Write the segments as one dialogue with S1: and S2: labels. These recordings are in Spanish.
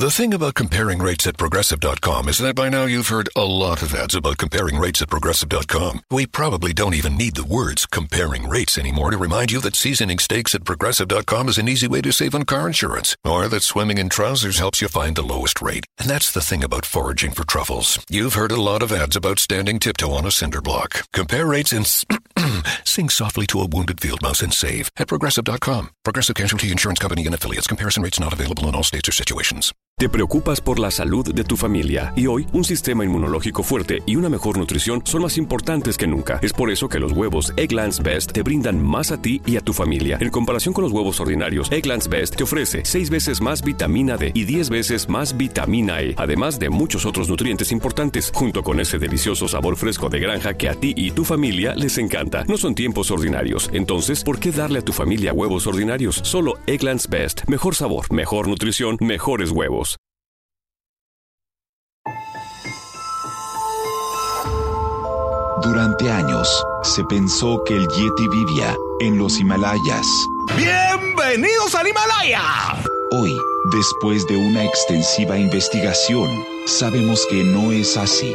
S1: The thing about comparing rates at progressive.com is that by now you've heard a lot of ads about comparing rates at progressive.com. We probably don't even need the words comparing rates anymore to remind you that seasoning steaks at progressive.com is an easy way to save on car insurance, or that swimming in trousers helps you find the lowest rate. And that's the thing about foraging for truffles. You've heard a lot of ads about standing tiptoe on a cinder block. Compare rates and sing softly to a wounded field mouse and save at progressive.com. Progressive Casualty Insurance Company and affiliates. Comparison rates not available in all states or situations.
S2: Te preocupas por la salud de tu familia y hoy un sistema inmunológico fuerte y una mejor nutrición son más importantes que nunca. Es por eso que los huevos Egglands Best te brindan más a ti y a tu familia. En comparación con los huevos ordinarios, Egglands Best te ofrece 6 veces más vitamina D y 10 veces más vitamina E, además de muchos otros nutrientes importantes, junto con ese delicioso sabor fresco de granja que a ti y tu familia les encanta. No son tiempos ordinarios, entonces, ¿por qué darle a tu familia huevos ordinarios? Solo Egglands Best. Mejor sabor, mejor nutrición, mejores huevos.
S3: Durante años, se pensó que el Yeti vivía en los Himalayas.
S4: ¡Bienvenidos al Himalaya!
S3: Hoy, después de una extensiva investigación, sabemos que no es así.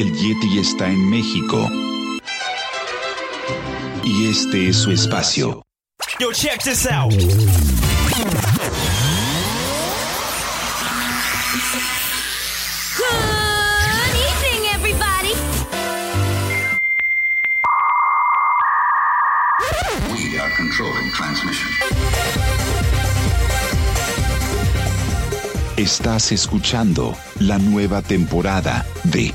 S3: El Yeti está en México. Y este es su espacio.
S4: Yo, check this out.
S5: Good evening, everybody.
S6: We are controlling transmission.
S3: Estás escuchando la nueva temporada de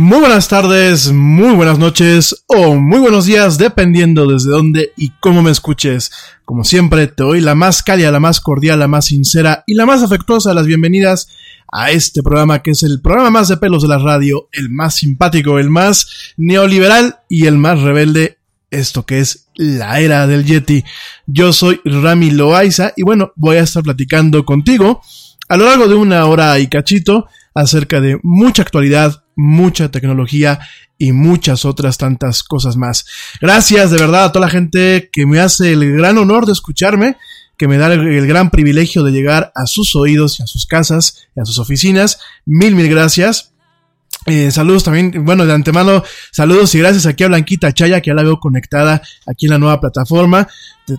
S7: Muy buenas tardes, muy buenas noches o muy buenos días, dependiendo desde dónde y cómo me escuches. Como siempre, te doy la más cálida, la más cordial, la más sincera y la más afectuosa de las bienvenidas a este programa que es el programa más de pelos de la radio, el más simpático, el más neoliberal y el más rebelde, esto que es la era del Yeti. Yo soy Rami Loaiza y bueno, voy a estar platicando contigo a lo largo de una hora y cachito acerca de mucha actualidad, mucha tecnología y muchas otras tantas cosas más. Gracias de verdad a toda la gente que me hace el gran honor de escucharme, que me da el, gran privilegio de llegar a sus oídos y a sus casas y a sus oficinas. Mil, mil gracias. Eh, saludos también, bueno, de antemano, saludos y gracias aquí a Blanquita Chaya, que ya la veo conectada aquí en la nueva plataforma.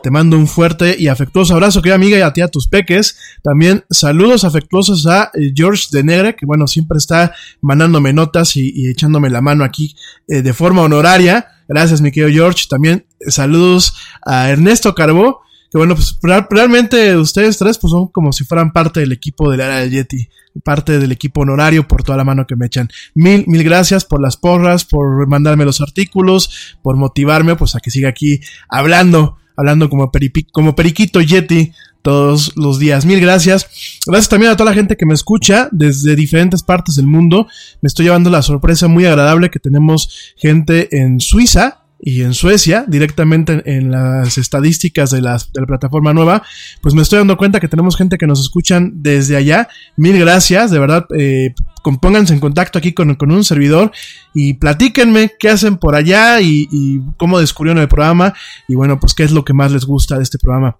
S7: Te, mando un fuerte y afectuoso abrazo, querida amiga, y a ti a tus peques. También saludos afectuosos a eh, George de Negre, que bueno, siempre está mandándome notas y, echándome la mano aquí eh, de forma honoraria. Gracias, mi querido George. También saludos a Ernesto Carbó, que bueno, pues realmente ustedes tres pues son como si fueran parte del equipo del área del Yeti, parte del equipo honorario por toda la mano que me echan. Mil, mil gracias por las porras, por mandarme los artículos, por motivarme pues a que siga aquí hablando, hablando como, como periquito Yeti todos los días. Mil gracias. Gracias también a toda la gente que me escucha desde diferentes partes del mundo. Me estoy llevando la sorpresa muy agradable que tenemos gente en Suiza, y en Suecia, directamente en las estadísticas de, la plataforma nueva, pues me estoy dando cuenta que tenemos gente que nos escuchan desde allá. Mil gracias, de verdad, eh, en contacto aquí con, un servidor y platíquenme qué hacen por allá y, cómo descubrieron el programa y bueno, pues qué es lo que más les gusta de este programa.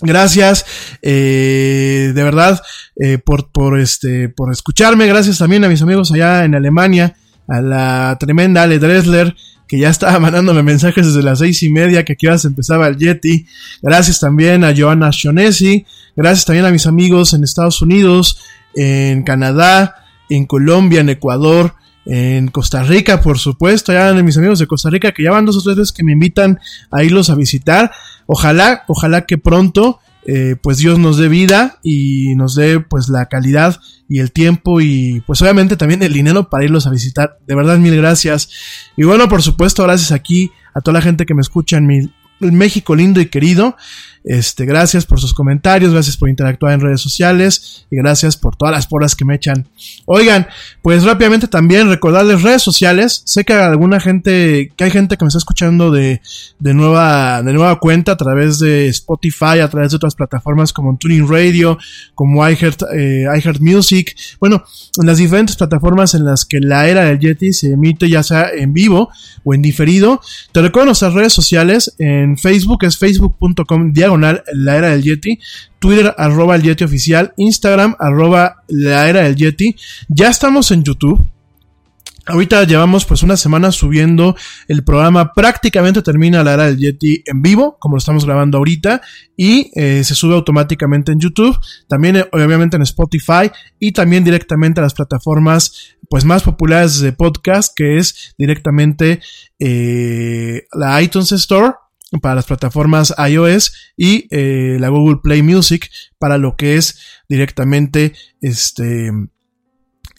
S7: Gracias, eh, de verdad, eh, por, por, este, por escucharme. Gracias también a mis amigos allá en Alemania, a la tremenda Ale Dressler, que ya estaba mandándome mensajes desde las seis y media, que aquí se empezaba el Yeti. Gracias también a Joana Shonesi. Gracias también a mis amigos en Estados Unidos, en Canadá, en Colombia, en Ecuador, en Costa Rica, por supuesto, ya mis amigos de Costa Rica que ya van dos o tres veces que me invitan a irlos a visitar. Ojalá, ojalá que pronto eh, pues Dios nos dé vida y nos dé pues la calidad y el tiempo y pues obviamente también el dinero para irlos a visitar. De verdad, mil gracias. Y bueno, por supuesto, gracias aquí a toda la gente que me escucha en mi México lindo y querido. Este, gracias por sus comentarios, gracias por interactuar en redes sociales y gracias por todas las porras que me echan. Oigan, pues rápidamente también recordarles redes sociales. Sé que alguna gente, que hay gente que me está escuchando de, de nueva, de nueva cuenta a través de Spotify, a través de otras plataformas como Tuning Radio, como iHeart, eh, iHeart Music. Bueno, en las diferentes plataformas en las que la era del Yeti se emite ya sea en vivo o en diferido. Te recuerdo nuestras redes sociales en Facebook es facebook.com la era del Yeti, Twitter arroba el Yeti oficial, Instagram arroba la era del Yeti. Ya estamos en YouTube. Ahorita llevamos pues una semana subiendo el programa, prácticamente termina la era del Yeti en vivo, como lo estamos grabando ahorita, y eh, se sube automáticamente en YouTube, también eh, obviamente en Spotify y también directamente a las plataformas pues más populares de podcast, que es directamente eh, la iTunes Store, para las plataformas iOS y eh, la Google Play Music para lo que es directamente este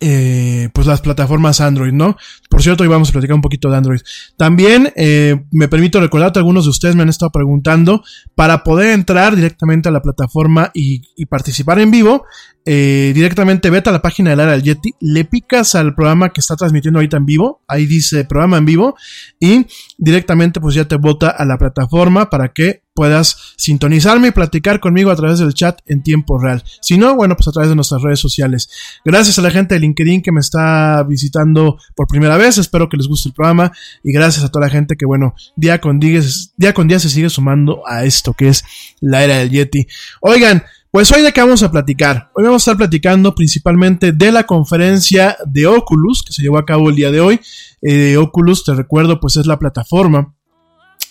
S7: eh, pues las plataformas Android, ¿no? Por cierto, hoy vamos a platicar un poquito de Android. También eh, me permito recordar que algunos de ustedes me han estado preguntando para poder entrar directamente a la plataforma y participar en vivo. Eh, directamente vete a la página del área del Yeti, le picas al programa que está transmitiendo ahorita en vivo, ahí dice programa en vivo, y directamente pues ya te bota a la plataforma para que puedas sintonizarme y platicar conmigo a través del chat en tiempo real. Si no, bueno, pues a través de nuestras redes sociales. Gracias a la gente de LinkedIn que me está visitando por primera vez, espero que les guste el programa y gracias a toda la gente que, bueno, día con día, día con día se sigue sumando a esto que es la era del Yeti. Oigan, pues hoy de qué vamos a platicar. Hoy vamos a estar platicando principalmente de la conferencia de Oculus que se llevó a cabo el día de hoy. Eh, Oculus, te recuerdo, pues es la plataforma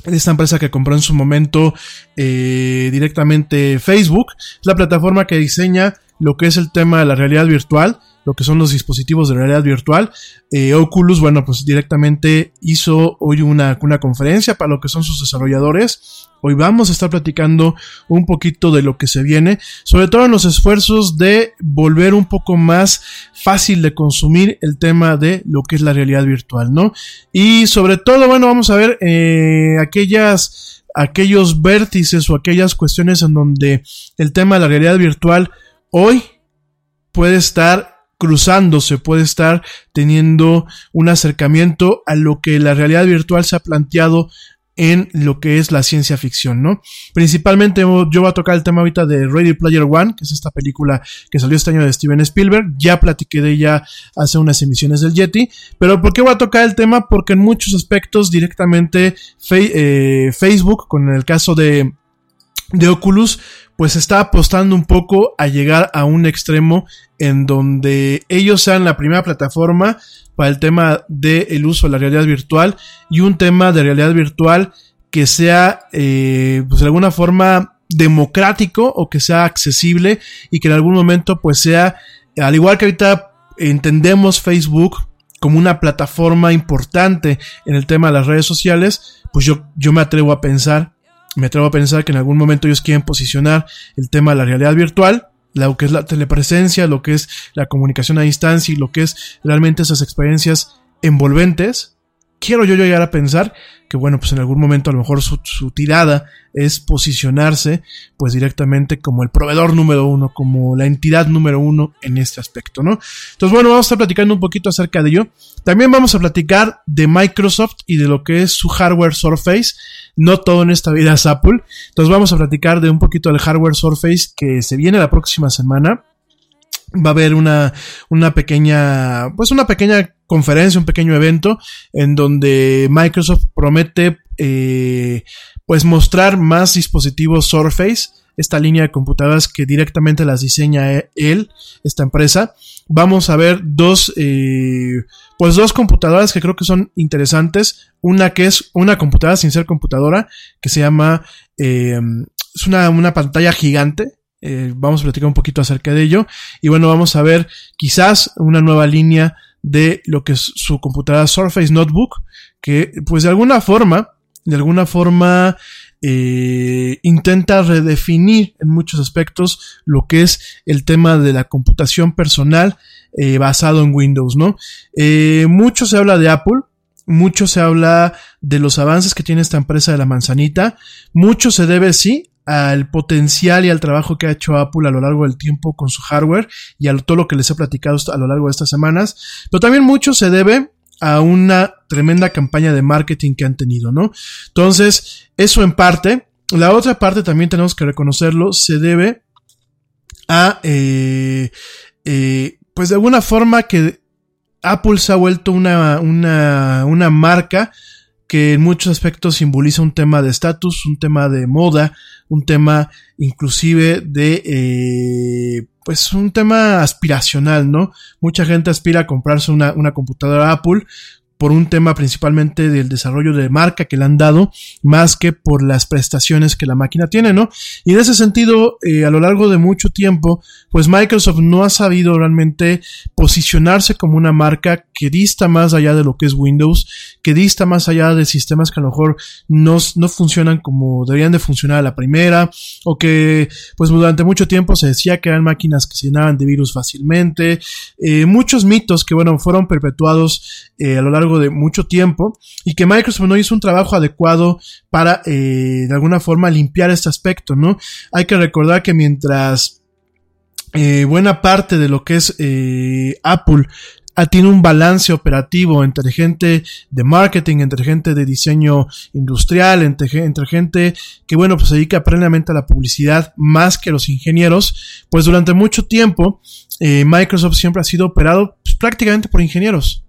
S7: de esta empresa que compró en su momento eh, directamente Facebook. Es la plataforma que diseña lo que es el tema de la realidad virtual lo que son los dispositivos de realidad virtual. Eh, Oculus, bueno, pues directamente hizo hoy una, una conferencia para lo que son sus desarrolladores. Hoy vamos a estar platicando un poquito de lo que se viene, sobre todo en los esfuerzos de volver un poco más fácil de consumir el tema de lo que es la realidad virtual, ¿no? Y sobre todo, bueno, vamos a ver eh, aquellas aquellos vértices o aquellas cuestiones en donde el tema de la realidad virtual hoy puede estar cruzándose, puede estar teniendo un acercamiento a lo que la realidad virtual se ha planteado en lo que es la ciencia ficción, ¿no? Principalmente yo voy a tocar el tema ahorita de Ready Player One, que es esta película que salió este año de Steven Spielberg, ya platiqué de ella hace unas emisiones del Yeti, pero ¿por qué voy a tocar el tema? Porque en muchos aspectos directamente eh, Facebook, con el caso de, de Oculus, pues está apostando un poco a llegar a un extremo en donde ellos sean la primera plataforma para el tema del uso de la realidad virtual y un tema de realidad virtual que sea eh, pues de alguna forma democrático o que sea accesible y que en algún momento pues sea al igual que ahorita entendemos Facebook como una plataforma importante en el tema de las redes sociales pues yo, yo me atrevo a pensar me atrevo a pensar que en algún momento ellos quieren posicionar el tema de la realidad virtual, lo que es la telepresencia, lo que es la comunicación a distancia y lo que es realmente esas experiencias envolventes. Quiero yo llegar a pensar que bueno, pues en algún momento a lo mejor su, tirada es posicionarse pues directamente como el proveedor número uno, como la entidad número uno en este aspecto, ¿no? Entonces bueno, vamos a estar platicando un poquito acerca de ello. También vamos a platicar de Microsoft y de lo que es su hardware Surface. No todo en esta vida es Apple. Entonces vamos a platicar de un poquito del hardware Surface que se viene la próxima semana va a haber una, una pequeña, pues una pequeña conferencia, un pequeño evento en donde Microsoft promete eh, pues mostrar más dispositivos Surface, esta línea de computadoras que directamente las diseña e, él, esta empresa. Vamos a ver dos, eh, pues dos computadoras que creo que son interesantes. Una que es una computadora sin ser computadora, que se llama, eh, es una, una pantalla gigante, vamos a platicar un poquito acerca de ello. Y bueno, vamos a ver quizás una nueva línea de lo que es su computadora Surface Notebook, que pues de alguna forma, de alguna forma eh, intenta redefinir en muchos aspectos lo que es el tema de la computación personal eh, basado en Windows, ¿no? Eh, mucho se habla de Apple, mucho se habla de los avances que tiene esta empresa de la manzanita, mucho se debe, sí, al potencial y al trabajo que ha hecho Apple a lo largo del tiempo con su hardware y a todo lo que les he platicado a lo largo de estas semanas, pero también mucho se debe a una tremenda campaña de marketing que han tenido, ¿no? Entonces, eso en parte. La otra parte también tenemos que reconocerlo, se debe a, eh, eh, pues de alguna forma que Apple se ha vuelto una, una, una marca que en muchos aspectos simboliza un tema de estatus, un tema de moda, un tema inclusive de, eh, pues un tema aspiracional, ¿no? Mucha gente aspira a comprarse una, una computadora Apple por un tema principalmente del desarrollo de marca que le han dado, más que por las prestaciones que la máquina tiene, ¿no? Y en ese sentido, eh, a lo largo de mucho tiempo, pues Microsoft no ha sabido realmente posicionarse como una marca que dista más allá de lo que es Windows, que dista más allá de sistemas que a lo mejor no, no funcionan como deberían de funcionar a la primera, o que pues durante mucho tiempo se decía que eran máquinas que se llenaban de virus fácilmente, eh, muchos mitos que bueno, fueron perpetuados eh, a lo largo de mucho tiempo y que Microsoft no hizo un trabajo adecuado para eh, de alguna forma limpiar este aspecto, ¿no? Hay que recordar que mientras buena parte de lo que es Apple tiene un balance operativo entre gente de marketing, entre gente de diseño industrial, entre, entre, gente que, bueno, pues se dedica plenamente a la publicidad más que los ingenieros, pues durante mucho tiempo Microsoft siempre ha sido operado pues, prácticamente por ingenieros.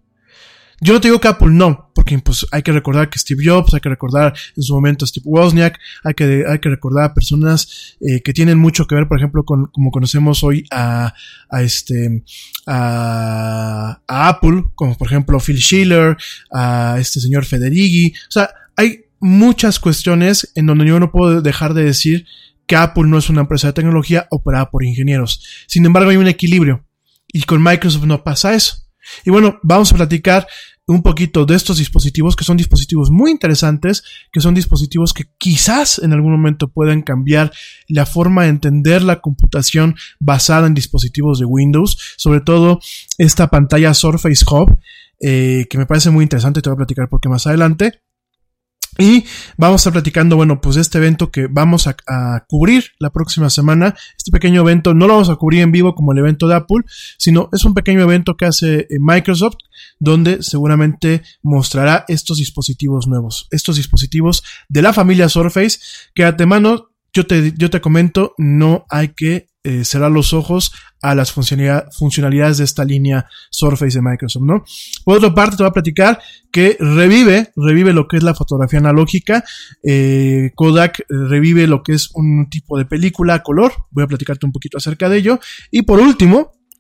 S7: Yo no te digo que Apple no, porque pues hay que recordar que Steve Jobs, hay que recordar en su momento a Steve Wozniak, hay que, hay que recordar a personas eh, que tienen mucho que ver, por ejemplo, con como conocemos hoy a, a este, a, a Apple, como por ejemplo Phil Schiller, a este señor Federighi. O sea, hay muchas cuestiones en donde yo no puedo dejar de decir que Apple no es una empresa de tecnología operada por ingenieros. Sin embargo, hay un equilibrio. Y con Microsoft no pasa eso. Y bueno, vamos a platicar un poquito de estos dispositivos, que son dispositivos muy interesantes, que son dispositivos que quizás en algún momento puedan cambiar la forma de entender la computación basada en dispositivos de Windows, sobre todo esta pantalla Surface Hub, eh, que me parece muy interesante, te voy a platicar porque más adelante. Y vamos a estar platicando, bueno, pues de este evento que vamos a, cubrir la próxima semana. Este pequeño evento no lo vamos a cubrir en vivo como el evento de Apple, sino es un pequeño evento que hace eh, Microsoft, donde seguramente mostrará estos dispositivos nuevos, estos dispositivos de la familia Surface, que a mano yo te, yo te comento, no hay que eh, cerrar los ojos a las funcionalidades de esta línea Surface de Microsoft, ¿no? Por otra parte, te voy a platicar que revive, revive lo que es la fotografía analógica. Eh, Kodak revive lo que es un tipo de película a color. Voy a platicarte un poquito acerca de ello. Y por último,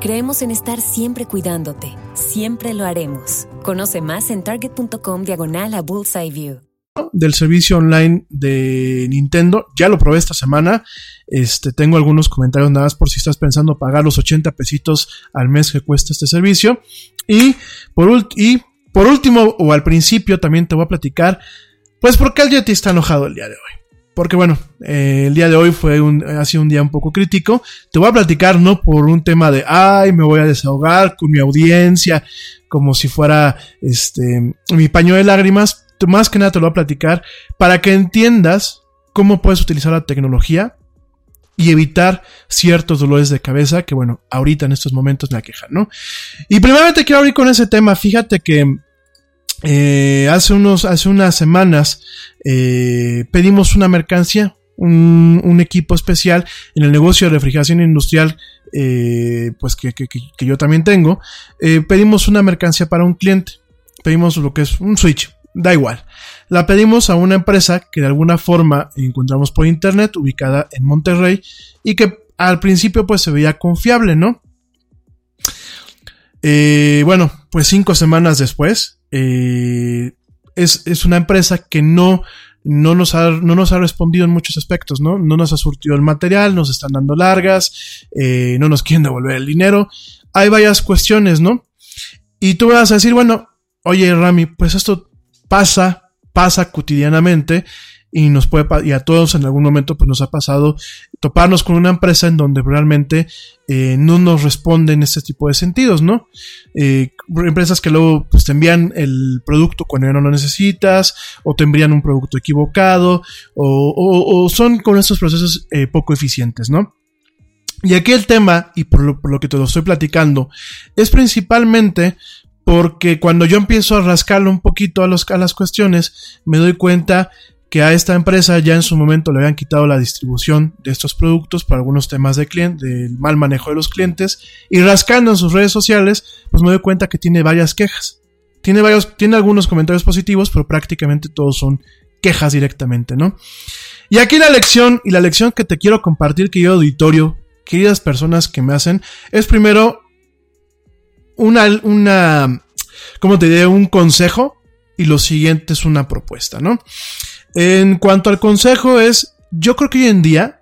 S8: Creemos en estar siempre cuidándote. Siempre lo haremos. Conoce más en target.com diagonal a Bullseye View.
S7: Del servicio online de Nintendo. Ya lo probé esta semana. Este, tengo algunos comentarios nada más por si estás pensando pagar los 80 pesitos al mes que cuesta este servicio. Y por, último, o al principio, también te voy a platicar, pues por qué el Yeti está enojado el día de hoy. Porque bueno, eh, el día de hoy fue un, ha sido un día un poco crítico. Te voy a platicar no por un tema de, ay, me voy a desahogar con mi audiencia, como si fuera este mi paño de lágrimas. Más que nada te lo voy a platicar para que entiendas cómo puedes utilizar la tecnología y evitar ciertos dolores de cabeza que, bueno, ahorita en estos momentos me aquejan, ¿no? Y primeramente quiero abrir con ese tema. Fíjate que eh, hace, unos, hace unas semanas eh, pedimos una mercancía, un, equipo especial en el negocio de refrigeración industrial, eh, pues que, yo también tengo. pedimos una mercancía para un cliente. Pedimos lo que es un switch, da igual. La pedimos a una empresa que de alguna forma encontramos por internet, ubicada en Monterrey, y que al principio pues se veía confiable, ¿no? bueno, pues cinco semanas después, eh, es, una empresa que no, no, nos ha, no nos ha respondido en muchos aspectos, ¿no? No nos ha surtido el material, nos están dando largas, eh, no nos quieren devolver el dinero. Hay varias cuestiones, ¿no? Y tú vas a decir, bueno, oye Rami, pues esto pasa, pasa cotidianamente y nos puede y a todos en algún momento pues nos ha pasado toparnos con una empresa en donde realmente eh, no nos responden este tipo de sentidos, ¿no? Eh, empresas que luego pues, te envían el producto cuando ya no lo necesitas o te envían un producto equivocado o, son con estos procesos eh, poco eficientes, ¿no? Y aquí el tema, y por lo, que te lo estoy platicando, es principalmente porque cuando yo empiezo a rascarlo un poquito a, los, a las cuestiones, me doy cuenta que a esta empresa ya en su momento le habían quitado la distribución de estos productos por algunos temas de del mal manejo de los clientes y rascando en sus redes sociales, pues me doy cuenta que tiene varias quejas. Tiene varios, tiene algunos comentarios positivos, pero prácticamente todos son quejas directamente, ¿no? Y aquí la lección y la lección que te quiero compartir, querido auditorio, queridas personas que me hacen, es primero una, una, ¿cómo te diré? Un consejo y lo siguiente es una propuesta, ¿no? En cuanto al consejo es, yo creo que hoy en día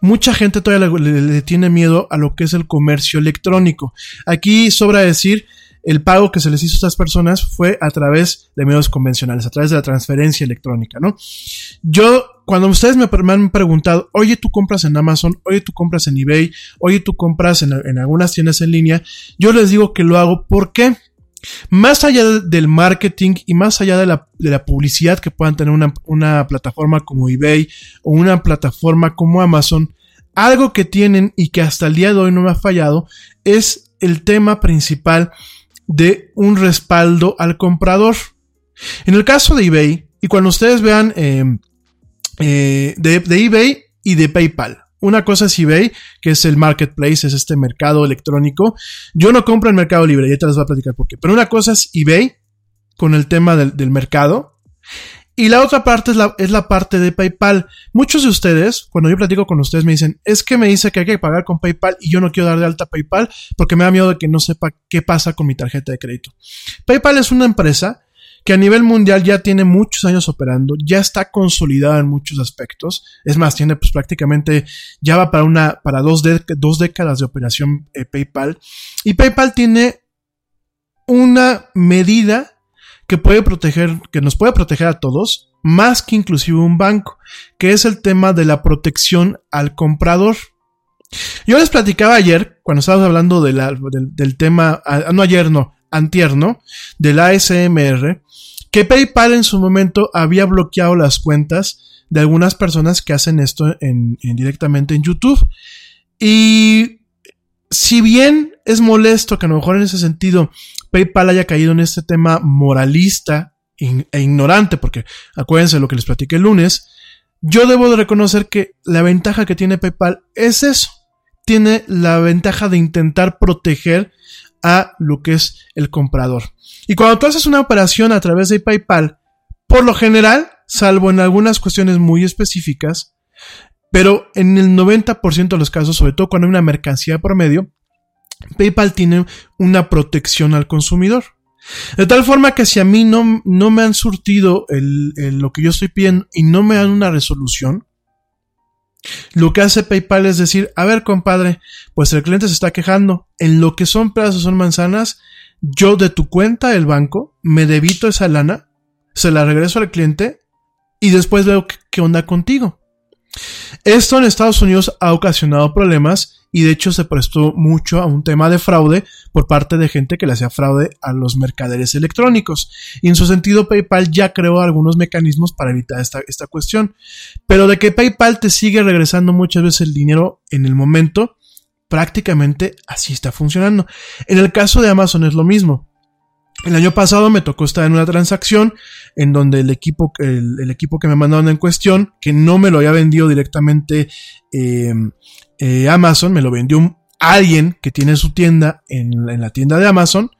S7: mucha gente todavía le, tiene miedo a lo que es el comercio electrónico. Aquí sobra decir, el pago que se les hizo a estas personas fue a través de medios convencionales, a través de la transferencia electrónica, ¿no? Yo, cuando ustedes me, han preguntado, oye, tú compras en Amazon, oye, tú compras en eBay, oye, tú compras en, algunas tiendas en línea, yo les digo que lo hago, ¿por qué? Más allá del marketing y más allá de la, publicidad que puedan tener una, plataforma como eBay o una plataforma como Amazon, algo que tienen y que hasta el día de hoy no me ha fallado es el tema principal de un respaldo al comprador. En el caso de eBay, y cuando ustedes vean eh, eh, de eBay y de PayPal, una cosa es eBay, que es el marketplace, es este mercado electrónico. Yo no compro en Mercado Libre, ya te les voy a platicar por qué. Pero una cosa es eBay, con el tema del, del mercado. Y la otra parte es la, es la parte de PayPal. Muchos de ustedes, cuando yo platico con ustedes, me dicen, es que me dice que hay que pagar con PayPal y yo no quiero dar de alta PayPal porque me da miedo de que no sepa qué pasa con mi tarjeta de crédito. PayPal es una empresa que a nivel mundial ya tiene muchos años operando, ya está consolidada en muchos aspectos. Es más, tiene pues prácticamente, ya va para una, para dos, dos décadas de operación eh, PayPal. Y PayPal tiene una medida que puede proteger, que nos puede proteger a todos, más que inclusive un banco, que es el tema de la protección al comprador. Yo les platicaba ayer, cuando estábamos hablando de la, del, del, tema, ah, no ayer, no, antier, ¿no? Del ASMR, que PayPal en su momento había bloqueado las cuentas de algunas personas que hacen esto en, en directamente en YouTube. Y si bien es molesto que a lo mejor en ese sentido PayPal haya caído en este tema moralista e ignorante, porque acuérdense lo que les platiqué el lunes, yo debo de reconocer que la ventaja que tiene PayPal es eso. Tiene la ventaja de intentar proteger a lo que es el comprador. Y cuando tú haces una operación a través de PayPal, por lo general, salvo en algunas cuestiones muy específicas, pero en el 90% de los casos, sobre todo cuando hay una mercancía promedio, PayPal tiene una protección al consumidor. De tal forma que si a mí no, no me han surtido el, lo que yo estoy pidiendo y no me dan una resolución, lo que hace PayPal es decir, a ver compadre, pues el cliente se está quejando, en lo que son pedazos son manzanas, yo de tu cuenta del banco me debito esa lana, se la regreso al cliente y después veo qué onda contigo. Esto en Estados Unidos ha ocasionado problemas y de hecho se prestó mucho a un tema de fraude por parte de gente que le hacía fraude a los mercaderes electrónicos. Y en su sentido PayPal ya creó algunos mecanismos para evitar esta, esta cuestión. Pero de que PayPal te sigue regresando muchas veces el dinero en el momento, prácticamente así está funcionando. En el caso de Amazon es lo mismo. El año pasado me tocó estar en una transacción en donde el equipo, el, el equipo que me mandaron en cuestión, que no me lo había vendido directamente eh, eh, Amazon, me lo vendió alguien que tiene su tienda en, la tienda de Amazon,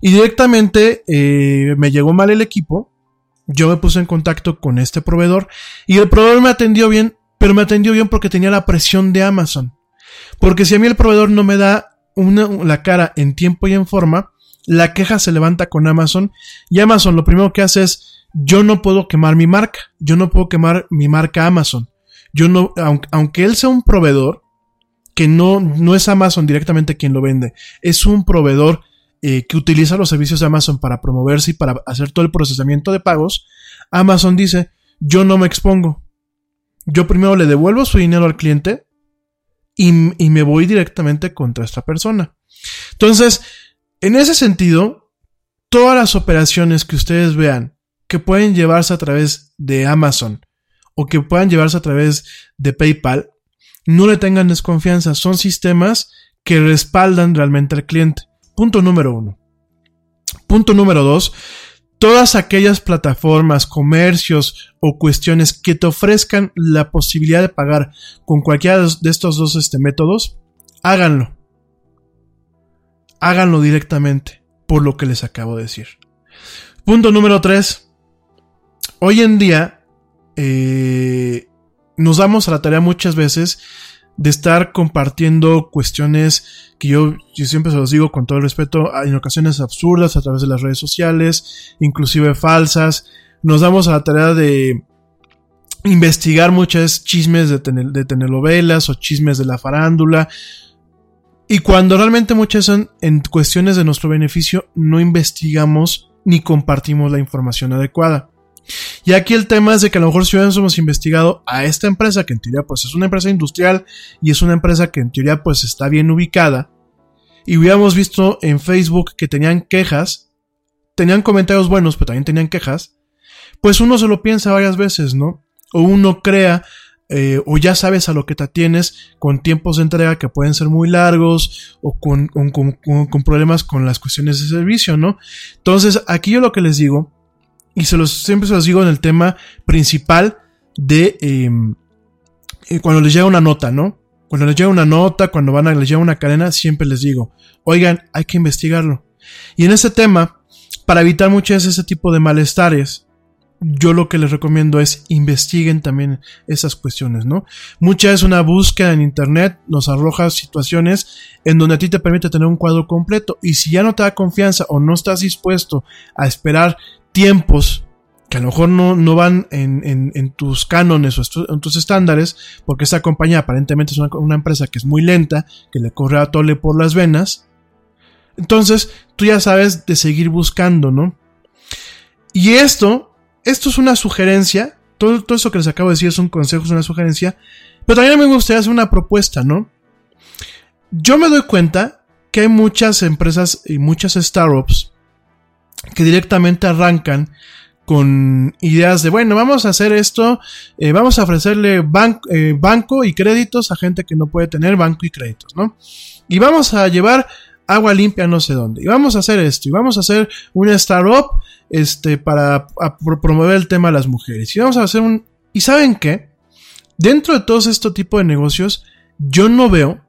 S7: y directamente eh, me llegó mal el equipo. Yo me puse en contacto con este proveedor y el proveedor me atendió bien, pero me atendió bien porque tenía la presión de Amazon. Porque si a mí el proveedor no me da la cara en tiempo y en forma, la queja se levanta con Amazon y Amazon lo primero que hace es yo no puedo quemar mi marca, yo no puedo quemar mi marca Amazon. Yo no, aunque, aunque él sea un proveedor, que no, no es Amazon directamente quien lo vende, es un proveedor eh, que utiliza los servicios de Amazon para promoverse y para hacer todo el procesamiento de pagos, Amazon dice, yo no me expongo. Yo primero le devuelvo su dinero al cliente y, y me voy directamente contra esta persona. Entonces, en ese sentido, todas las operaciones que ustedes vean que pueden llevarse a través de Amazon o que puedan llevarse a través de PayPal, no le tengan desconfianza, son sistemas que respaldan realmente al cliente. Punto número uno. Punto número dos, todas aquellas plataformas, comercios o cuestiones que te ofrezcan la posibilidad de pagar con cualquiera de estos dos este, métodos, háganlo. Háganlo directamente, por lo que les acabo de decir. Punto número tres. Hoy en día, eh, nos damos a la tarea muchas veces de estar compartiendo cuestiones que yo, siempre se los digo con todo el respeto, en ocasiones absurdas a través de las redes sociales, inclusive falsas. Nos damos a la tarea de investigar muchas chismes de, tener, de telenovelas o chismes de la farándula. Y cuando realmente muchas son en cuestiones de nuestro beneficio, no investigamos ni compartimos la información adecuada. Y aquí el tema es de que a lo mejor si hubiéramos investigado a esta empresa, que en teoría pues es una empresa industrial y es una empresa que en teoría pues está bien ubicada, y hubiéramos visto en Facebook que tenían quejas, tenían comentarios buenos, pero también tenían quejas, pues uno se lo piensa varias veces, ¿no? O uno crea, eh, o ya sabes a lo que te atienes con tiempos de entrega que pueden ser muy largos, o con, con, con, con problemas con las cuestiones de servicio, ¿no? Entonces, aquí yo lo que les digo y se los, siempre se los digo en el tema principal de em, eh, cuando les llega una nota, ¿no? Cuando les llega una nota, cuando van a les llega una cadena, siempre les digo, oigan, hay que investigarlo. Y en ese tema, para evitar muchas veces ese tipo de malestares, yo lo que les recomiendo es investiguen también esas cuestiones, ¿no? Muchas veces una búsqueda en internet nos arroja situaciones en donde a ti te permite tener un cuadro completo y si ya no te da confianza o no estás dispuesto a esperar tiempos que a lo mejor no, no van en, en, tus cánones o en tus estándares, porque esta compañía aparentemente es una, una empresa que es muy lenta, que le corre a tole por las venas, entonces tú ya sabes de seguir buscando, ¿no? Y esto esto es una sugerencia. Todo, todo eso que les acabo de decir es un consejo, es una sugerencia. Pero también me gustaría hacer una propuesta, ¿no? Yo me doy cuenta que hay muchas empresas y muchas startups que directamente arrancan con ideas de, bueno, vamos a hacer esto, eh, vamos a ofrecerle eh, banco y créditos a gente que no puede tener banco y créditos, ¿no? Y vamos a llevar agua limpia no sé dónde. Y vamos a hacer esto, y vamos a hacer una startup este, para promover el tema de las mujeres. Y vamos a hacer un... ¿Y saben qué? Dentro de todos estos tipos de negocios, yo no veo...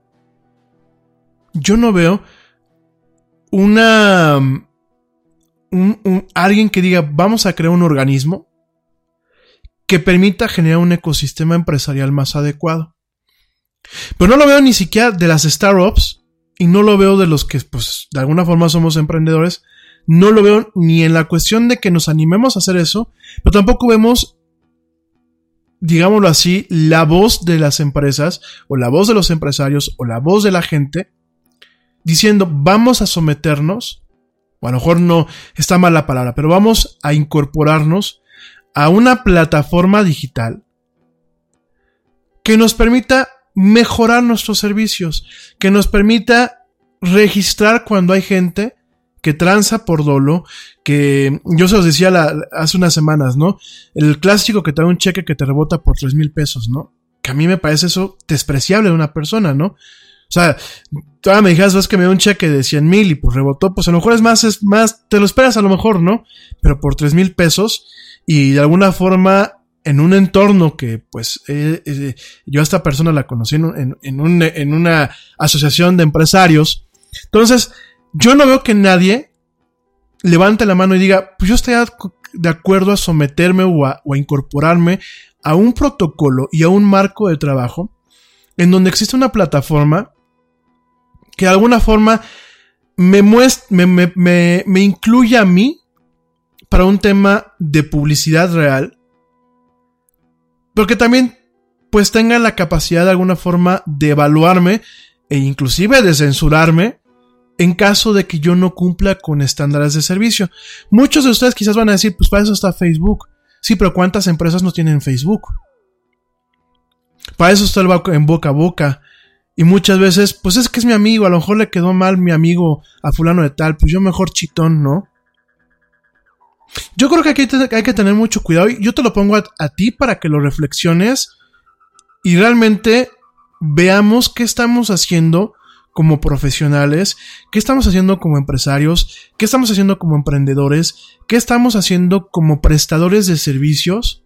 S7: Yo no veo una... Un, alguien que diga, vamos a crear un organismo que permita generar un ecosistema empresarial más adecuado. Pero no lo veo ni siquiera de las startups y no lo veo de los que, pues, de alguna forma somos emprendedores, no lo veo ni en la cuestión de que nos animemos a hacer eso, pero tampoco vemos, digámoslo así, la voz de las empresas, o la voz de los empresarios, o la voz de la gente, diciendo, vamos a someternos, o a lo mejor no está mal la palabra, pero vamos a incorporarnos a una plataforma digital que nos permita mejorar nuestros servicios, que nos permita registrar cuando hay gente que tranza por dolo, que yo se los decía hace unas semanas, ¿no? El clásico que te da un cheque que te rebota por tres mil pesos, ¿no? Que a mí me parece eso despreciable de una persona, ¿no? O sea, me dijeras, vas que me da un cheque de 100 mil y pues rebotó, pues a lo mejor es más, es más, te lo esperas a lo mejor, ¿no? Pero por tres mil pesos y de alguna forma en un entorno que, pues, eh, eh, yo a esta persona la conocí en, en, en, una asociación de empresarios. Entonces, yo no veo que nadie levante la mano y diga, pues yo estoy de acuerdo a someterme o a incorporarme a un protocolo y a un marco de trabajo en donde existe una plataforma que de alguna forma me, me, incluya a mí para un tema de publicidad real porque también pues tengan la capacidad de alguna forma de evaluarme e inclusive de censurarme en caso de que yo no cumpla con estándares de servicio. Muchos de ustedes quizás van a decir, pues para eso está Facebook. Sí, pero ¿cuántas empresas no tienen Facebook? Para eso está el en boca a boca. Y muchas veces, pues es que es mi amigo, a lo mejor le quedó mal mi amigo a fulano de tal, pues yo mejor chitón, ¿no? Yo creo que aquí hay que tener mucho cuidado y yo te lo pongo a, ti para que lo reflexiones y realmente veamos qué estamos haciendo como profesionales, qué estamos haciendo como empresarios, qué estamos haciendo como emprendedores, qué estamos haciendo como prestadores de servicios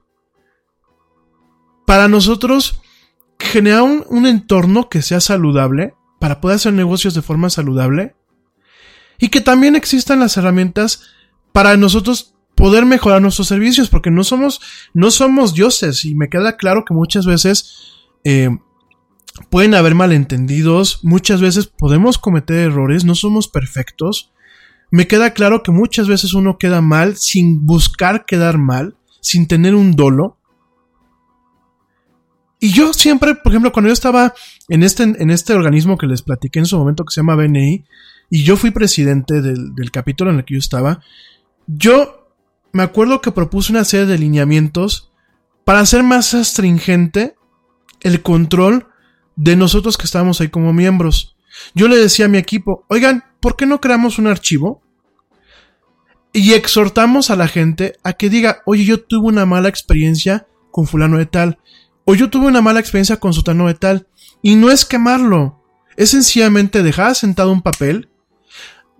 S7: para nosotros generar un, entorno que sea saludable, para poder hacer negocios de forma saludable y que también existan las herramientas para nosotros poder mejorar nuestros servicios, porque no somos, no somos dioses, y me queda claro que muchas veces eh, pueden haber malentendidos, muchas veces podemos cometer errores, no somos perfectos. Me queda claro que muchas veces uno queda mal sin buscar quedar mal, sin tener un dolo. Y yo siempre, por ejemplo, cuando yo estaba en este, en este organismo que les platiqué en su momento que se llama BNI, y yo fui presidente del, del capítulo en el que yo estaba, yo me acuerdo que propuse una serie de lineamientos para hacer más astringente el control de nosotros que estábamos ahí como miembros. Yo le decía a mi equipo, oigan, ¿por qué no creamos un archivo? Y exhortamos a la gente a que diga, oye, yo tuve una mala experiencia con fulano de tal, o yo tuve una mala experiencia con sutano de tal, y no es quemarlo, es sencillamente dejar sentado un papel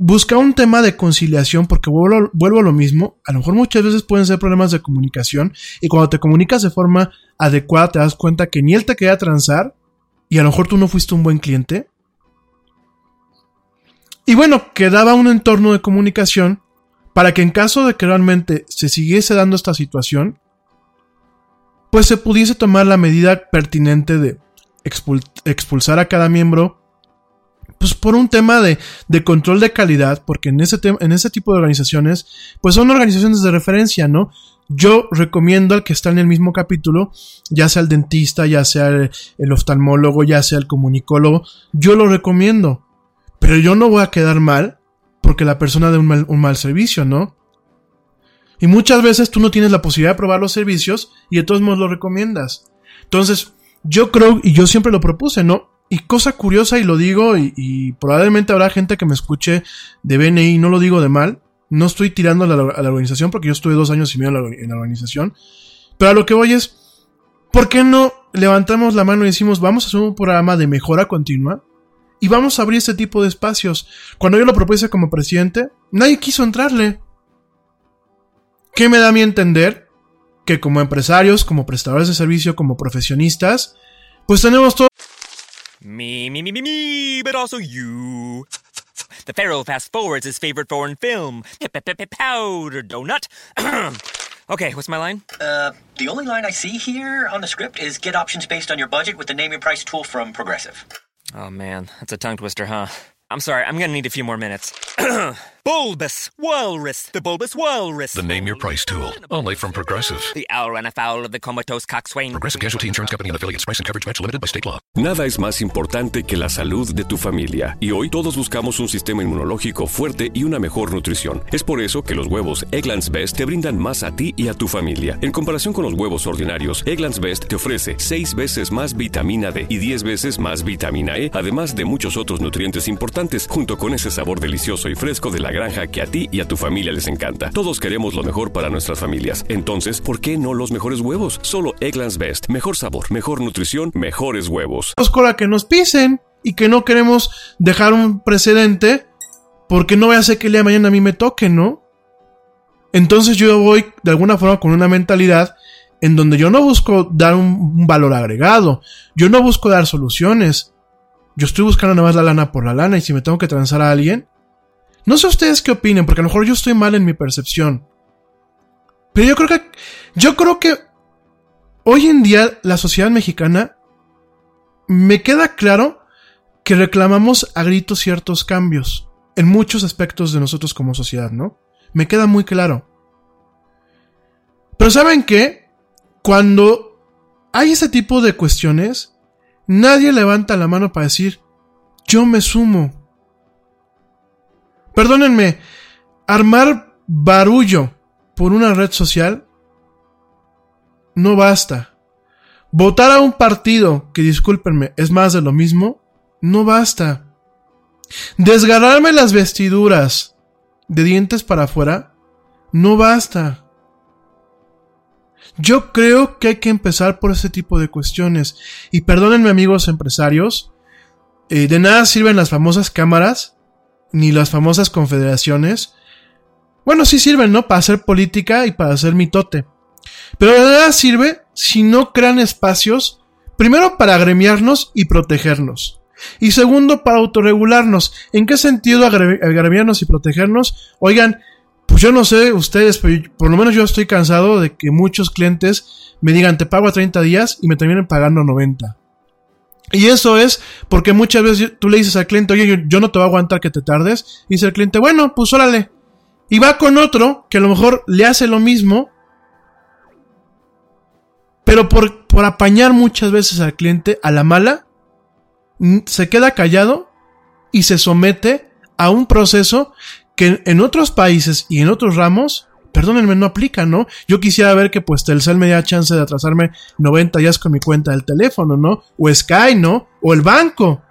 S7: busca un tema de conciliación porque vuelvo, a lo mismo, a lo mejor muchas veces pueden ser problemas de comunicación y cuando te comunicas de forma adecuada te das cuenta que ni él te quería transar y a lo mejor tú no fuiste un buen cliente. Y bueno, quedaba un entorno de comunicación para que en caso de que realmente se siguiese dando esta situación, pues se pudiese tomar la medida pertinente de expulsar a cada miembro pues por un tema de, de, control de calidad, porque en ese, en ese tipo de organizaciones, pues son organizaciones de referencia, ¿no? Yo recomiendo al que está en el mismo capítulo, ya sea el dentista, ya sea el, oftalmólogo, ya sea el comunicólogo, yo lo recomiendo. Pero yo no voy a quedar mal porque la persona dé un mal, un mal servicio, ¿no? Y muchas veces tú no tienes la posibilidad de probar los servicios y de todos modos lo recomiendas. Entonces, yo creo, y yo siempre lo propuse, ¿no? Y cosa curiosa, y lo digo, y, probablemente habrá gente que me escuche de BNI, no lo digo de mal, no estoy tirando a la, organización porque yo estuve dos años y medio en la, organización, pero a lo que voy es, ¿por qué no levantamos la mano y decimos, vamos a hacer un programa de mejora continua? Y vamos a abrir este tipo de espacios. Cuando yo lo propuse como presidente, nadie quiso entrarle. ¿Qué me da a mí entender? Que como empresarios, como prestadores de servicio, como profesionistas, pues tenemos todo
S9: Me, me, me, me, me, but also you. The Pharaoh fast forwards his favorite foreign film, Powder Donut. okay, what's my line?
S10: Uh, the only line I see here on the script is get options based on your budget with the name your price tool from Progressive.
S9: Oh man, that's a tongue twister, huh? I'm sorry, I'm gonna need a few more minutes. bulbous Walrus, the Bulbous Walrus.
S1: The name your price tool, only from Progressive.
S9: The owl ran afoul of the comatose coxswain.
S1: Progressive Casualty Insurance Company and affiliates. Price and coverage match limited by state law.
S2: Nada es más importante que la salud de tu familia. Y hoy todos buscamos un sistema inmunológico fuerte y una mejor nutrición. Es por eso que los huevos Egglands Best te brindan más a ti y a tu familia. En comparación con los huevos ordinarios, Egglands Best te ofrece 6 veces más vitamina D y 10 veces más vitamina E, además de muchos otros nutrientes importantes junto con ese sabor delicioso y fresco de la granja que a ti y a tu familia les encanta. Todos queremos lo mejor para nuestras familias. Entonces, ¿por qué no los mejores huevos? Solo Egglands Best. Mejor sabor, mejor nutrición, mejores huevos.
S7: Cola que nos pisen y que no queremos dejar un precedente porque no voy a hacer que el día de mañana a mí me toque, ¿no? Entonces yo voy de alguna forma con una mentalidad en donde yo no busco dar un, valor agregado, yo no busco dar soluciones, yo estoy buscando nada más la lana por la lana y si me tengo que transar a alguien. No sé ustedes qué opinen, porque a lo mejor yo estoy mal en mi percepción. Pero yo creo que. Yo creo que. Hoy en día, la sociedad mexicana. Me queda claro que reclamamos a gritos ciertos cambios. En muchos aspectos de nosotros como sociedad, ¿no? Me queda muy claro. Pero ¿saben qué? Cuando hay ese tipo de cuestiones, Nadie levanta la mano para decir, yo me sumo. Perdónenme, armar barullo por una red social no basta. Votar a un partido, que discúlpenme, es más de lo mismo, no basta. Desgarrarme las vestiduras de dientes para afuera, no basta. Yo creo que hay que empezar por ese tipo de cuestiones. Y perdónenme amigos empresarios, eh, de nada sirven las famosas cámaras, ni las famosas confederaciones. Bueno, sí sirven, ¿no? Para hacer política y para hacer mitote. Pero de nada sirve si no crean espacios, primero para agremiarnos y protegernos. Y segundo, para autorregularnos. ¿En qué sentido agremiarnos y protegernos? Oigan, pues yo no sé ustedes, pero por lo menos yo estoy cansado de que muchos clientes me digan te pago a 30 días y me terminen pagando 90. Y eso es porque muchas veces tú le dices al cliente, oye, yo, no te voy a aguantar que te tardes. Y dice el cliente, bueno, pues órale. Y va con otro que a lo mejor le hace lo mismo. Pero por, por apañar muchas veces al cliente a la mala, se queda callado y se somete a un proceso que en otros países y en otros ramos, perdónenme, no aplica, ¿no? Yo quisiera ver que pues Telcel me diera chance de atrasarme 90 días con mi cuenta del teléfono, ¿no? O Sky, ¿no? O el banco.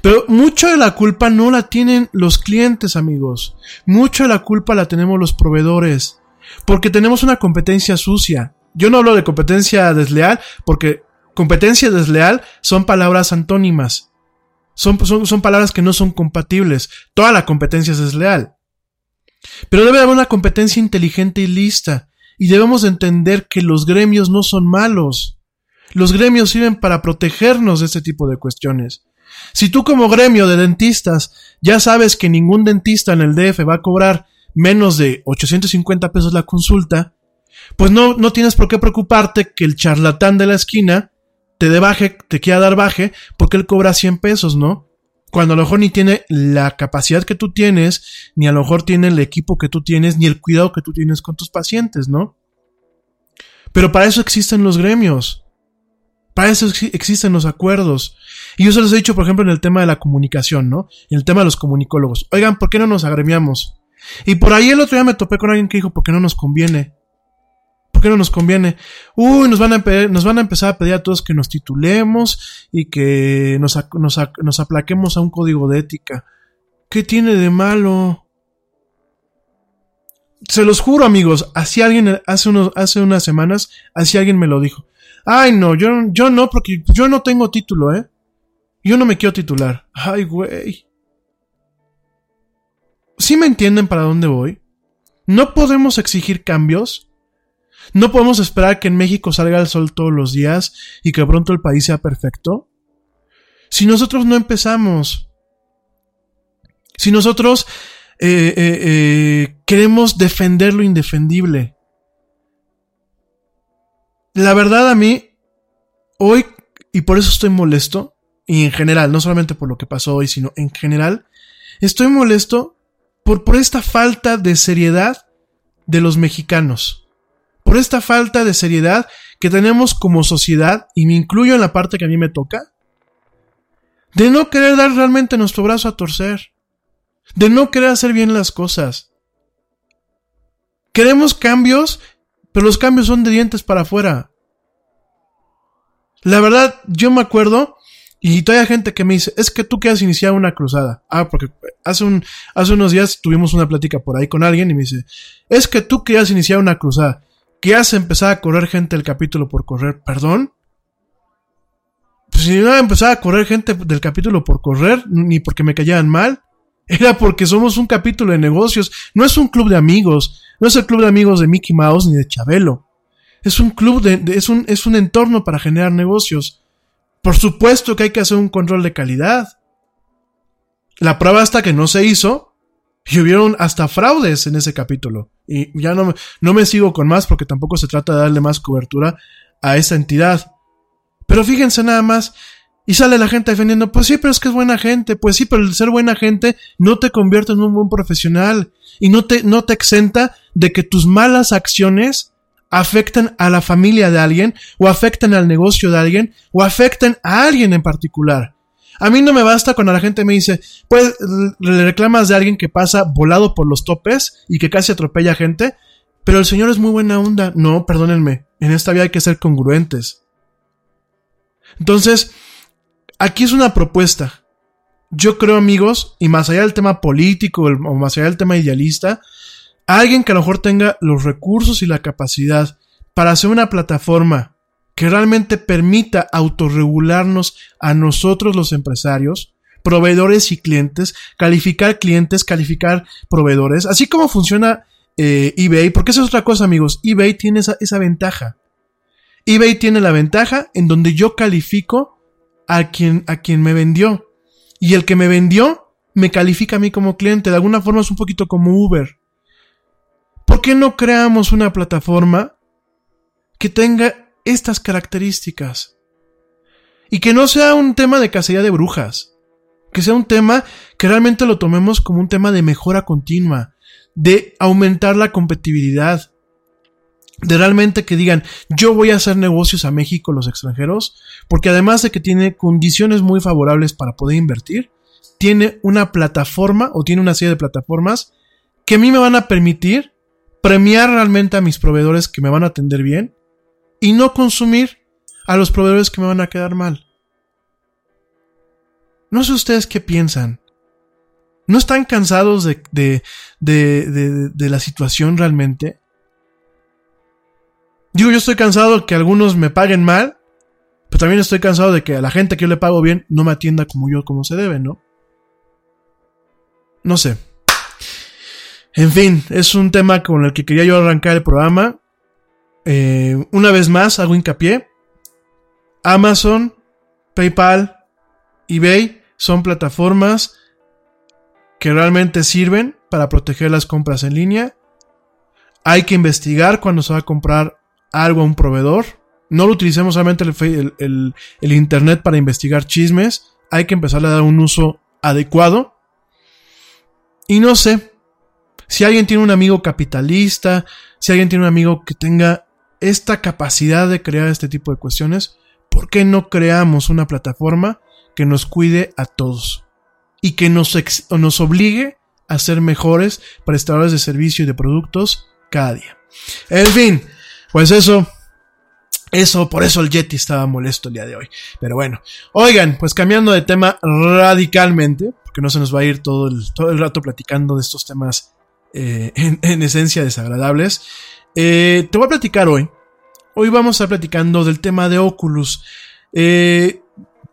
S7: Pero mucho de la culpa no la tienen los clientes, amigos. Mucho de la culpa la tenemos los proveedores. Porque tenemos una competencia sucia. Yo no hablo de competencia desleal, porque competencia desleal son palabras antónimas. Son, son, palabras que no son compatibles. Toda la competencia es desleal. Pero debe haber una competencia inteligente y lista. Y debemos entender que los gremios no son malos. Los gremios sirven para protegernos de este tipo de cuestiones. Si tú como gremio de dentistas ya sabes que ningún dentista en el DF va a cobrar menos de 850 pesos la consulta, pues no, no tienes por qué preocuparte que el charlatán de la esquina te dé baje, te quiera dar baje, porque él cobra 100 pesos, ¿no? Cuando a lo mejor ni tiene la capacidad que tú tienes, ni a lo mejor tiene el equipo que tú tienes, ni el cuidado que tú tienes con tus pacientes, ¿no? Pero para eso existen los gremios. Para eso existen los acuerdos. Y yo se los he dicho, por ejemplo, en el tema de la comunicación, ¿no? En el tema de los comunicólogos. Oigan, ¿por qué no nos agremiamos? Y por ahí el otro día me topé con alguien que dijo, ¿por qué no nos conviene? ¿Por qué no nos conviene? Uy, nos van a, empezar a pedir a todos que nos titulemos y que nos, aplaquemos a un código de ética. ¿Qué tiene de malo? Se los juro, amigos, así alguien hace, unas semanas, así alguien me lo dijo. Ay, no, yo, yo no, porque yo no tengo título, ¿eh? Yo no me quiero titular. Ay, güey. ¿Sí me entienden para dónde voy? No podemos exigir cambios no podemos esperar que en México salga el sol todos los días y que pronto el país sea perfecto. Si nosotros no empezamos, si nosotros eh, eh, eh, queremos defender lo indefendible, la verdad a mí, hoy, y por eso estoy molesto, y en general, no solamente por lo que pasó hoy, sino en general, estoy molesto por, por esta falta de seriedad de los mexicanos por esta falta de seriedad que tenemos como sociedad, y me incluyo en la parte que a mí me toca, de no querer dar realmente nuestro brazo a torcer, de no querer hacer bien las cosas. Queremos cambios, pero los cambios son de dientes para afuera. La verdad, yo me acuerdo, y todavía hay gente que me dice, es que tú quieres iniciar una cruzada. Ah, porque hace, un, hace unos días tuvimos una plática por ahí con alguien y me dice, es que tú quieres iniciar una cruzada que hace empezar a correr gente el capítulo por correr, perdón. Pues si no empezaba a correr gente del capítulo por correr, ni porque me callaban mal, era porque somos un capítulo de negocios, no es un club de amigos, no es el club de amigos de Mickey Mouse ni de Chabelo. Es un club de, es un, es un entorno para generar negocios. Por supuesto que hay que hacer un control de calidad. La prueba hasta que no se hizo y hubieron hasta fraudes en ese capítulo. Y ya no, no me sigo con más porque tampoco se trata de darle más cobertura a esa entidad. Pero fíjense nada más. Y sale la gente defendiendo, pues sí, pero es que es buena gente. Pues sí, pero el ser buena gente no te convierte en un buen profesional. Y no te, no te exenta de que tus malas acciones afecten a la familia de alguien, o afecten al negocio de alguien, o afecten a alguien en particular. A mí no me basta cuando la gente me dice, pues le reclamas de alguien que pasa volado por los topes y que casi atropella gente, pero el señor es muy buena onda. No, perdónenme, en esta vida hay que ser congruentes. Entonces, aquí es una propuesta. Yo creo, amigos, y más allá del tema político o más allá del tema idealista, alguien que a lo mejor tenga los recursos y la capacidad para hacer una plataforma que realmente permita autorregularnos a nosotros los empresarios, proveedores y clientes, calificar clientes, calificar proveedores, así como funciona eh, eBay, porque esa es otra cosa amigos, eBay tiene esa, esa ventaja. eBay tiene la ventaja en donde yo califico a quien, a quien me vendió. Y el que me vendió me califica a mí como cliente. De alguna forma es un poquito como Uber. ¿Por qué no creamos una plataforma que tenga estas características. Y que no sea un tema de cacería de brujas, que sea un tema que realmente lo tomemos como un tema de mejora continua, de aumentar la competitividad, de realmente que digan, yo voy a hacer negocios a México los extranjeros, porque además de que tiene condiciones muy favorables para poder invertir, tiene una plataforma o tiene una serie de plataformas que a mí me van a permitir premiar realmente a mis proveedores que me van a atender bien y no consumir a los proveedores que me van a quedar mal. No sé ustedes qué piensan. ¿No están cansados de, de, de, de, la situación realmente? Digo, yo estoy cansado de que algunos me paguen mal, pero también estoy cansado de que a la gente que yo le pago bien no me atienda como yo, como se debe, ¿no? No sé. En fin, es un tema con el que quería yo arrancar el programa. Eh, una vez más, hago hincapié. Amazon, PayPal, eBay son plataformas que realmente sirven para proteger las compras en línea. Hay que investigar cuando se va a comprar algo a un proveedor. No lo utilicemos solamente el, Internet para investigar chismes. Hay que empezar a dar un uso adecuado. Y no sé, si alguien tiene un amigo capitalista, si alguien tiene un amigo que tenga esta capacidad de crear este tipo de cuestiones, ¿por qué no creamos una plataforma que nos cuide a todos? Y que nos, nos obligue a ser mejores prestadores de servicio y de productos cada día. En fin, pues eso, eso, por eso el Yeti estaba molesto el día de hoy. Pero bueno, oigan, pues cambiando de tema radicalmente, porque no se nos va a ir todo el, todo el rato platicando de estos temas eh, en, esencia desagradables. Eh, te voy a platicar hoy. Hoy vamos a estar platicando del tema de Oculus. Eh,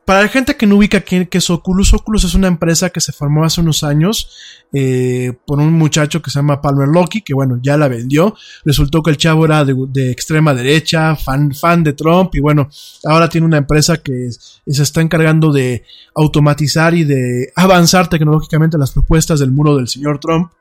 S7: para la gente que no ubica quién es Oculus, Oculus es una empresa que se formó hace unos años por un muchacho que se llama Palmer Loki, que bueno, ya la vendió. Resultó que el chavo era de, extrema derecha, fan, fan de Trump, y bueno, ahora tiene una empresa que se está encargando de automatizar y de avanzar tecnológicamente las propuestas del muro del señor Trump.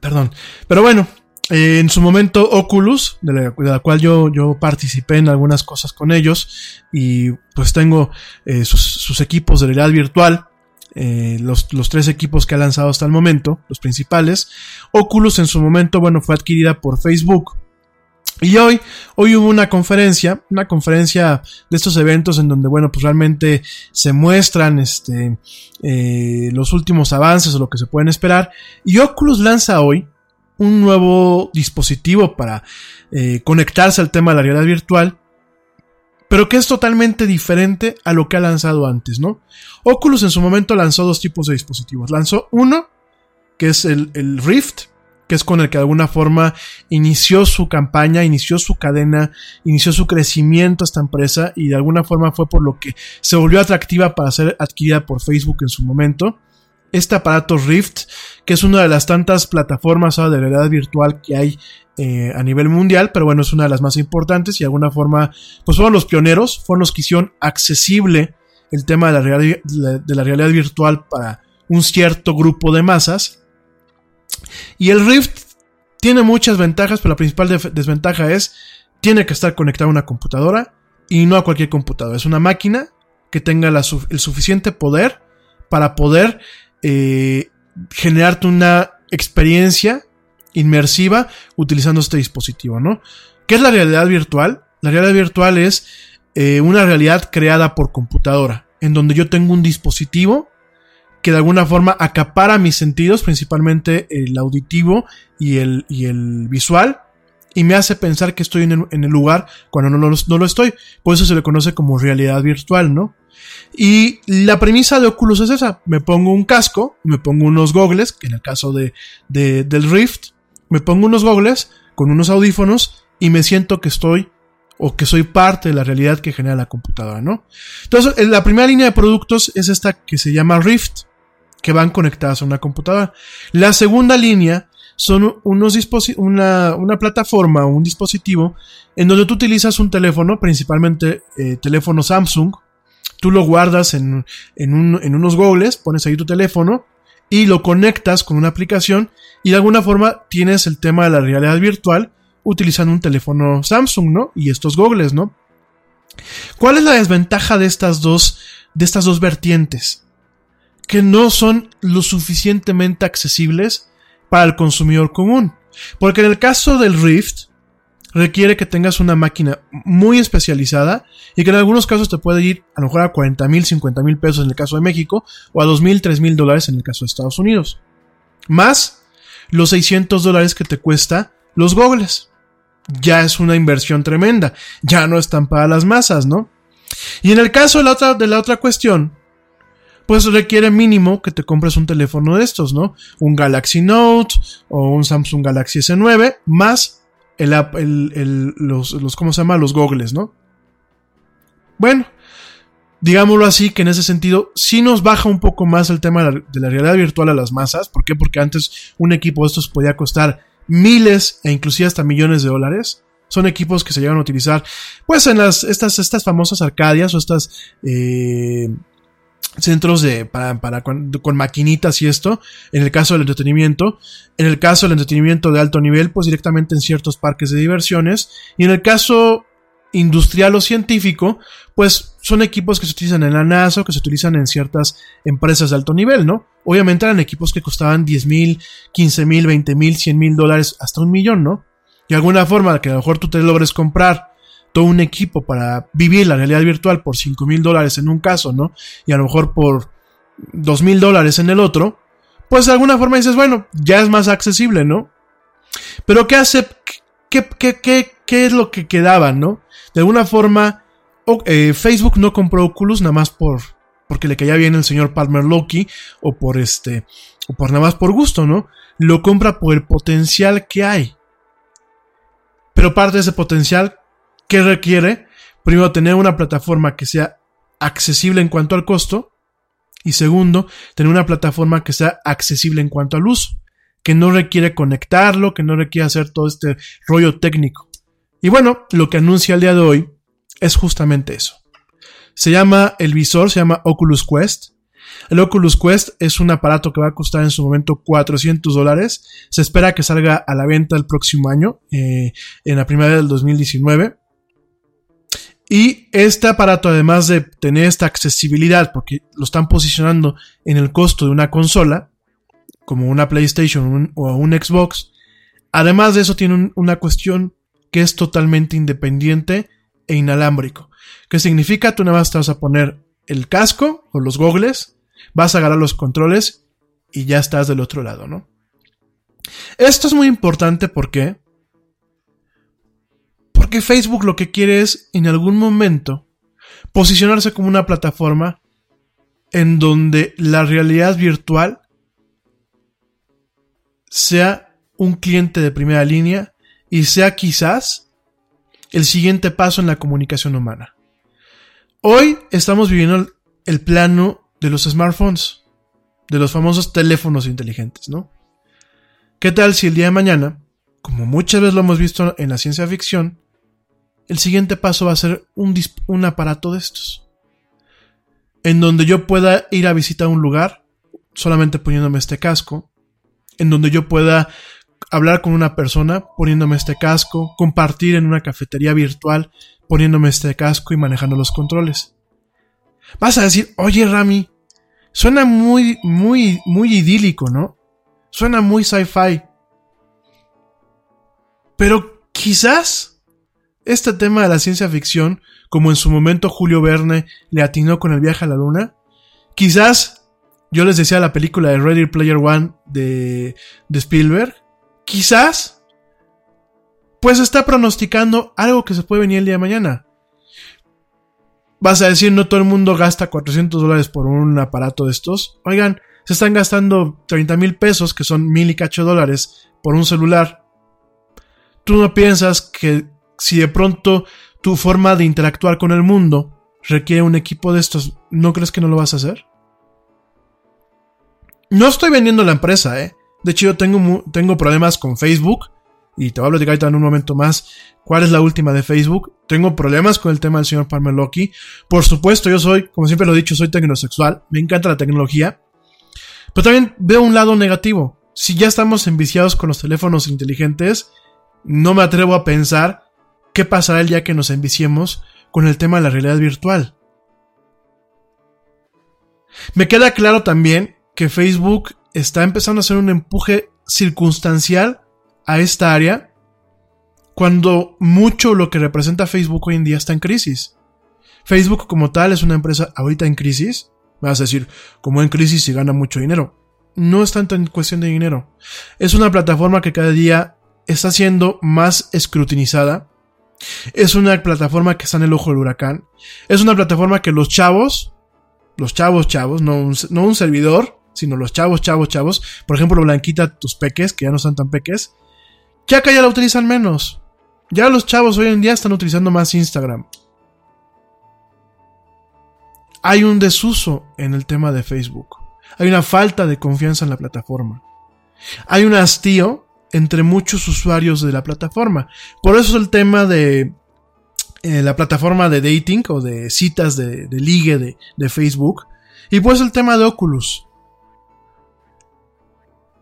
S7: Perdón. Pero bueno, eh, en su momento Oculus, de la, cual yo, yo, participé en algunas cosas con ellos y pues tengo eh, sus, equipos de realidad virtual, eh, los, los, tres equipos que ha lanzado hasta el momento, los principales. Oculus en su momento, bueno, fue adquirida por Facebook y hoy, hoy hubo una conferencia, una conferencia de estos eventos en donde, bueno, pues realmente se muestran este, eh, los últimos avances o lo que se pueden esperar. Y Oculus lanza hoy un nuevo dispositivo para eh, conectarse al tema de la realidad virtual, pero que es totalmente diferente a lo que ha lanzado antes, ¿no? Oculus en su momento lanzó dos tipos de dispositivos. Lanzó uno, que es el, el Rift, que es con el que de alguna forma inició su campaña, inició su cadena, inició su crecimiento esta empresa y de alguna forma fue por lo que se volvió atractiva para ser adquirida por Facebook en su momento. Este aparato Rift, que es una de las tantas plataformas de realidad virtual que hay eh, a nivel mundial, pero bueno, es una de las más importantes y de alguna forma, pues fueron los pioneros, fueron los que hicieron accesible el tema de la de la realidad virtual para un cierto grupo de masas y el Rift tiene muchas ventajas, pero la principal desventaja es, tiene que estar conectado a una computadora y no a cualquier computadora. Es una máquina que tenga el suficiente poder para poder eh, generarte una experiencia inmersiva utilizando este dispositivo, ¿no? ¿Qué es la realidad virtual? La realidad virtual es eh, una realidad creada por computadora, en donde yo tengo un dispositivo que de alguna forma acapara mis sentidos, principalmente el auditivo y el, y el visual, y me hace pensar que estoy en el, lugar cuando no lo, no lo, estoy. Por eso se le conoce como realidad virtual, ¿no? Y la premisa de Oculus es esa. Me pongo un casco, me pongo unos gogles, que en el caso de, de, del Rift, me pongo unos gogles con unos audífonos y me siento que estoy o que soy parte de la realidad que genera la computadora, ¿no? Entonces, la primera línea de productos es esta que se llama Rift que van conectadas a una computadora. La segunda línea son unos una, una plataforma o un dispositivo en donde tú utilizas un teléfono, principalmente eh, teléfono Samsung, tú lo guardas en, en, un, en unos goggles, pones ahí tu teléfono y lo conectas con una aplicación y de alguna forma tienes el tema de la realidad virtual utilizando un teléfono Samsung, ¿no? Y estos goggles, ¿no? ¿Cuál es la desventaja de estas dos, de estas dos vertientes? Que no son lo suficientemente accesibles para el consumidor común. Porque en el caso del Rift, requiere que tengas una máquina muy especializada y que en algunos casos te puede ir a lo mejor a 40 mil, 50 mil pesos en el caso de México o a 2 mil, 3 mil dólares en el caso de Estados Unidos. Más los 600 dólares que te cuesta los gogles. Ya es una inversión tremenda. Ya no están para las masas, ¿no? Y en el caso de la otra, de la otra cuestión, pues requiere mínimo que te compres un teléfono de estos, ¿no? Un Galaxy Note o un Samsung Galaxy S9 más el, el, los, los, ¿cómo se llama? Los gogles, ¿no? Bueno, digámoslo así, que en ese sentido sí nos baja un poco más el tema de la realidad virtual a las masas. ¿Por qué? Porque antes un equipo de estos podía costar miles e inclusive hasta millones de dólares. Son equipos que se llegan a utilizar, pues en las, estas, estas famosas arcadias o estas, eh, centros de, para, para con, maquinitas y esto, en el caso del entretenimiento, en el caso del entretenimiento de alto nivel, pues directamente en ciertos parques de diversiones, y en el caso industrial o científico, pues son equipos que se utilizan en la NASA o que se utilizan en ciertas empresas de alto nivel, ¿no? Obviamente eran equipos que costaban 10 mil, 15 mil, 20 mil, 100 mil dólares, hasta un millón, ¿no? De alguna forma que a lo mejor tú te logres comprar un equipo para vivir la realidad virtual por 5 mil dólares en un caso, ¿no? Y a lo mejor por 2 mil dólares en el otro, pues de alguna forma dices, bueno, ya es más accesible, ¿no? Pero ¿qué hace? ¿Qué, qué, qué, qué es lo que quedaba, no? De alguna forma, eh, Facebook no compró Oculus nada más por porque le caía bien el señor Palmer Loki o por este o por nada más por gusto, ¿no? Lo compra por el potencial que hay. Pero parte de ese potencial que requiere primero tener una plataforma que sea accesible en cuanto al costo y segundo, tener una plataforma que sea accesible en cuanto al uso, que no requiere conectarlo, que no requiere hacer todo este rollo técnico. Y bueno, lo que anuncia el día de hoy es justamente eso. Se llama, el visor se llama Oculus Quest. El Oculus Quest es un aparato que va a costar en su momento 400 dólares. Se espera que salga a la venta el próximo año, eh, en la primavera del 2019. Y este aparato, además de tener esta accesibilidad, porque lo están posicionando en el costo de una consola, como una PlayStation o un Xbox, además de eso tiene una cuestión que es totalmente independiente e inalámbrico. ¿Qué significa? Tú nada más te vas a poner el casco o los gogles, vas a agarrar los controles y ya estás del otro lado, ¿no? Esto es muy importante porque porque Facebook lo que quiere es en algún momento posicionarse como una plataforma en donde la realidad virtual sea un cliente de primera línea y sea quizás el siguiente paso en la comunicación humana. Hoy estamos viviendo el plano de los smartphones, de los famosos teléfonos inteligentes, ¿no? ¿Qué tal si el día de mañana, como muchas veces lo hemos visto en la ciencia ficción, el siguiente paso va a ser un, aparato de estos? En donde yo pueda ir a visitar un lugar solamente poniéndome este casco, en donde yo pueda hablar con una persona poniéndome este casco, compartir en una cafetería virtual poniéndome este casco y manejando los controles. Vas a decir, oye Rami, suena muy, muy, muy idílico, ¿no? Suena muy sci-fi. Pero quizás este tema de la ciencia ficción, como en su momento Julio Verne le atinó con el viaje a la luna, quizás yo les decía la película de Ready Player One de, de Spielberg, quizás, pues está pronosticando algo que se puede venir el día de mañana. Vas a decir, no todo el mundo gasta 400 dólares por un aparato de estos. Oigan, se están gastando 30 mil pesos, que son mil y cacho dólares, por un celular. ¿Tú no piensas que si de pronto tu forma de interactuar con el mundo requiere un equipo de estos, ¿no crees que no lo vas a hacer? No estoy vendiendo la empresa, ¿eh? De hecho, yo tengo, tengo problemas con Facebook. Y te voy a platicar en un momento más cuál es la última de Facebook. Tengo problemas con el tema del señor Palmer Loki. Por supuesto, yo soy, como siempre lo he dicho, soy tecnosexual. Me encanta la tecnología. Pero también veo un lado negativo. Si ya estamos enviciados con los teléfonos inteligentes, no me atrevo a pensar qué pasará el día que nos enviciemos con el tema de la realidad virtual. Me queda claro también que Facebook está empezando a hacer un empuje circunstancial a esta área cuando mucho lo que representa Facebook hoy en día está en crisis. Facebook como tal es una empresa ahorita en crisis. Me vas a decir, como en crisis y gana mucho dinero. No es tanto en cuestión de dinero. Es una plataforma que cada día está siendo más escrutinizada. Es una plataforma que está en el ojo del huracán. Es una plataforma que los chavos, los chavos chavos, no un, un servidor, sino los chavos, chavos, chavos. Por ejemplo, Blanquita, tus peques, que ya no son tan peques. Ya que ya la utilizan menos. Ya los chavos hoy en día están utilizando más Instagram. Hay un desuso en el tema de Facebook. Hay una falta de confianza en la plataforma. Hay un hastío entre muchos usuarios de la plataforma. Por eso el tema de eh, la plataforma de dating o de citas de, ligue de, de Facebook Y pues el tema de Oculus.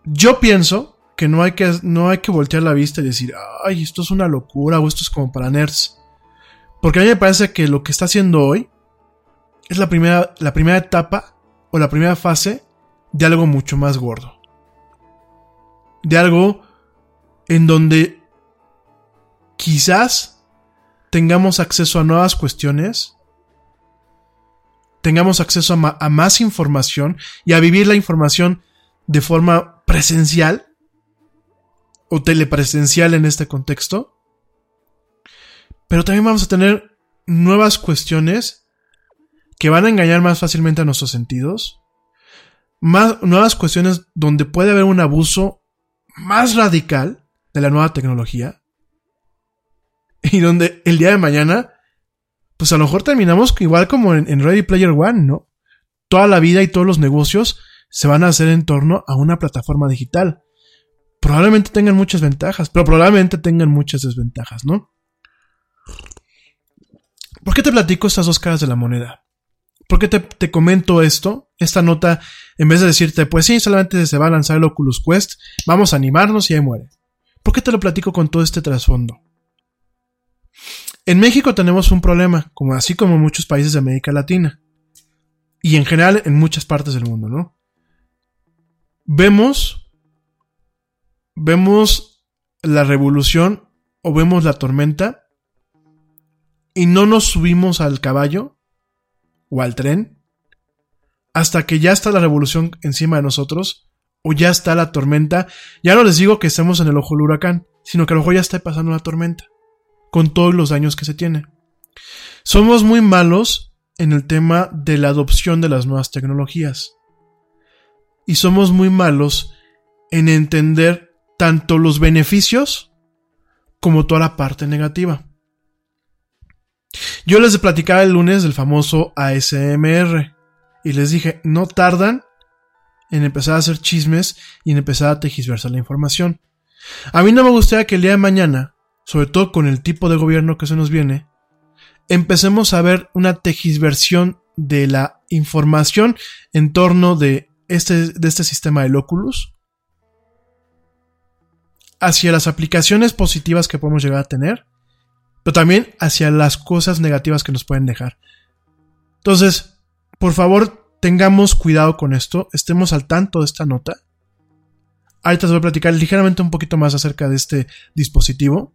S7: Yo pienso que no hay que, no hay que voltear la vista y decir, ay, esto es una locura o esto es como para nerds. Porque a mí me parece que lo que está haciendo hoy es la primera, la primera etapa o la primera fase de algo mucho más gordo. De algo en donde quizás tengamos acceso a nuevas cuestiones, tengamos acceso a, más información y a vivir la información de forma presencial o telepresencial en este contexto. Pero también vamos a tener nuevas cuestiones que van a engañar más fácilmente a nuestros sentidos. Más, nuevas cuestiones donde puede haber un abuso más radical de la nueva tecnología. Y donde el día de mañana, pues a lo mejor terminamos igual como en, Ready Player One, ¿no? Toda la vida y todos los negocios se van a hacer en torno a una plataforma digital. Probablemente tengan muchas ventajas, pero probablemente tengan muchas desventajas, ¿no? ¿Por qué te platico estas dos caras de la moneda? ¿Por qué te, te, comento esto? Esta nota, en vez de decirte, pues sí, solamente se va a lanzar el Oculus Quest, vamos a animarnos y ahí muere. ¿Por qué te lo platico con todo este trasfondo? En México tenemos un problema, como así como en muchos países de América Latina. Y en general en muchas partes del mundo, ¿no? Vemos. Vemos la revolución o vemos la tormenta y no nos subimos al caballo o al tren hasta que ya está la revolución encima de nosotros o ya está la tormenta. Ya no les digo que estemos en el ojo del huracán, sino que a lo mejor ya está pasando la tormenta con todos los daños que se tiene. Somos muy malos en el tema de la adopción de las nuevas tecnologías. Y somos muy malos en entender tanto los beneficios como toda la parte negativa. Yo les platicaba el lunes del famoso ASMR y les dije, no tardan en empezar a hacer chismes y en empezar a tejiversar la información. A mí no me gustaría que el día de mañana, sobre todo con el tipo de gobierno que se nos viene, empecemos a ver una tejiversión de la información en torno de este, de este sistema de Oculus hacia las aplicaciones positivas que podemos llegar a tener, pero también hacia las cosas negativas que nos pueden dejar. Entonces, por favor, tengamos cuidado con esto, estemos al tanto de esta nota. Ahorita os voy a platicar ligeramente un poquito más acerca de este dispositivo.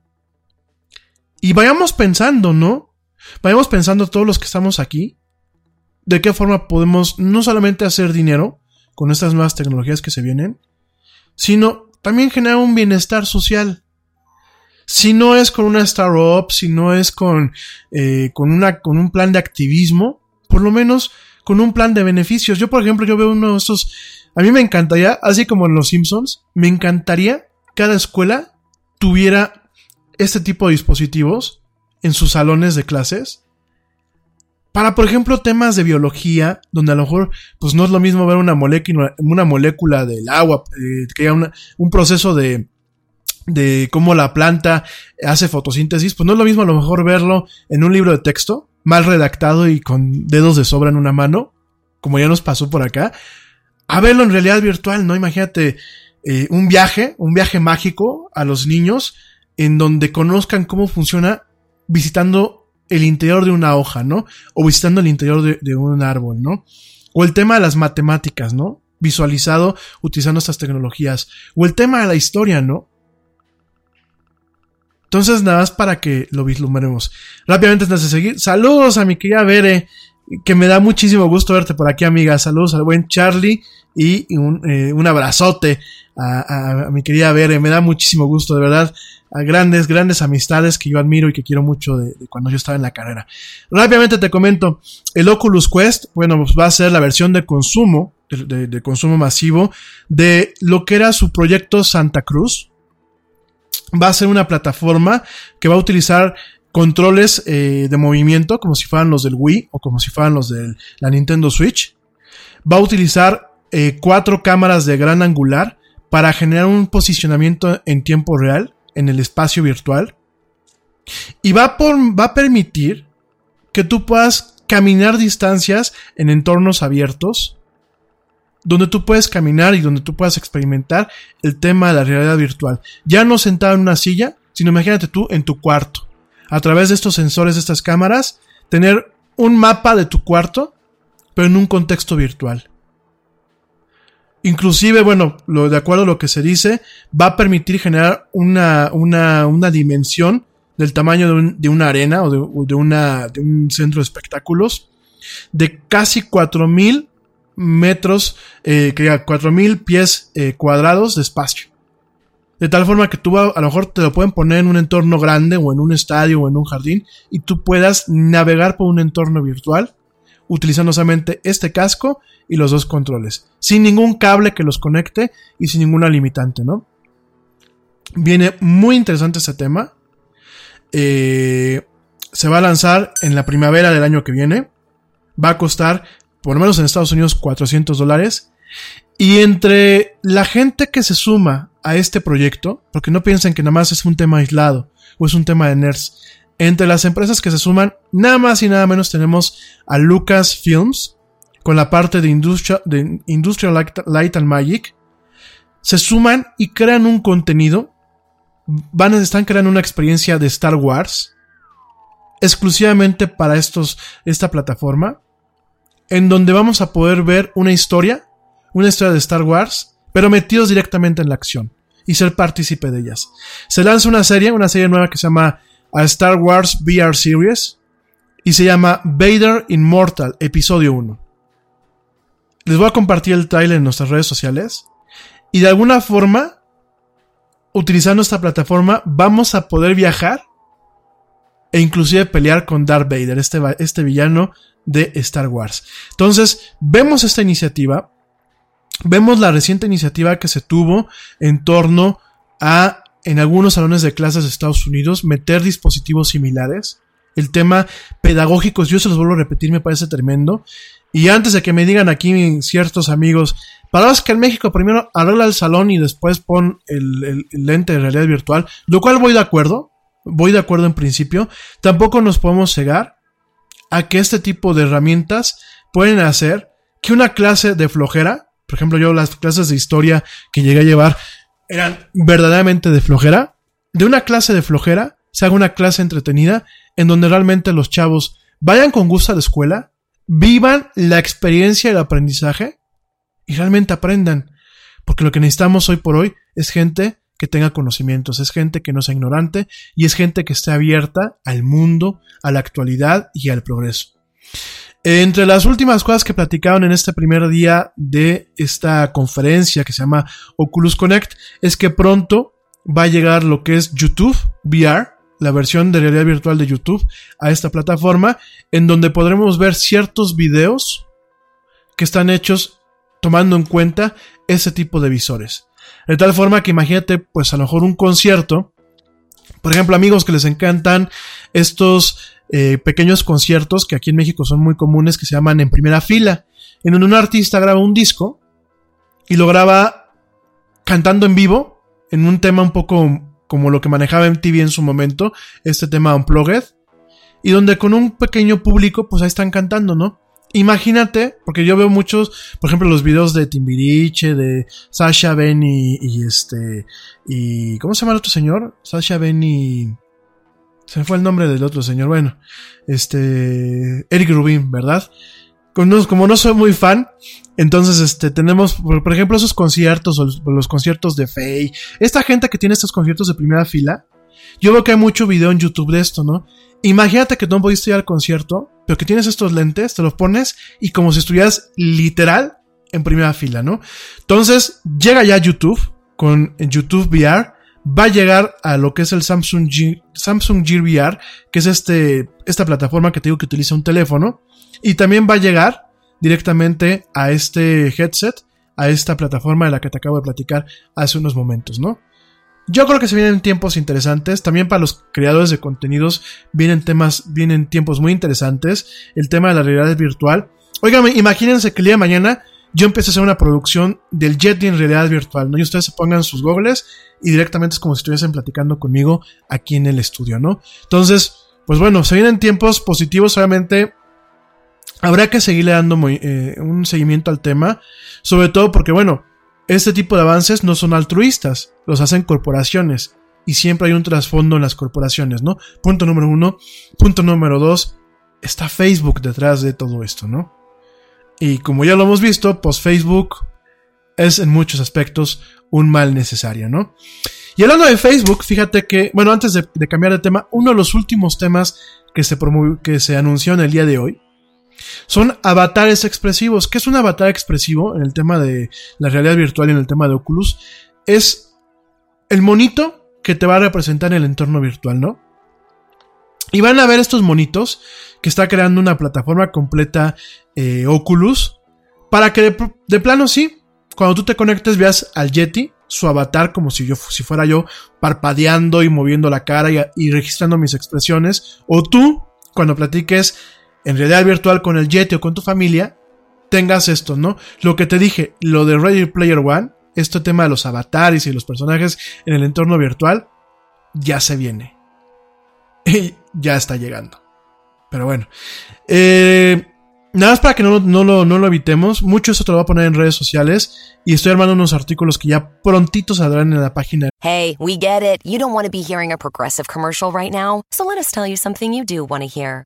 S7: Y vayamos pensando, ¿no? Vayamos pensando todos los que estamos aquí, de qué forma podemos no solamente hacer dinero con estas nuevas tecnologías que se vienen, sino también generar un bienestar social. Si no es con una startup, si no es con, eh, con, una, con un plan de activismo, por lo menos con un plan de beneficios. Yo, por ejemplo, yo veo uno de estos, a mí me encantaría, así como en Los Simpsons, me encantaría cada escuela tuviera este tipo de dispositivos en sus salones de clases para, por ejemplo, temas de biología, donde a lo mejor, pues no es lo mismo ver una molécula, una molécula del agua, eh, que haya un proceso de, de cómo la planta hace fotosíntesis, pues no es lo mismo a lo mejor verlo en un libro de texto, mal redactado y con dedos de sobra en una mano, como ya nos pasó por acá, a verlo en realidad virtual, ¿no? Imagínate eh, un viaje, un viaje mágico a los niños, en donde conozcan cómo funciona visitando el interior de una hoja, ¿no? O visitando el interior de, un árbol, ¿no? O el tema de las matemáticas, ¿no? Visualizado utilizando estas tecnologías. O el tema de la historia, ¿no? Entonces, nada más para que lo vislumbremos. Rápidamente, antes de seguir, saludos a mi querida Bere, que me da muchísimo gusto verte por aquí, amiga. Saludos al buen Charlie y un, eh, un abrazote a, a, mi querida Bere. Me da muchísimo gusto, de verdad a grandes, grandes amistades que yo admiro y que quiero mucho de, cuando yo estaba en la carrera. Rápidamente te comento, el Oculus Quest, bueno, pues va a ser la versión de consumo, de, consumo masivo, de lo que era su proyecto Santa Cruz. Va a ser una plataforma que va a utilizar controles eh, de movimiento como si fueran los del Wii o como si fueran los de la Nintendo Switch. Va a utilizar eh, cuatro cámaras de gran angular para generar un posicionamiento en tiempo real en el espacio virtual. Y va, va a permitir que tú puedas caminar distancias en entornos abiertos, donde tú puedes caminar y donde tú puedas experimentar el tema de la realidad virtual. Ya no sentado en una silla, sino imagínate tú en tu cuarto. A través de estos sensores, de estas cámaras, tener un mapa de tu cuarto, pero en un contexto virtual. Inclusive, bueno, lo, de acuerdo a lo que se dice, va a permitir generar una, una, una dimensión del tamaño de, un, de una arena o de, de, una, de un centro de espectáculos de casi 4000 metros, eh, que 4000 pies eh, cuadrados de espacio. De tal forma que tú a, a, lo mejor te lo pueden poner en un entorno grande o en un estadio o en un jardín y tú puedas navegar por un entorno virtual utilizando solamente este casco y los dos controles, sin ningún cable que los conecte y sin ninguna limitante, ¿no? Viene muy interesante este tema. Eh, se va a lanzar en la primavera del año que viene. Va a costar, por lo menos en Estados Unidos, 400 dólares. Y entre la gente que se suma a este proyecto, porque no piensen que nada más es un tema aislado o es un tema de nerds, entre las empresas que se suman, nada más y nada menos tenemos a Lucasfilms con la parte de Industrial, de Industrial Light, Light and Magic. Se suman y crean un contenido. Van, están creando una experiencia de Star Wars exclusivamente para estos, esta plataforma, en donde vamos a poder ver una historia, una historia de Star Wars, pero metidos directamente en la acción y ser partícipe de ellas. Se lanza una serie, una serie nueva que se llama a Star Wars VR Series y se llama Vader Immortal, episodio 1. Les voy a compartir el trailer en nuestras redes sociales y de alguna forma, utilizando esta plataforma, vamos a poder viajar e inclusive pelear con Darth Vader, este, este villano de Star Wars. Entonces, vemos esta iniciativa, vemos la reciente iniciativa que se tuvo en torno a en algunos salones de clases de Estados Unidos meter dispositivos similares. El tema pedagógico, yo se los vuelvo a repetir, me parece tremendo. Y antes de que me digan aquí ciertos amigos, para que en México primero arregla el salón y después pon el, el, lente de realidad virtual, lo cual voy de acuerdo, voy de acuerdo en principio, tampoco nos podemos cegar a que este tipo de herramientas pueden hacer que una clase de flojera, por ejemplo yo las clases de historia que llegué a llevar, eran verdaderamente de flojera, de una clase de flojera se haga una clase entretenida en donde realmente los chavos vayan con gusto a la escuela, vivan la experiencia y el aprendizaje y realmente aprendan. Porque lo que necesitamos hoy por hoy es gente que tenga conocimientos, es gente que no sea ignorante y es gente que esté abierta al mundo, a la actualidad y al progreso. Entre las últimas cosas que platicaron en este primer día de esta conferencia que se llama Oculus Connect es que pronto va a llegar lo que es YouTube VR, la versión de realidad virtual de YouTube, a esta plataforma, en donde podremos ver ciertos videos que están hechos tomando en cuenta ese tipo de visores. De tal forma que imagínate, pues a lo mejor un concierto, por ejemplo, amigos que les encantan estos eh, pequeños conciertos que aquí en México son muy comunes que se llaman en primera fila, en donde un artista graba un disco y lo graba cantando en vivo en un tema un poco como lo que manejaba MTV en su momento, este tema Unplugged, y donde con un pequeño público pues ahí están cantando, ¿no? Imagínate, porque yo veo muchos, por ejemplo, los videos de Timbiriche, de Sasha Ben y, este, y, ¿cómo se llama el otro señor? Sasha Ben y, se me fue el nombre del otro señor. Bueno, este. Eric Rubin, ¿verdad? Como no, soy muy fan, entonces este, tenemos, por, por ejemplo, esos conciertos o los, los, conciertos de Faye. Esta gente que tiene estos conciertos de primera fila, yo veo que hay mucho video en YouTube de esto, ¿no? Imagínate que no pudiste ir al concierto, pero que tienes estos lentes, te los pones y como si estuvieras literal en primera fila, ¿no? Entonces, llega ya YouTube con YouTube VR va a llegar a lo que es el Samsung, Samsung Gear VR, que es este, esta plataforma que te digo que utiliza un teléfono, y también va a llegar directamente a este headset, a esta plataforma de la que te acabo de platicar hace unos momentos, ¿no? Yo creo que se vienen tiempos interesantes, también para los creadores de contenidos vienen temas, vienen tiempos muy interesantes, el tema de la realidad virtual. Oigan, imagínense que el día de mañana yo empecé a hacer una producción del Yeti en realidad virtual, ¿no? Y ustedes se pongan sus goggles y directamente es como si estuviesen platicando conmigo aquí en el estudio, ¿no? Entonces, pues bueno, se vienen tiempos positivos, obviamente habrá que seguirle dando eh, un seguimiento al tema, sobre todo porque, bueno, este tipo de avances no son altruistas, los hacen corporaciones y siempre hay un trasfondo en las corporaciones, ¿no? Punto número uno. Punto número dos, está Facebook detrás de todo esto, ¿no? Y como ya lo hemos visto, pues Facebook es en muchos aspectos un mal necesario, ¿no? Y hablando de Facebook, fíjate que, bueno, antes de, cambiar de tema, uno de los últimos temas que se, que se anunció en el día de hoy son avatares expresivos. ¿Qué es un avatar expresivo en el tema de la realidad virtual y en el tema de Oculus? Es el monito que te va a representar en el entorno virtual, ¿no? Y van a ver estos monitos que está creando una plataforma completa eh, Oculus para que de, plano sí, cuando tú te conectes veas al Yeti, su avatar como si yo si fuera yo parpadeando y moviendo la cara y, registrando mis expresiones, o tú cuando platiques en realidad virtual con el Yeti o con tu familia, tengas esto, ¿no? Lo que te dije, lo de Ready Player One, este tema de los avatares y los personajes en el entorno virtual, ya se viene. Ya está llegando. Pero bueno. Eh, nada más para que no, no, lo, no lo evitemos. Mucho eso te lo voy a poner en redes sociales. Y estoy armando unos artículos que ya prontito saldrán en la página.
S11: Hey, we get it. You don't want to be hearing a progressive commercial right now. So let us tell you something you do want to hear.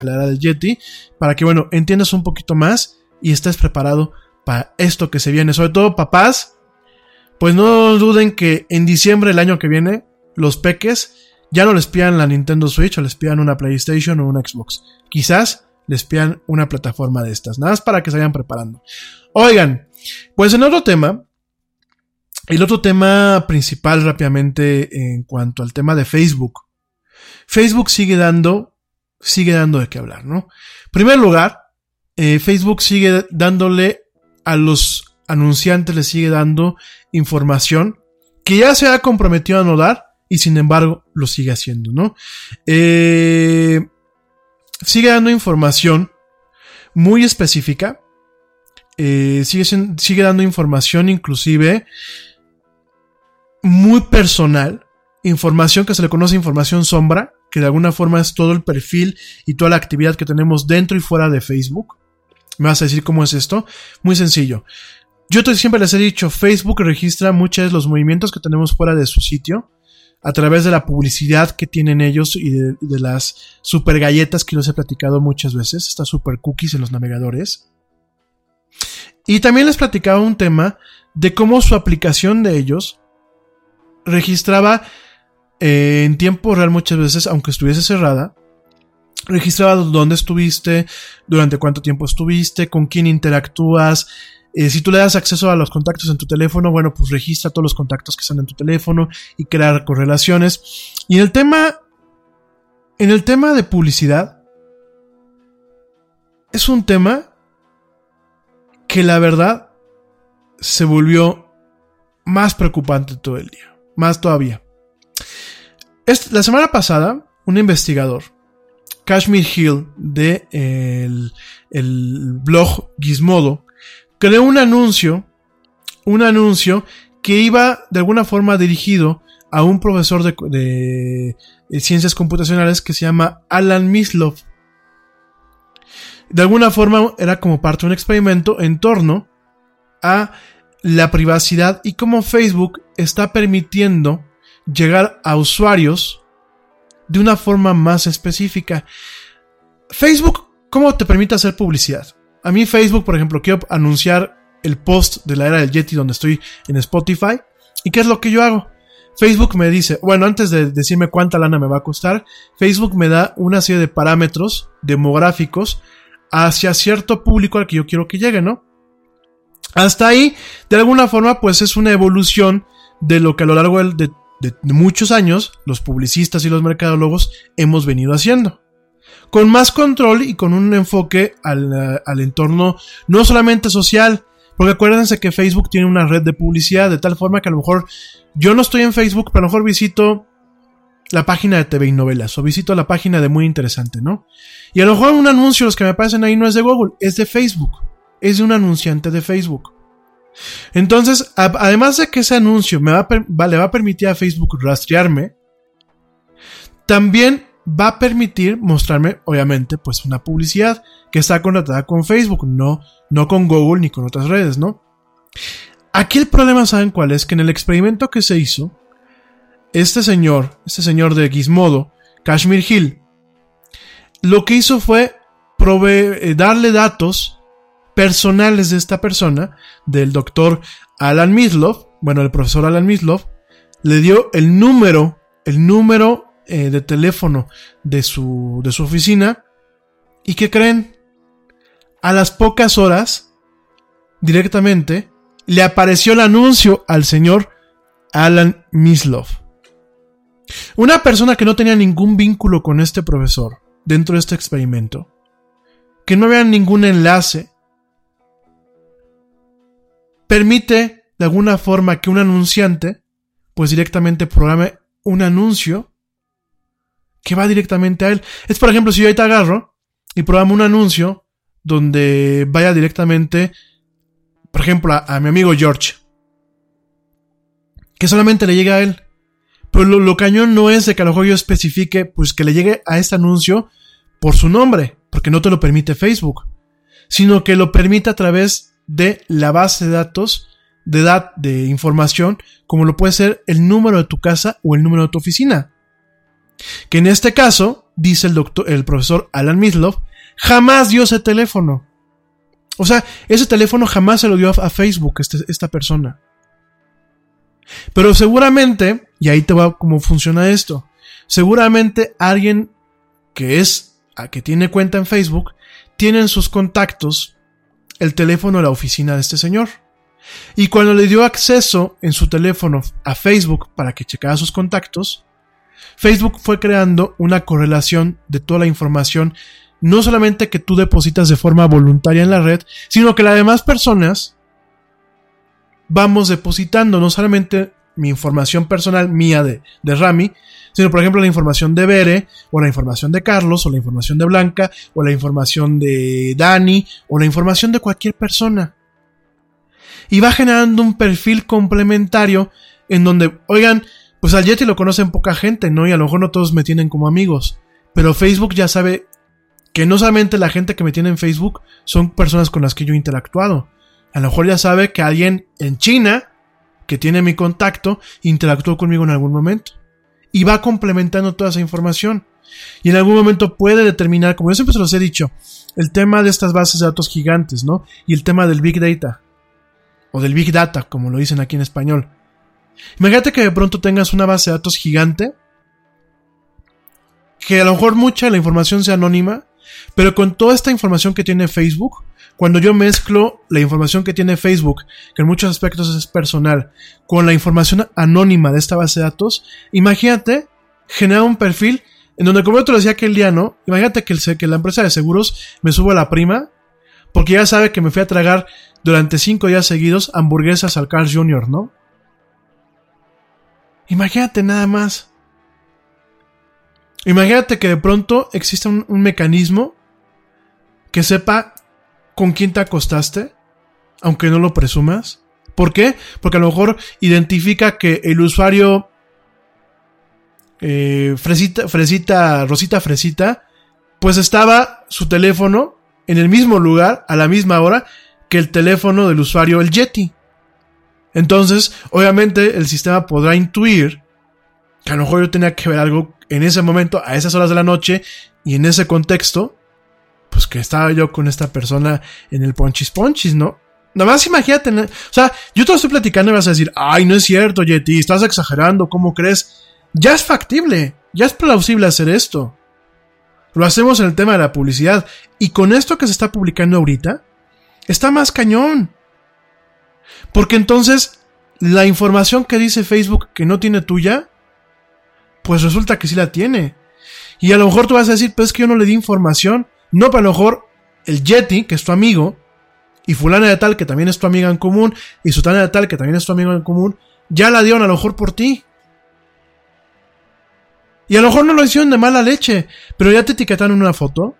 S7: La del Yeti, para que, bueno, entiendas un poquito más y estés preparado para esto que se viene. Sobre todo, papás, pues no duden que en diciembre del año que viene, los peques ya no les pidan la Nintendo Switch o les pidan una PlayStation o una Xbox. Quizás les pidan una plataforma de estas. Nada más para que se vayan preparando. Oigan, pues en otro tema, el otro tema principal rápidamente en cuanto al tema de Facebook. Facebook sigue dando sigue dando de qué hablar, ¿no? En primer lugar, eh, Facebook sigue dándole a los anunciantes, le sigue dando información que ya se ha comprometido a no dar y sin embargo lo sigue haciendo, ¿no? Eh, sigue dando información muy específica, eh, sigue, sigue dando información inclusive muy personal, información que se le conoce información sombra, que de alguna forma es todo el perfil y toda la actividad que tenemos dentro y fuera de Facebook. ¿Me vas a decir cómo es esto? Muy sencillo. Yo siempre les he dicho, Facebook registra muchos de los movimientos que tenemos fuera de su sitio a través de la publicidad que tienen ellos y de, las super galletas que los he platicado muchas veces, estas super cookies en los navegadores. Y también les platicaba un tema de cómo su aplicación de ellos registraba eh, en tiempo real muchas veces, aunque estuviese cerrada, registraba dónde estuviste, durante cuánto tiempo estuviste, con quién interactúas. Eh, si tú le das acceso a los contactos en tu teléfono, bueno, pues registra todos los contactos que están en tu teléfono y crear correlaciones. Y en el tema, en el tema de publicidad, es un tema que la verdad se volvió más preocupante todo el día. Más todavía la semana pasada, un investigador, Kashmir Hill, de el, blog Gizmodo, creó un anuncio, un anuncio que iba de alguna forma dirigido a un profesor de, ciencias computacionales que se llama Alan Mislov. De alguna forma era como parte de un experimento en torno a la privacidad y cómo Facebook está permitiendo llegar a usuarios de una forma más específica. Facebook, ¿cómo te permite hacer publicidad? A mí Facebook, por ejemplo, quiero anunciar el post de la era del Yeti donde estoy en Spotify. ¿Y qué es lo que yo hago? Facebook me dice, bueno, antes de decirme cuánta lana me va a costar, Facebook me da una serie de parámetros demográficos hacia cierto público al que yo quiero que llegue, ¿no? Hasta ahí, de alguna forma, pues es una evolución de lo que a lo largo de, de muchos años los publicistas y los mercadólogos hemos venido haciendo con más control y con un enfoque al, al, entorno no solamente social, porque acuérdense que Facebook tiene una red de publicidad de tal forma que a lo mejor yo no estoy en Facebook, pero a lo mejor visito la página de TV y novelas o visito la página de muy interesante, ¿no? Y a lo mejor un anuncio, los que me aparecen ahí no es de Google, es de Facebook, es de un anunciante de Facebook. Entonces, además de que ese anuncio le va a permitir a Facebook rastrearme, también va a permitir mostrarme, obviamente, pues una publicidad que está contratada con Facebook, no, no con Google ni con otras redes, ¿no? Aquí el problema, ¿saben cuál es? Que en el experimento que se hizo, este señor, este señor de Gizmodo, Kashmir Hill, lo que hizo fue eh, darle datos personales de esta persona, del doctor Alan Mislov, bueno, el profesor Alan Mislov, le dio el número, el número eh, de teléfono de su, de su oficina. ¿Y qué creen? A las pocas horas, directamente, le apareció el anuncio al señor Alan Mislov. Una persona que no tenía ningún vínculo con este profesor dentro de este experimento, que no había ningún enlace, permite de alguna forma que un anunciante pues directamente programe un anuncio que va directamente a él. Es por ejemplo, si yo te agarro y programo un anuncio donde vaya directamente, por ejemplo, a, mi amigo George. Que solamente le llegue a él. Pero lo, cañón no es de que a lo mejor yo especifique, pues que le llegue a este anuncio por su nombre, porque no te lo permite Facebook, sino que lo permite a través de la base de datos de, edad de información, como lo puede ser el número de tu casa o el número de tu oficina. Que en este caso, dice el doctor, el profesor Alan Mislov, jamás dio ese teléfono. O sea, ese teléfono jamás se lo dio a, Facebook, este, esta persona. Pero seguramente, y ahí te va cómo funciona esto, seguramente alguien que es, que tiene cuenta en Facebook, tiene en sus contactos el teléfono de la oficina de este señor. Y cuando le dio acceso en su teléfono a Facebook para que checara sus contactos, Facebook fue creando una correlación de toda la información, no solamente que tú depositas de forma voluntaria en la red, sino que las demás personas vamos depositando no solamente mi información personal mía de, de Rami, sino por ejemplo la información de Bere, o la información de Carlos, o la información de Blanca, o la información de Dani, o la información de cualquier persona. Y va generando un perfil complementario en donde, oigan, pues al Yeti lo conocen poca gente, ¿no? Y a lo mejor no todos me tienen como amigos. Pero Facebook ya sabe que no solamente la gente que me tiene en Facebook son personas con las que yo he interactuado. A lo mejor ya sabe que alguien en China que tiene mi contacto interactuó conmigo en algún momento. Y va complementando toda esa información. Y en algún momento puede determinar, como yo siempre se los he dicho, el tema de estas bases de datos gigantes, ¿no? Y el tema del Big Data. O del Big Data, como lo dicen aquí en español. Imagínate que de pronto tengas una base de datos gigante, que a lo mejor mucha de la información sea anónima, pero con toda esta información que tiene Facebook, cuando yo mezclo la información que tiene Facebook, que en muchos aspectos es personal, con la información anónima de esta base de datos, imagínate generar un perfil en donde, como yo te lo decía aquel día, ¿no? Imagínate que, la empresa de seguros me suba la prima, porque ya sabe que me fui a tragar durante cinco días seguidos hamburguesas al Carl Jr., ¿no? Imagínate nada más. Imagínate que de pronto existe un, mecanismo que sepa con quién te acostaste, aunque no lo presumas. ¿Por qué? Porque a lo mejor identifica que el usuario eh, Fresita, Fresita, Rosita Fresita, pues estaba su teléfono en el mismo lugar, a la misma hora, que el teléfono del usuario el Yeti. Entonces, obviamente, el sistema podrá intuir que a lo mejor yo tenía que ver algo en ese momento, a esas horas de la noche y en ese contexto, pues que estaba yo con esta persona en el ponchis ponchis, ¿no? Nada más imagínate, o sea, yo te lo estoy platicando y vas a decir, ay, no es cierto, Yeti, estás exagerando, ¿cómo crees? Ya es factible, ya es plausible hacer esto. Lo hacemos en el tema de la publicidad. Y con esto que se está publicando ahorita, está más cañón. Porque entonces, la información que dice Facebook que no tiene tuya, pues resulta que sí la tiene. Y a lo mejor tú vas a decir, pues es que yo no le di información. No, pero a lo mejor el Yeti, que es tu amigo, y fulana de tal, que también es tu amiga en común, y sutana de tal, que también es tu amigo en común, ya la dieron a lo mejor por ti. Y a lo mejor no lo hicieron de mala leche, pero ya te etiquetaron una foto.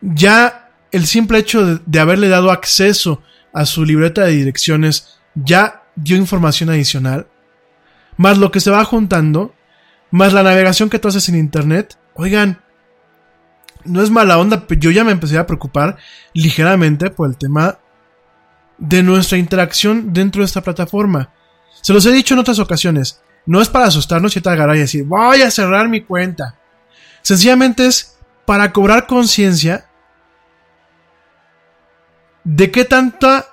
S7: Ya el simple hecho de, de haberle dado acceso a su libreta de direcciones ya dio información adicional. Más lo que se va juntando, más la navegación que tú haces en internet. Oigan, no es mala onda, pero yo ya me empecé a preocupar ligeramente por el tema de nuestra interacción dentro de esta plataforma. Se los he dicho en otras ocasiones. No es para asustarnos y agarrar y decir, voy a cerrar mi cuenta. Sencillamente es para cobrar conciencia de qué tanta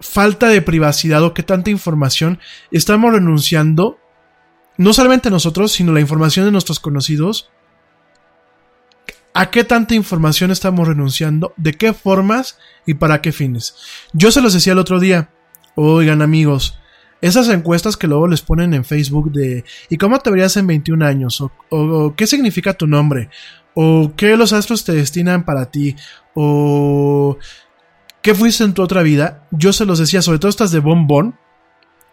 S7: falta de privacidad o qué tanta información estamos renunciando, no solamente nosotros, sino la información de nuestros conocidos, a qué tanta información estamos renunciando, de qué formas y para qué fines. Yo se los decía el otro día, oigan amigos, esas encuestas que luego les ponen en Facebook de ¿y cómo te verías en 21 años? O, qué significa tu nombre? ¿O qué los astros te destinan para ti? ¿O qué fuiste en tu otra vida? Yo se los decía, sobre todo estas de bombón.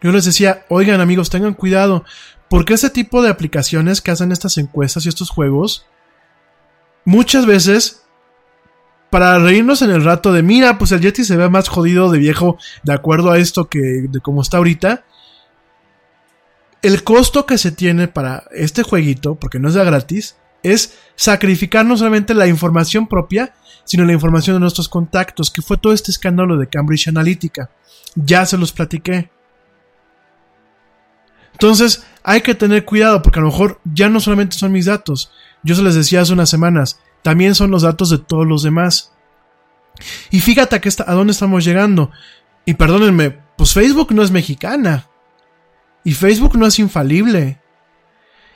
S7: Yo les decía, oigan amigos, tengan cuidado, porque ese tipo de aplicaciones que hacen estas encuestas y estos juegos, muchas veces, para reírnos en el rato de, mira, pues el Yeti se ve más jodido de viejo de acuerdo a esto que de cómo está ahorita, el costo que se tiene para este jueguito, porque no es de gratis, es sacrificar no solamente la información propia, sino la información de nuestros contactos, que fue todo este escándalo de Cambridge Analytica. Ya se los platiqué. Entonces, hay que tener cuidado, porque a lo mejor ya no solamente son mis datos. Yo se les decía hace unas semanas, también son los datos de todos los demás. Y fíjate a, está, dónde estamos llegando. Y perdónenme, pues Facebook no es mexicana. Y Facebook no es infalible.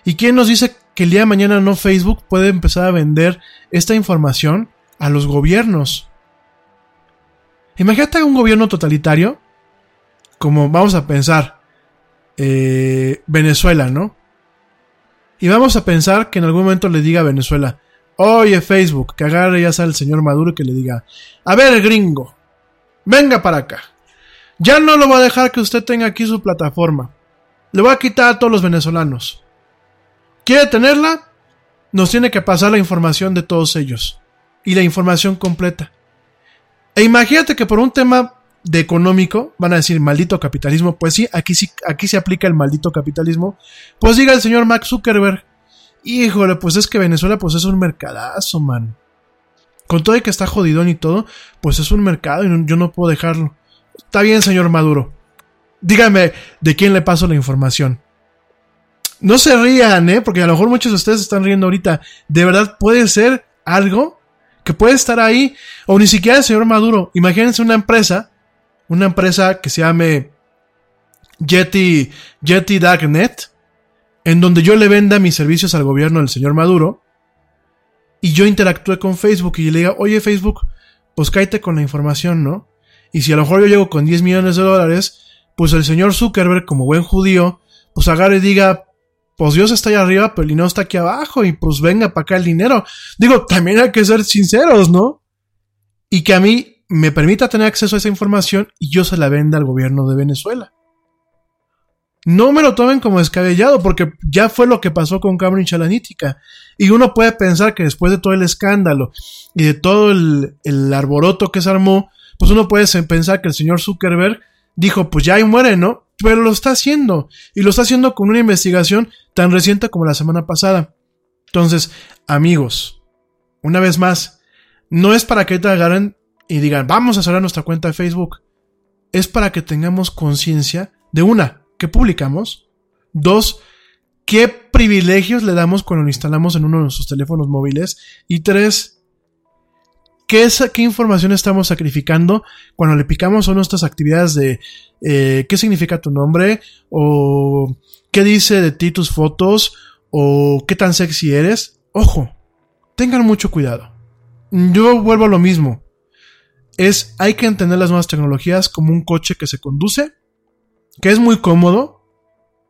S7: ¿Y quién nos dice que el día de mañana no Facebook puede empezar a vender esta información a los gobiernos? Imagínate un gobierno totalitario, como vamos a pensar, eh, Venezuela, ¿no? Y vamos a pensar que en algún momento le diga a Venezuela, oye Facebook, que agarre ya sea el señor Maduro que le diga, a ver gringo, venga para acá. Ya no lo voy a dejar que usted tenga aquí su plataforma. Le voy a quitar a todos los venezolanos. ¿Quiere tenerla? Nos tiene que pasar la información de todos ellos. Y la información completa. E imagínate que por un tema de económico, van a decir maldito capitalismo, pues sí, aquí sí, aquí se aplica el maldito capitalismo. Pues diga el señor Max Zuckerberg, híjole, pues es que Venezuela pues es un mercadazo, man. Con todo y que está jodidón y todo, pues es un mercado y yo no puedo dejarlo. Está bien, señor Maduro. Dígame de quién le paso la información. No se rían, ¿eh? Porque a lo mejor muchos de ustedes están riendo ahorita. De verdad puede ser algo que puede estar ahí. O ni siquiera el señor Maduro. Imagínense una empresa una empresa que se llame Jetty, Jetty Darknet, en donde yo le venda mis servicios al gobierno del señor Maduro, y yo interactúe con Facebook y le diga, oye Facebook, pues cállate con la información, ¿no? Y si a lo mejor yo llego con 10 millones de dólares, pues el señor Zuckerberg, como buen judío, pues agarre y diga, pues Dios está ahí arriba, pero el dinero está aquí abajo, y pues venga para acá el dinero. Digo, también hay que ser sinceros, ¿no? Y que a mí me permita tener acceso a esa información y yo se la venda al gobierno de Venezuela. No me lo tomen como descabellado, porque ya fue lo que pasó con Cambridge Analytica. Y uno puede pensar que después de todo el escándalo y de todo el, el arboroto que se armó, pues uno puede pensar que el señor Zuckerberg dijo, pues ya ahí muere, ¿no? Pero lo está haciendo. Y lo está haciendo con una investigación tan reciente como la semana pasada. Entonces, amigos, una vez más, no es para que te agarren y digan, vamos a cerrar nuestra cuenta de Facebook, es para que tengamos conciencia de una, que publicamos, dos, qué privilegios le damos cuando lo instalamos en uno de nuestros teléfonos móviles y tres, ¿qué, es, ¿qué información estamos sacrificando cuando le picamos a nuestras actividades de eh, qué significa tu nombre? ¿O qué dice de ti tus fotos? ¿O qué tan sexy eres? Ojo, tengan mucho cuidado. Yo vuelvo a lo mismo. Es, hay que entender las nuevas tecnologías como un coche que se conduce, que es muy cómodo,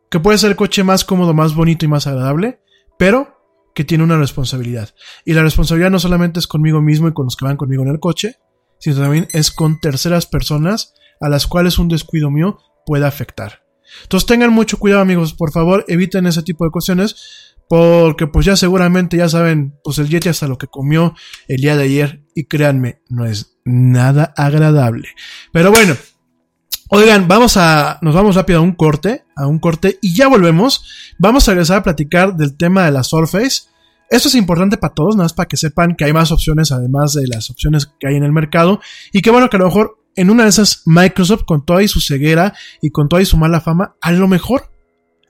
S7: que puede ser el coche más cómodo, más bonito y más agradable, pero que tiene una responsabilidad. Y la responsabilidad no solamente es conmigo mismo y con los que van conmigo en el coche, sino también es con terceras personas a las cuales un descuido mío puede afectar. Entonces tengan mucho cuidado amigos, por favor eviten ese tipo de cuestiones porque pues ya seguramente ya saben, pues el Yeti hasta lo que comió el día de ayer y créanme, no es nada agradable. Pero bueno, Oigan, vamos a, nos vamos rápido a un corte, a un corte y ya volvemos. Vamos a regresar a platicar del tema de la Surface. Esto es importante para todos, nada más para que sepan que hay más opciones además de las opciones que hay en el mercado y que bueno que a lo mejor en una de esas Microsoft con toda su ceguera y con toda su mala fama, a lo mejor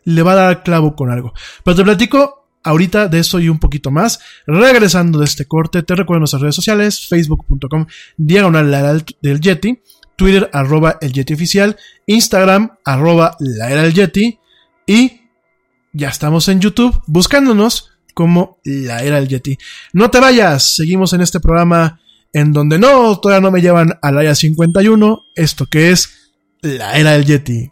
S7: le va a dar clavo con algo. Pero te platico ahorita de eso y un poquito más. Regresando de este corte, te recuerdo nuestras redes sociales, facebook.com diagonal del Yeti Twitter arroba el Yeti oficial, Instagram arroba la era del Yeti y ya estamos en YouTube buscándonos como la era del Yeti. No te vayas, seguimos en este programa en donde no, todavía no me llevan al área 51, esto que es la era del Yeti.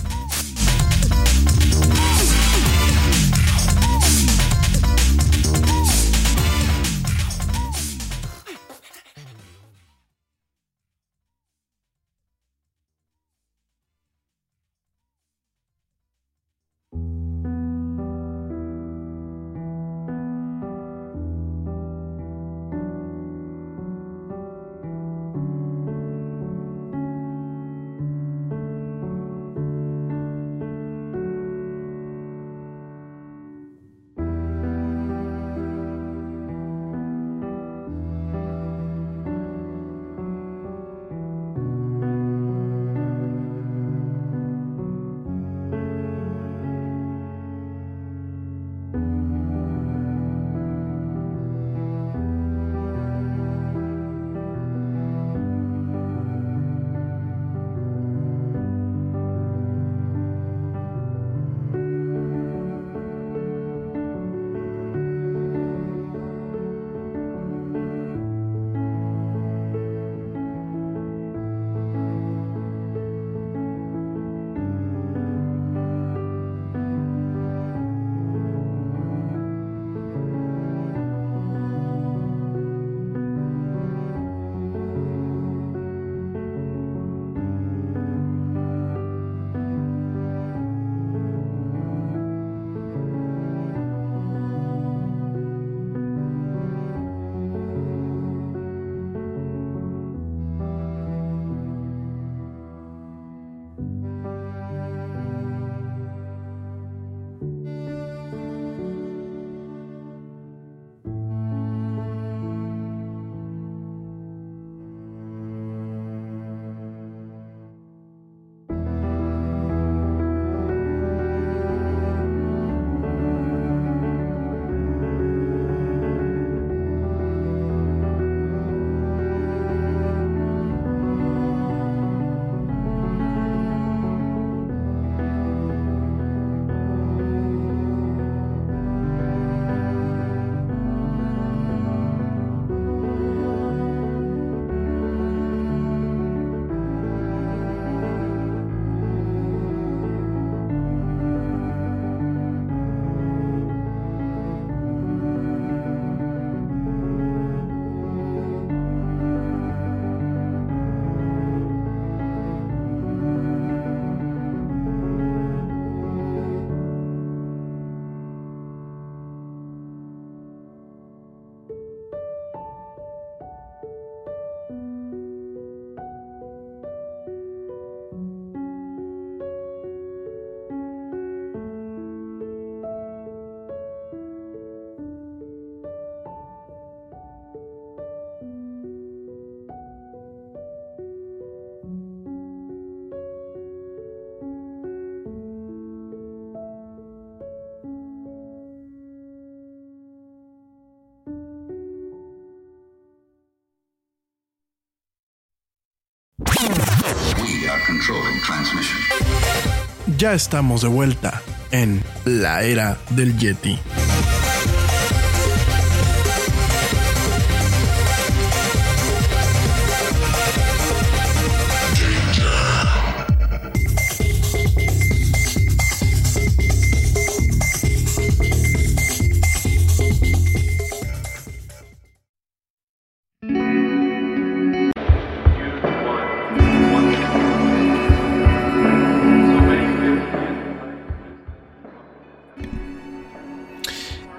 S7: Ya estamos de vuelta en la era del Yeti.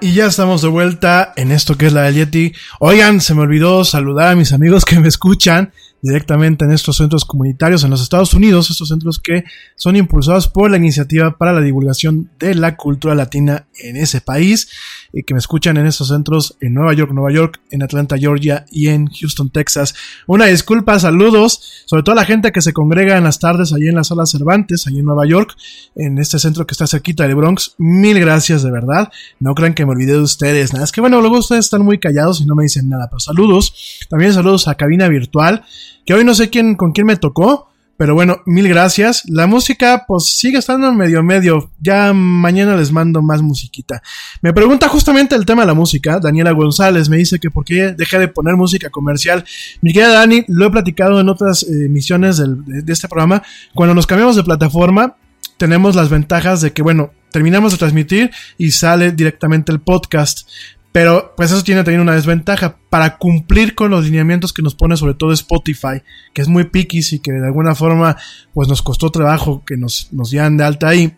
S7: Y ya estamos de vuelta en esto que es la del Yeti. Oigan, se me olvidó saludar a mis amigos que me escuchan directamente en estos centros comunitarios en los Estados Unidos, estos centros que son impulsados por la iniciativa para la divulgación de la cultura latina en ese país y que me escuchan en estos centros en Nueva York, Nueva York, en Atlanta, Georgia y en Houston, Texas. Una disculpa, saludos, sobre todo a la gente que se congrega en las tardes allí en la sala Cervantes, allí en Nueva York, en este centro que está cerquita de Bronx. Mil gracias de verdad. No crean que me olvidé de ustedes. Nada, es que bueno, luego ustedes están muy callados y no me dicen nada, pero saludos. También saludos a Cabina Virtual que hoy no sé quién, con quién me tocó, pero bueno, mil gracias. La música, pues sigue estando medio medio. Ya mañana les mando más musiquita. Me pregunta justamente el tema de la música. Daniela González me dice que por qué deja de poner música comercial. Mi querida Dani, lo he platicado en otras eh, emisiones de, de este programa. Cuando nos cambiamos de plataforma, tenemos las ventajas de que, bueno, terminamos de transmitir y sale directamente el podcast. Pero pues eso tiene también una desventaja. Para cumplir con los lineamientos que nos pone sobre todo Spotify, que es muy picky y que de alguna forma pues nos costó trabajo que nos, nos dieran de alta ahí,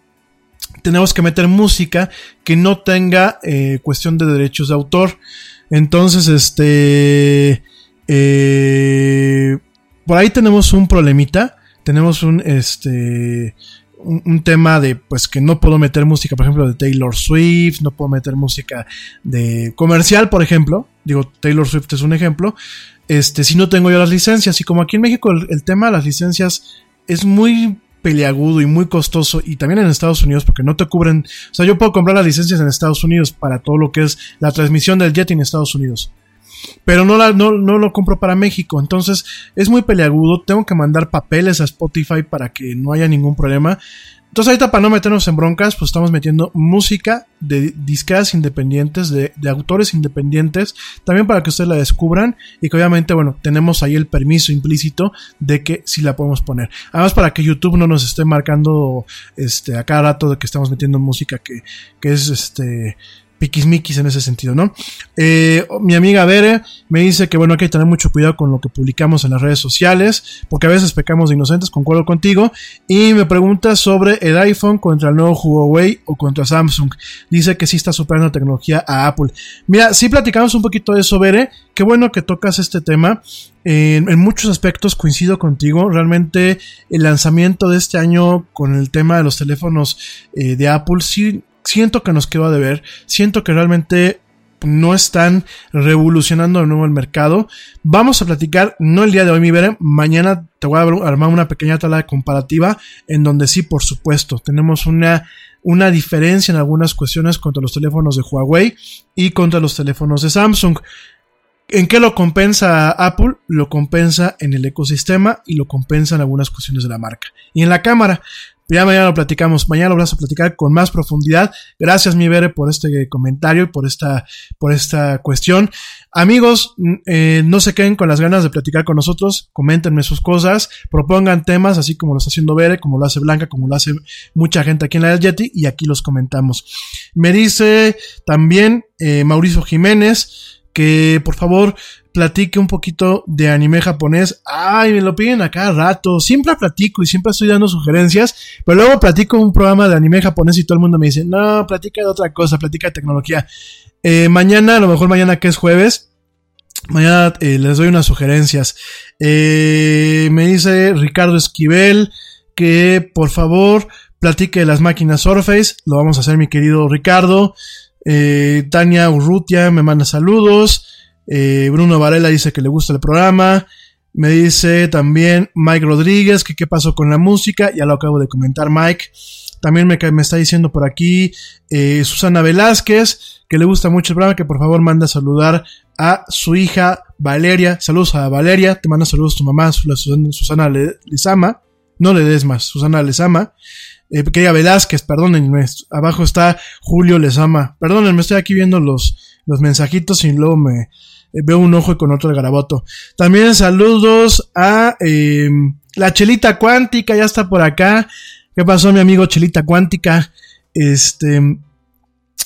S7: tenemos que meter música que no tenga eh, cuestión de derechos de autor. Entonces, este... Eh, por ahí tenemos un problemita. Tenemos un, este, un, tema de pues que no puedo meter música, por ejemplo, de Taylor Swift, no puedo meter música de comercial, por ejemplo. Digo, Taylor Swift es un ejemplo. Este, si no tengo yo las licencias, y como aquí en México el, tema de las licencias es muy peleagudo y muy costoso, y también en Estados Unidos, porque no te cubren. O sea, yo puedo comprar las licencias en Estados Unidos para todo lo que es la transmisión del jet en Estados Unidos pero no, la, no, no lo compro para México. Entonces es muy peleagudo. Tengo que mandar papeles a Spotify para que no haya ningún problema. Entonces ahorita para no meternos en broncas, pues estamos metiendo música de disqueras independientes, de, de, autores independientes, también para que ustedes la descubran y que obviamente, bueno, tenemos ahí el permiso implícito de que sí la podemos poner. Además para que YouTube no nos esté marcando este a cada rato de que estamos metiendo música que, que es este piquismiquis en ese sentido, ¿no? Eh, mi amiga Bere me dice que bueno, hay que tener mucho cuidado con lo que publicamos en las redes sociales, porque a veces pecamos de inocentes, concuerdo contigo, y me pregunta sobre el iPhone contra el nuevo Huawei o contra Samsung. Dice que sí está superando tecnología a Apple. Mira, sí platicamos un poquito de eso, Bere, qué bueno que tocas este tema. En, muchos aspectos coincido contigo. Realmente el lanzamiento de este año con el tema de los teléfonos eh, de Apple sí siento que nos quedó de ver, siento que realmente no están revolucionando de nuevo el mercado. Vamos a platicar, no el día de hoy, mi veré, mañana te voy a armar una pequeña tabla comparativa en donde sí, por supuesto, tenemos una, una diferencia en algunas cuestiones contra los teléfonos de Huawei y contra los teléfonos de Samsung. ¿En qué lo compensa Apple? Lo compensa en el ecosistema y lo compensa en algunas cuestiones de la marca. Y en la cámara, ya mañana lo platicamos, mañana lo vamos a platicar con más profundidad. Gracias, mi Bere, por este comentario y por esta, por esta cuestión. Amigos, eh, no se queden con las ganas de platicar con nosotros, coméntenme sus cosas, propongan temas, así como lo está haciendo Bere, como lo hace Blanca, como lo hace mucha gente aquí en la Yeti, y aquí los comentamos. Me dice también eh, Mauricio Jiménez que por favor platique un poquito de anime japonés. Ay, me lo piden a cada rato. Siempre platico y siempre estoy dando sugerencias, pero luego platico un programa de anime japonés y todo el mundo me dice, no, platica de otra cosa, platica de tecnología. Eh, mañana, a lo mejor mañana que es jueves, mañana eh, les doy unas sugerencias. Eh, me dice Ricardo Esquivel que por favor platique de las máquinas Surface. Lo vamos a hacer, mi querido Ricardo. Tania Urrutia me manda saludos. Eh, Bruno Varela dice que le gusta el programa. Me dice también Mike Rodríguez que qué pasó con la música. Ya lo acabo de comentar Mike. También me, está diciendo por aquí eh, Susana Velázquez que le gusta mucho el programa, que por favor manda a saludar a su hija Valeria. Saludos a Valeria, te manda saludos tu mamá, Susana Lizama. no le des más. Susana les ama. Eh, Velázquez, perdónenme. Abajo está Julio les ama. Perdónenme, estoy aquí viendo los, los mensajitos y luego me veo un ojo y con otro el garaboto. También saludos a eh, la Chelita Cuántica, ya está por acá. ¿Qué pasó, mi amigo Chelita Cuántica? Este.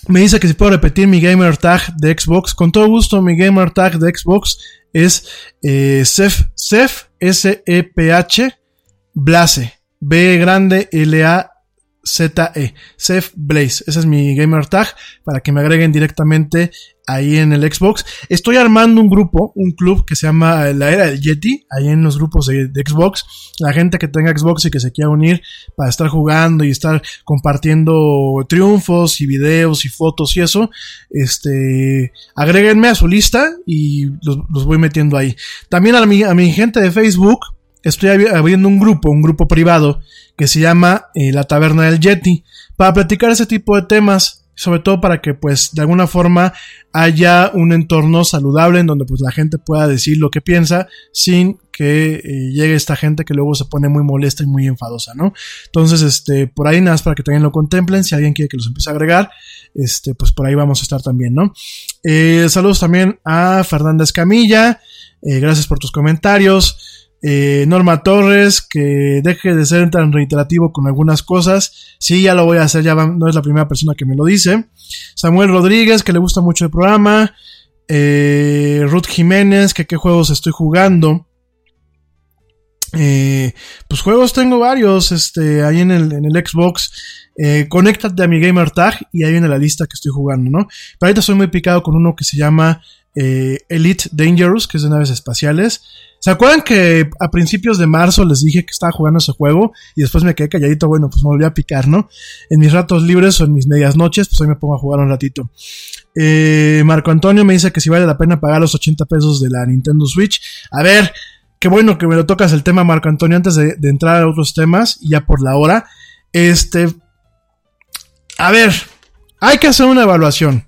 S7: Me dice que si puedo repetir mi gamer tag de Xbox. Con todo gusto, mi gamer tag de Xbox es eh, Sef, S-E-P-H, Blase, B grande, L-A, Z-E, Sef Blaze. Ese es mi gamer tag para que me agreguen directamente ahí en el Xbox. Estoy armando un grupo, un club que se llama La Era del Yeti, ahí en los grupos de, Xbox. La gente que tenga Xbox y que se quiera unir para estar jugando y estar compartiendo triunfos y videos y fotos y eso, este, agréguenme a su lista y los, los voy metiendo ahí. También a mi, a mi gente de Facebook, estoy abriendo un grupo, un grupo privado que se llama eh, La Taberna del Yeti, para platicar ese tipo de temas, sobre todo para que pues de alguna forma haya un entorno saludable en donde pues la gente pueda decir lo que piensa sin que eh, llegue esta gente que luego se pone muy molesta y muy enfadosa, ¿no? Entonces, este, por ahí nada más para que también lo contemplen, si alguien quiere que los empiece a agregar, este, pues por ahí vamos a estar también, ¿no? Eh, saludos también a Fernández Camilla, eh, gracias por tus comentarios. Eh, Norma Torres, que deje de ser tan reiterativo con algunas cosas. Sí, ya lo voy a hacer, ya no es la primera persona que me lo dice. Samuel Rodríguez, que le gusta mucho el programa. Eh, Ruth Jiménez, que qué juegos estoy jugando. Eh, pues juegos tengo varios, este, ahí en el, en el Xbox. Eh, conéctate a mi gamer tag y ahí viene la lista que estoy jugando, ¿no? Pero ahorita estoy muy picado con uno que se llama eh, Elite Dangerous, que es de naves espaciales. ¿Se acuerdan que a principios de marzo les dije que estaba jugando ese juego y después me quedé calladito? Bueno, pues me volví a picar, ¿no? En mis ratos libres o en mis medias noches, pues hoy me pongo a jugar un ratito. Eh, Marco Antonio me dice que si vale la pena pagar los 80 pesos de la Nintendo Switch. A ver, qué bueno que me lo tocas el tema, Marco Antonio, antes de, de entrar a otros temas, ya por la hora. Este. A ver, hay que hacer una evaluación.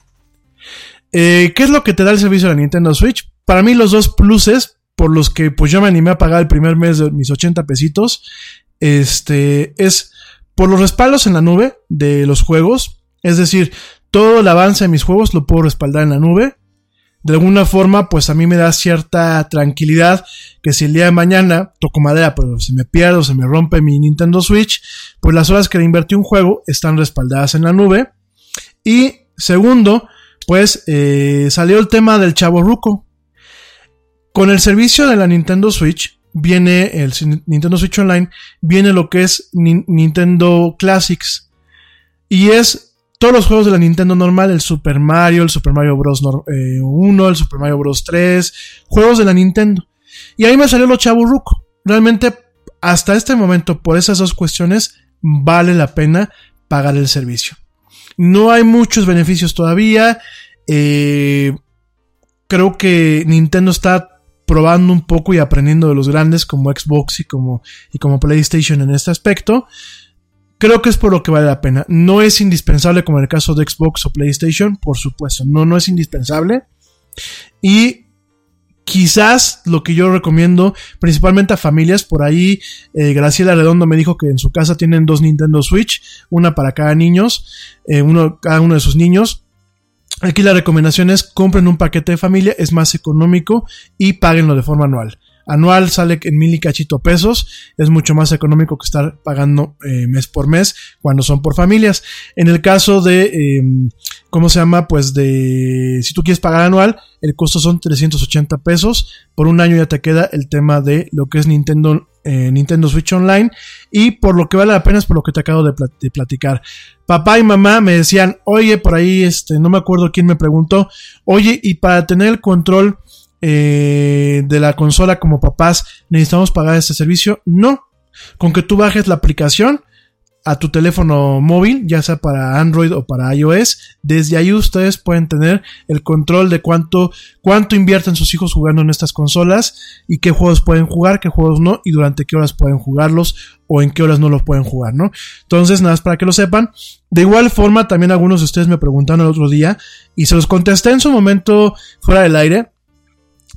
S7: Eh, ¿Qué es lo que te da el servicio de la Nintendo Switch? Para mí los dos pluses por los que pues yo me animé a pagar el primer mes de mis 80 pesitos, este, es por los respaldos en la nube de los juegos, es decir, todo el avance de mis juegos lo puedo respaldar en la nube. De alguna forma, pues a mí me da cierta tranquilidad que si el día de mañana toco madera, pero se me pierde o se me rompe mi Nintendo Switch, pues las horas que le invertí un juego están respaldadas en la nube. Y segundo, pues eh, salió el tema del chavo ruco. Con el servicio de la Nintendo Switch viene el Nintendo Switch Online, viene lo que es Ni Nintendo Classics. Y es todos los juegos de la Nintendo normal, el Super Mario, el Super Mario Bros. Eh, 1, el Super Mario Bros. 3, juegos de la Nintendo. Y ahí me salió lo chavo ruco. Realmente, hasta este momento, por esas dos cuestiones, vale la pena pagar el servicio. No hay muchos beneficios todavía. Eh, creo que Nintendo está probando un poco y aprendiendo de los grandes como Xbox y como, y como PlayStation en este aspecto. Creo que es por lo que vale la pena. No es indispensable como en el caso de Xbox o PlayStation, por supuesto. No, no es indispensable. Y quizás lo que yo recomiendo, principalmente a familias, por ahí eh, Graciela Redondo me dijo que en su casa tienen dos Nintendo Switch, una para cada niños, eh, uno, cada uno de sus niños. Aquí la recomendación es compren un paquete de familia, es más económico y páguenlo de forma anual. Anual sale en mil y cachito pesos, es mucho más económico que estar pagando eh, mes por mes cuando son por familias. En el caso de, eh, ¿cómo se llama? Pues de, si tú quieres pagar anual, el costo son 380 pesos. Por un año ya te queda el tema de lo que es Nintendo eh, Nintendo Switch Online y por lo que vale la pena es por lo que te acabo de, de, platicar. Papá y mamá me decían, oye, por ahí, este, no me acuerdo quién me preguntó, oye, y para tener el control eh, de la consola como papás, necesitamos pagar este servicio. No, con que tú bajes la aplicación a tu teléfono móvil, ya sea para Android o para iOS, desde ahí ustedes pueden tener el control de cuánto, cuánto invierten sus hijos jugando en estas consolas y qué juegos pueden jugar, qué juegos no y durante qué horas pueden jugarlos o en qué horas no los pueden jugar, ¿no? Entonces, nada más para que lo sepan. De igual forma, también algunos de ustedes me preguntaron el otro día y se los contesté en su momento fuera del aire.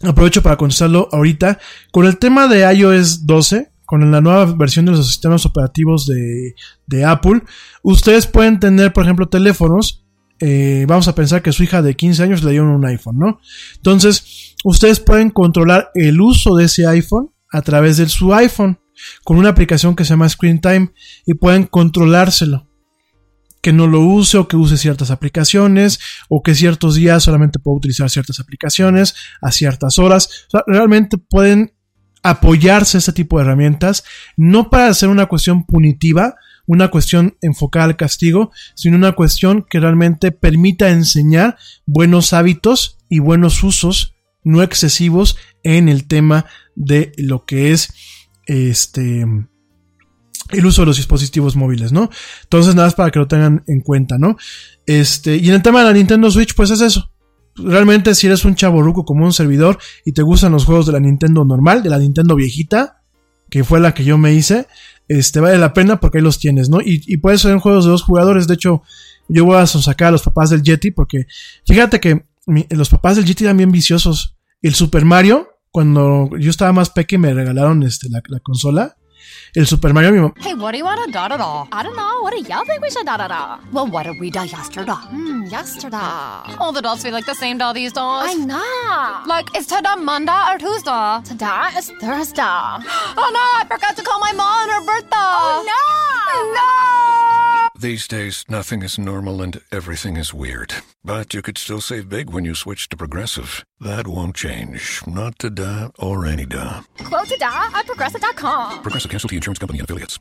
S7: Aprovecho para contestarlo ahorita. Con el tema de iOS 12, con la nueva versión de los sistemas operativos de, Apple, ustedes pueden tener, por ejemplo, teléfonos. eh, vamos a pensar que su hija de 15 años le dieron un iPhone, ¿no? Entonces, ustedes pueden controlar el uso de ese iPhone a través de su iPhone con una aplicación que se llama Screen Time y pueden controlárselo que no lo use o que use ciertas aplicaciones o que ciertos días solamente pueda utilizar ciertas aplicaciones a ciertas horas. O sea, realmente pueden apoyarse este tipo de herramientas, no para hacer una cuestión punitiva, una cuestión enfocada al castigo, sino una cuestión que realmente permita enseñar buenos hábitos y buenos usos no excesivos en el tema de lo que es este el uso de los dispositivos móviles, ¿no? Entonces, nada más para que lo tengan en cuenta, ¿no? Este, y en el tema de la Nintendo Switch, pues es eso. Realmente, si eres un chaborruco como un servidor y te gustan los juegos de la Nintendo normal, de la Nintendo viejita, que fue la que yo me hice, este, vale la pena porque ahí los tienes, ¿no? Y, y puedes ser juegos de dos jugadores. De hecho, yo voy a sacar a los papás del Yeti porque, fíjate que los papás del Yeti eran bien viciosos. El Super Mario, cuando yo estaba más pequeño me regalaron este, la consola. El Super Mario, mi mamá.
S12: Hey, what do you want to da da da? I don't know. What do y'all think we should da da da? Well, what did we da yesterday? Hmm, yesterday. All the dolls feel like the same doll these days. I know. Like, is today Monday or Tuesday? Today is Thursday. oh no, I forgot to call my mom on her birthday. Oh no! No!
S1: These days, nothing is normal and everything is weird. But you could still save big when you switch to Progressive. That won't change. Not today or any day.
S12: Quote today at progressive.com.
S1: Progressive Casualty Insurance Company and affiliates.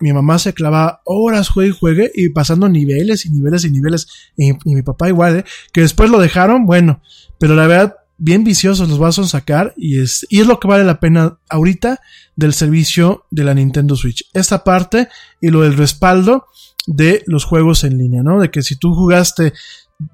S7: Mi mamá se clavaba horas, juegue y juegue, y pasando niveles y niveles y niveles. Y, mi papá igual, ¿eh? que después lo dejaron, bueno, pero la verdad, bien viciosos los vas a sacar, y es, y es lo que vale la pena ahorita del servicio de la Nintendo Switch. Esta parte y lo del respaldo de los juegos en línea, ¿no? De que si tú jugaste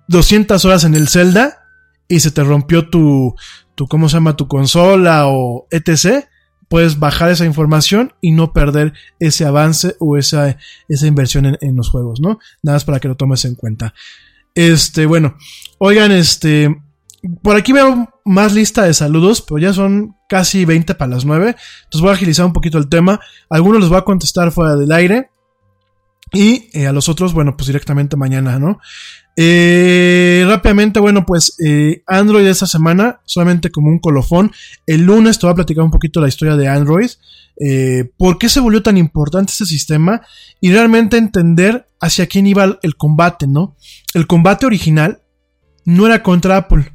S7: 200 horas en el Zelda y se te rompió tu, tu ¿cómo se llama? Tu consola o etc., puedes bajar esa información y no perder ese avance o esa, esa inversión en, los juegos, ¿no? Nada más para que lo tomes en cuenta. Este, bueno, oigan, este, por aquí veo más lista de saludos, pero ya son casi 20 para las 9. Entonces voy a agilizar un poquito el tema. Algunos los voy a contestar fuera del aire. Y eh, a los otros, bueno, pues directamente mañana, ¿no? Eh, rápidamente, bueno, pues eh, Android esta semana, solamente como un colofón. El lunes te voy a platicar un poquito la historia de Android. Eh, ¿Por qué se volvió tan importante este sistema? Y realmente entender hacia quién iba el, combate, ¿no? El combate original no era contra Apple.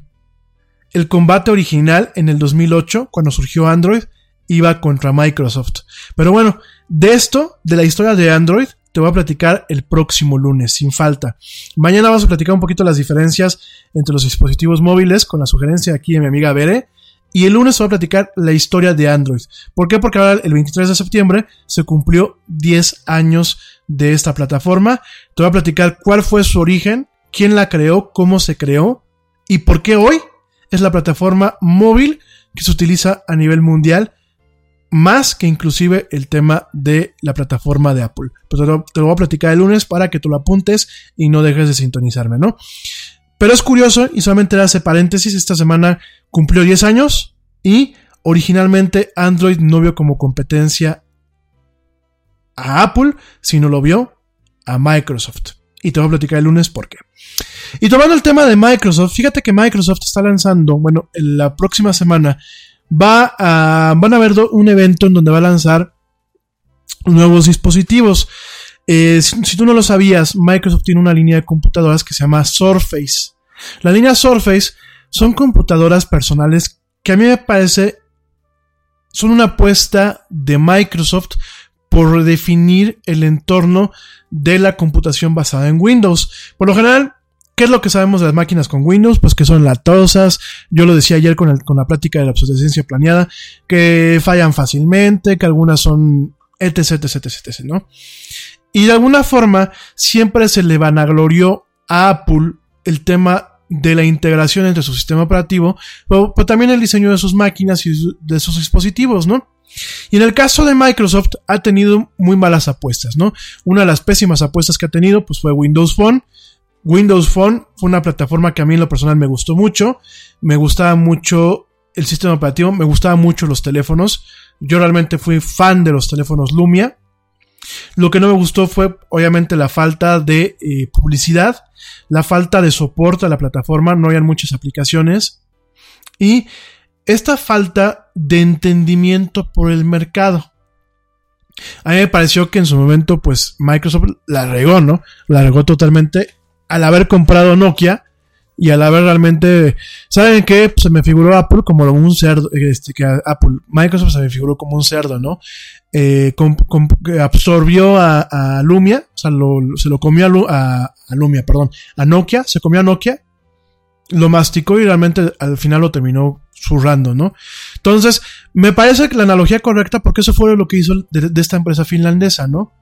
S7: El combate original en el 2008, cuando surgió Android, iba contra Microsoft. Pero bueno, de esto, de la historia de Android, te voy a platicar el próximo lunes, sin falta. Mañana vamos a platicar un poquito las diferencias entre los dispositivos móviles, con la sugerencia aquí de mi amiga Bere. Y el lunes voy a platicar la historia de Android. ¿Por qué? Porque ahora el 23 de septiembre se cumplió 10 años de esta plataforma. Te voy a platicar cuál fue su origen, quién la creó, cómo se creó y por qué hoy es la plataforma móvil que se utiliza a nivel mundial más que inclusive el tema de la plataforma de Apple. Pues te lo, voy a platicar el lunes para que tú lo apuntes y no dejes de sintonizarme, ¿no? Pero es curioso, y solamente hace paréntesis, esta semana cumplió 10 años y originalmente Android no vio como competencia a Apple, sino lo vio a Microsoft. Y te voy a platicar el lunes por qué. Y tomando el tema de Microsoft, fíjate que Microsoft está lanzando, bueno, en la próxima semana va a, van a ver un evento en donde va a lanzar nuevos dispositivos. Eh, si, si, tú no lo sabías, Microsoft tiene una línea de computadoras que se llama Surface. La línea Surface son computadoras personales que a mí me parece son una apuesta de Microsoft por definir el entorno de la computación basada en Windows. Por lo general, ¿Qué es lo que sabemos de las máquinas con Windows? Pues que son latosas. Yo lo decía ayer con, con la práctica de la obsolescencia planeada, que fallan fácilmente, que algunas son etc, etc, etc, etc, ¿no? Y de alguna forma siempre se le vanaglorió a Apple el tema de la integración entre su sistema operativo, pero, también el diseño de sus máquinas y de sus dispositivos, ¿no? Y en el caso de Microsoft ha tenido muy malas apuestas, ¿no? Una de las pésimas apuestas que ha tenido pues fue Windows Phone. Windows Phone fue una plataforma que a mí en lo personal me gustó mucho. Me gustaba mucho el sistema operativo, me gustaban mucho los teléfonos. Yo realmente fui fan de los teléfonos Lumia. Lo que no me gustó fue obviamente la falta de eh, publicidad, la falta de soporte a la plataforma, no habían muchas aplicaciones y esta falta de entendimiento por el mercado. A mí me pareció que en su momento pues Microsoft la regó, ¿no? La regó totalmente al haber comprado Nokia y al haber realmente, ¿saben qué? Pues se me figuró Apple como un cerdo, este, que Apple, Microsoft se me figuró como un cerdo, ¿no? Eh, absorbió a, Lumia, o sea, se lo comió a, a, Lumia, perdón, a Nokia, se comió a Nokia, lo masticó y realmente al final lo terminó zurrando, ¿no? Entonces, me parece que la analogía correcta porque eso fue lo que hizo de esta empresa finlandesa, ¿no?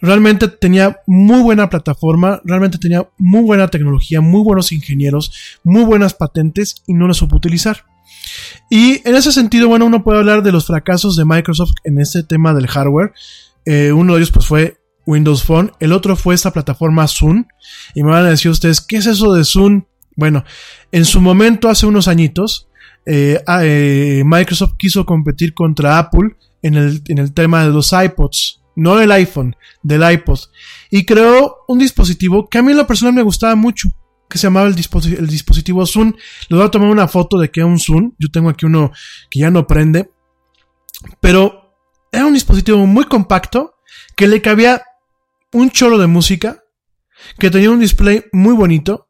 S7: Realmente tenía muy buena plataforma, realmente tenía muy buena tecnología, muy buenos ingenieros, muy buenas patentes y no la supo utilizar. Y en ese sentido, bueno, uno puede hablar de los fracasos de Microsoft en este tema del hardware. Eh, uno de ellos pues fue Windows Phone, el otro fue esta plataforma Zoom. Y me van a decir ustedes, ¿qué es eso de Zoom? Bueno, en su momento, hace unos añitos, eh, eh, Microsoft quiso competir contra Apple en el, en el tema de los iPods no del iPhone, del iPod. Y creó un dispositivo que a mí en lo personal me gustaba mucho, que se llamaba el, dispositivo Zoom. Les voy a tomar una foto de que un Zoom. Yo tengo aquí uno que ya no prende. Pero era un dispositivo muy compacto, que le cabía un cholo de música, que tenía un display muy bonito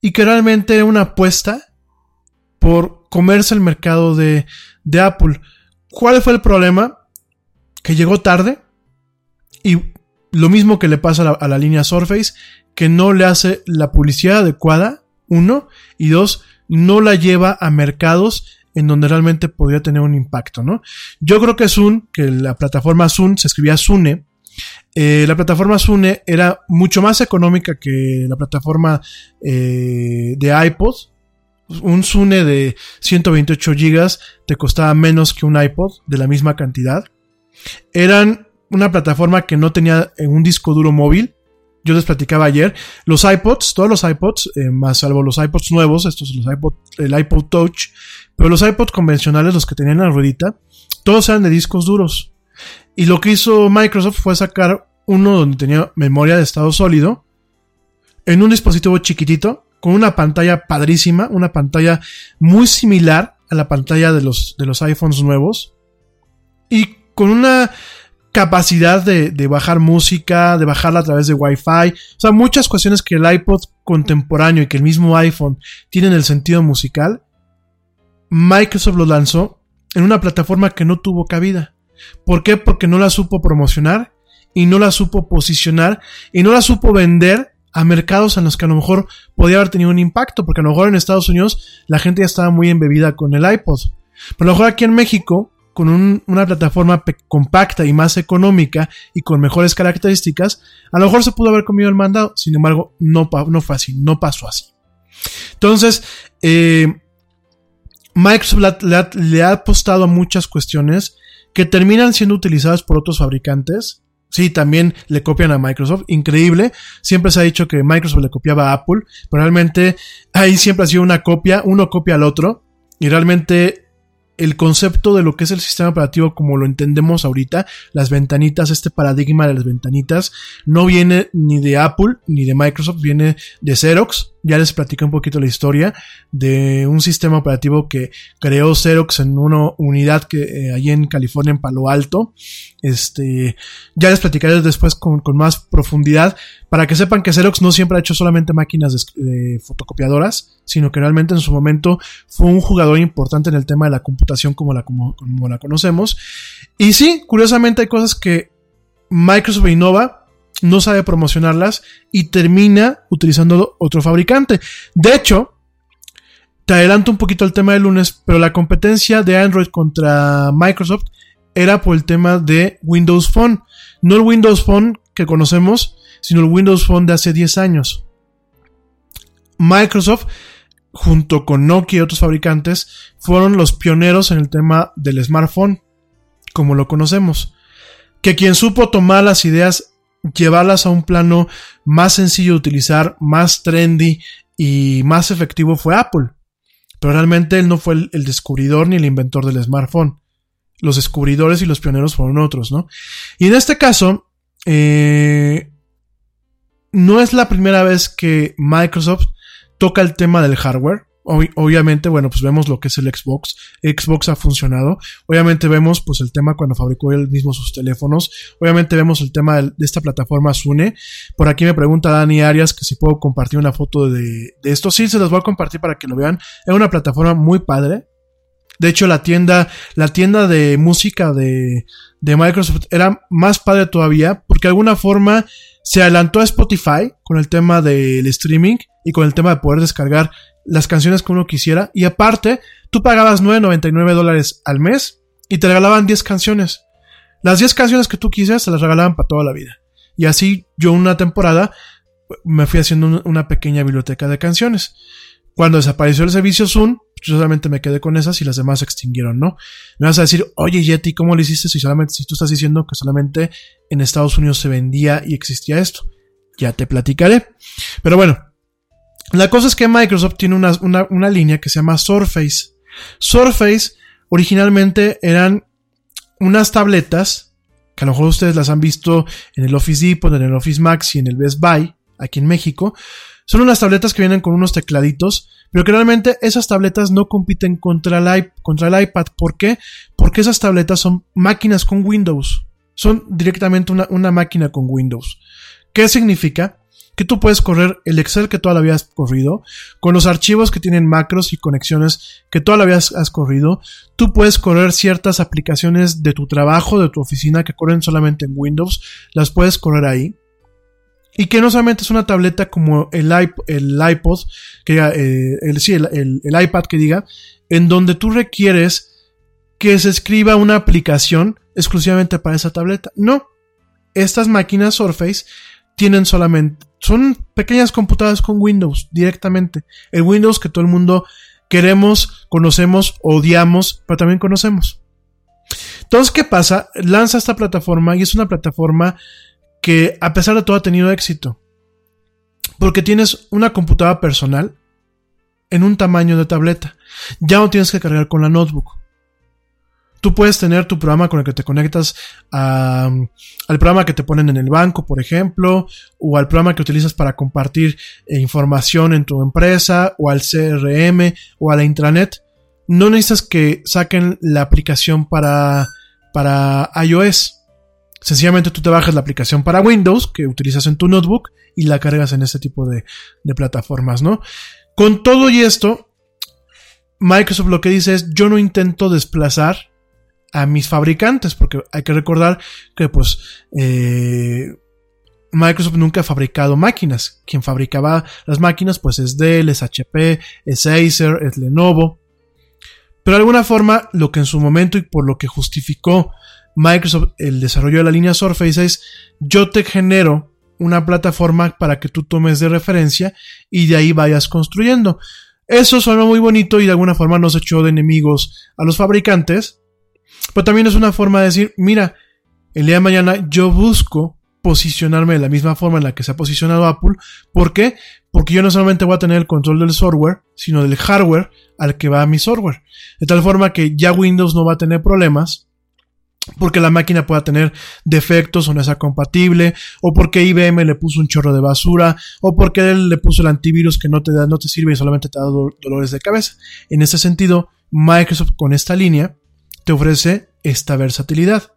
S7: y que realmente era una apuesta por comerse el mercado de, de Apple. ¿Cuál fue el problema? Que llegó tarde y lo mismo que le pasa a la, línea Surface, que no le hace la publicidad adecuada, uno, y dos, no la lleva a mercados en donde realmente podría tener un impacto, ¿no? Yo creo que Zoom, que la plataforma Zoom se escribía Zune, eh, la plataforma Zune era mucho más económica que la plataforma eh, de iPod. Un Zune de 128 GB te costaba menos que un iPod de la misma cantidad. Eran una plataforma que no tenía eh, un disco duro móvil. Yo les platicaba ayer, los iPods, todos los iPods, eh, más salvo los iPods nuevos, estos los iPod, el iPod Touch, pero los iPods convencionales, los que tenían la ruedita, todos eran de discos duros. Y lo que hizo Microsoft fue sacar uno donde tenía memoria de estado sólido, en un dispositivo chiquitito, con una pantalla padrísima, una pantalla muy similar a la pantalla de los, de los iPhones nuevos, y con una capacidad de, bajar música, de bajarla a través de Wi-Fi. O sea, muchas cuestiones que el iPod contemporáneo y que el mismo iPhone tienen el sentido musical. Microsoft lo lanzó en una plataforma que no tuvo cabida. ¿Por qué? Porque no la supo promocionar y no la supo posicionar y no la supo vender a mercados en los que a lo mejor podía haber tenido un impacto, porque a lo mejor en Estados Unidos la gente ya estaba muy embebida con el iPod. Pero a lo mejor aquí en México con una plataforma compacta y más económica y con mejores características, a lo mejor se pudo haber comido el mandado. Sin embargo, no, no fue así, no pasó así. Entonces, eh, Microsoft le ha, apostado a muchas cuestiones que terminan siendo utilizadas por otros fabricantes. Sí, también le copian a Microsoft. Increíble. Siempre se ha dicho que Microsoft le copiaba a Apple. Pero realmente ahí siempre ha sido una copia. Uno copia al otro. Y realmente el concepto de lo que es el sistema operativo como lo entendemos ahorita, las ventanitas, este paradigma de las ventanitas, no viene ni de Apple ni de Microsoft, viene de Xerox. Ya les platicé un poquito la historia de un sistema operativo que creó Xerox en una unidad que eh, allí en California, en Palo Alto. Este, ya les platicaré después con, más profundidad para que sepan que Xerox no siempre ha hecho solamente máquinas fotocopiadoras, sino que realmente en su momento fue un jugador importante en el tema de la computación como la, como, como la conocemos. Y sí, curiosamente hay cosas que Microsoft innova no sabe promocionarlas y termina utilizando otro fabricante. De hecho, te adelanto un poquito el tema del lunes, pero la competencia de Android contra Microsoft era por el tema de Windows Phone. No el Windows Phone que conocemos, sino el Windows Phone de hace 10 años. Microsoft, junto con Nokia y otros fabricantes, fueron los pioneros en el tema del smartphone, como lo conocemos. Que quien supo tomar las ideas, llevarlas a un plano más sencillo de utilizar, más trendy y más efectivo fue Apple. Pero realmente él no fue el, descubridor ni el inventor del smartphone. Los descubridores y los pioneros fueron otros, ¿no? Y en este caso, eh, no es la primera vez que Microsoft toca el tema del hardware. Obviamente, bueno, pues vemos lo que es el Xbox. Xbox ha funcionado. Obviamente vemos pues el tema cuando fabricó él mismo sus teléfonos. Obviamente vemos el tema de, esta plataforma Sune. Por aquí me pregunta Dani Arias que si puedo compartir una foto de, de esto. Sí, se los voy a compartir para que lo vean. Es una plataforma muy padre. De hecho, la tienda, la tienda de música de, de Microsoft era más padre todavía, porque de alguna forma se adelantó a Spotify con el tema del streaming y con el tema de poder descargar las canciones que uno quisiera. Y aparte, tú pagabas 9.99 dólares al mes y te regalaban 10 canciones. Las 10 canciones que tú quisieras se las regalaban para toda la vida. Y así yo una temporada me fui haciendo una pequeña biblioteca de canciones. Cuando desapareció el servicio Zoom, yo solamente me quedé con esas y las demás se extinguieron, ¿no? Me vas a decir, oye Yeti, ¿cómo lo hiciste si solamente, si tú estás diciendo que solamente en Estados Unidos se vendía y existía esto? Ya te platicaré. Pero bueno, la cosa es que Microsoft tiene una, una, línea que se llama Surface. Surface originalmente eran unas tabletas, que a lo mejor ustedes las han visto en el Office Depot, en el Office Max y en el Best Buy, aquí en México, son unas tabletas que vienen con unos tecladitos, pero que realmente esas tabletas no compiten contra el, contra el iPad. ¿Por qué? Porque esas tabletas son máquinas con Windows. Son directamente una, una máquina con Windows. ¿Qué significa? Que tú puedes correr el Excel que toda la vida has corrido, con los archivos que tienen macros y conexiones que toda la vida has, corrido, tú puedes correr ciertas aplicaciones de tu trabajo, de tu oficina que corren solamente en Windows, las puedes correr ahí. Y que no solamente es una tableta como el, el iPod, que eh, el, sí, el, iPad que diga, en donde tú requieres que se escriba una aplicación exclusivamente para esa tableta. No. Estas máquinas Surface tienen solamente, son pequeñas computadoras con Windows directamente. El Windows que todo el mundo queremos, conocemos, odiamos, pero también conocemos. Entonces, ¿qué pasa? Lanza esta plataforma y es una plataforma que a pesar de todo ha tenido éxito. Porque tienes una computadora personal en un tamaño de tableta. Ya no tienes que cargar con la notebook. Tú puedes tener tu programa con el que te conectas al programa que te ponen en el banco, por ejemplo, o al programa que utilizas para compartir eh, información en tu empresa, o al CRM, o a la intranet. No necesitas que saquen la aplicación para, para iOS. Sencillamente tú te bajas la aplicación para Windows que utilizas en tu notebook y la cargas en este tipo de, plataformas, ¿no? Con todo y esto, Microsoft lo que dice es yo no intento desplazar a mis fabricantes, porque hay que recordar que pues eh, Microsoft nunca ha fabricado máquinas. Quien fabricaba las máquinas pues es Dell, es HP, es Acer, es Lenovo. Pero de alguna forma lo que en su momento y por lo que justificó Microsoft, el desarrollo de la línea Surface es yo te genero una plataforma para que tú tomes de referencia y de ahí vayas construyendo. Eso suena muy bonito y de alguna forma nos echó de enemigos a los fabricantes, pero también es una forma de decir, mira, el día de mañana yo busco posicionarme de la misma forma en la que se ha posicionado Apple. ¿Por qué? Porque yo no solamente voy a tener el control del software, sino del hardware al que va mi software. De tal forma que ya Windows no va a tener problemas porque la máquina pueda tener defectos o no sea compatible, o porque IBM le puso un chorro de basura, o porque él le puso el antivirus que no te da, no te sirve y solamente te da dolores de cabeza. En ese sentido, Microsoft con esta línea te ofrece esta versatilidad.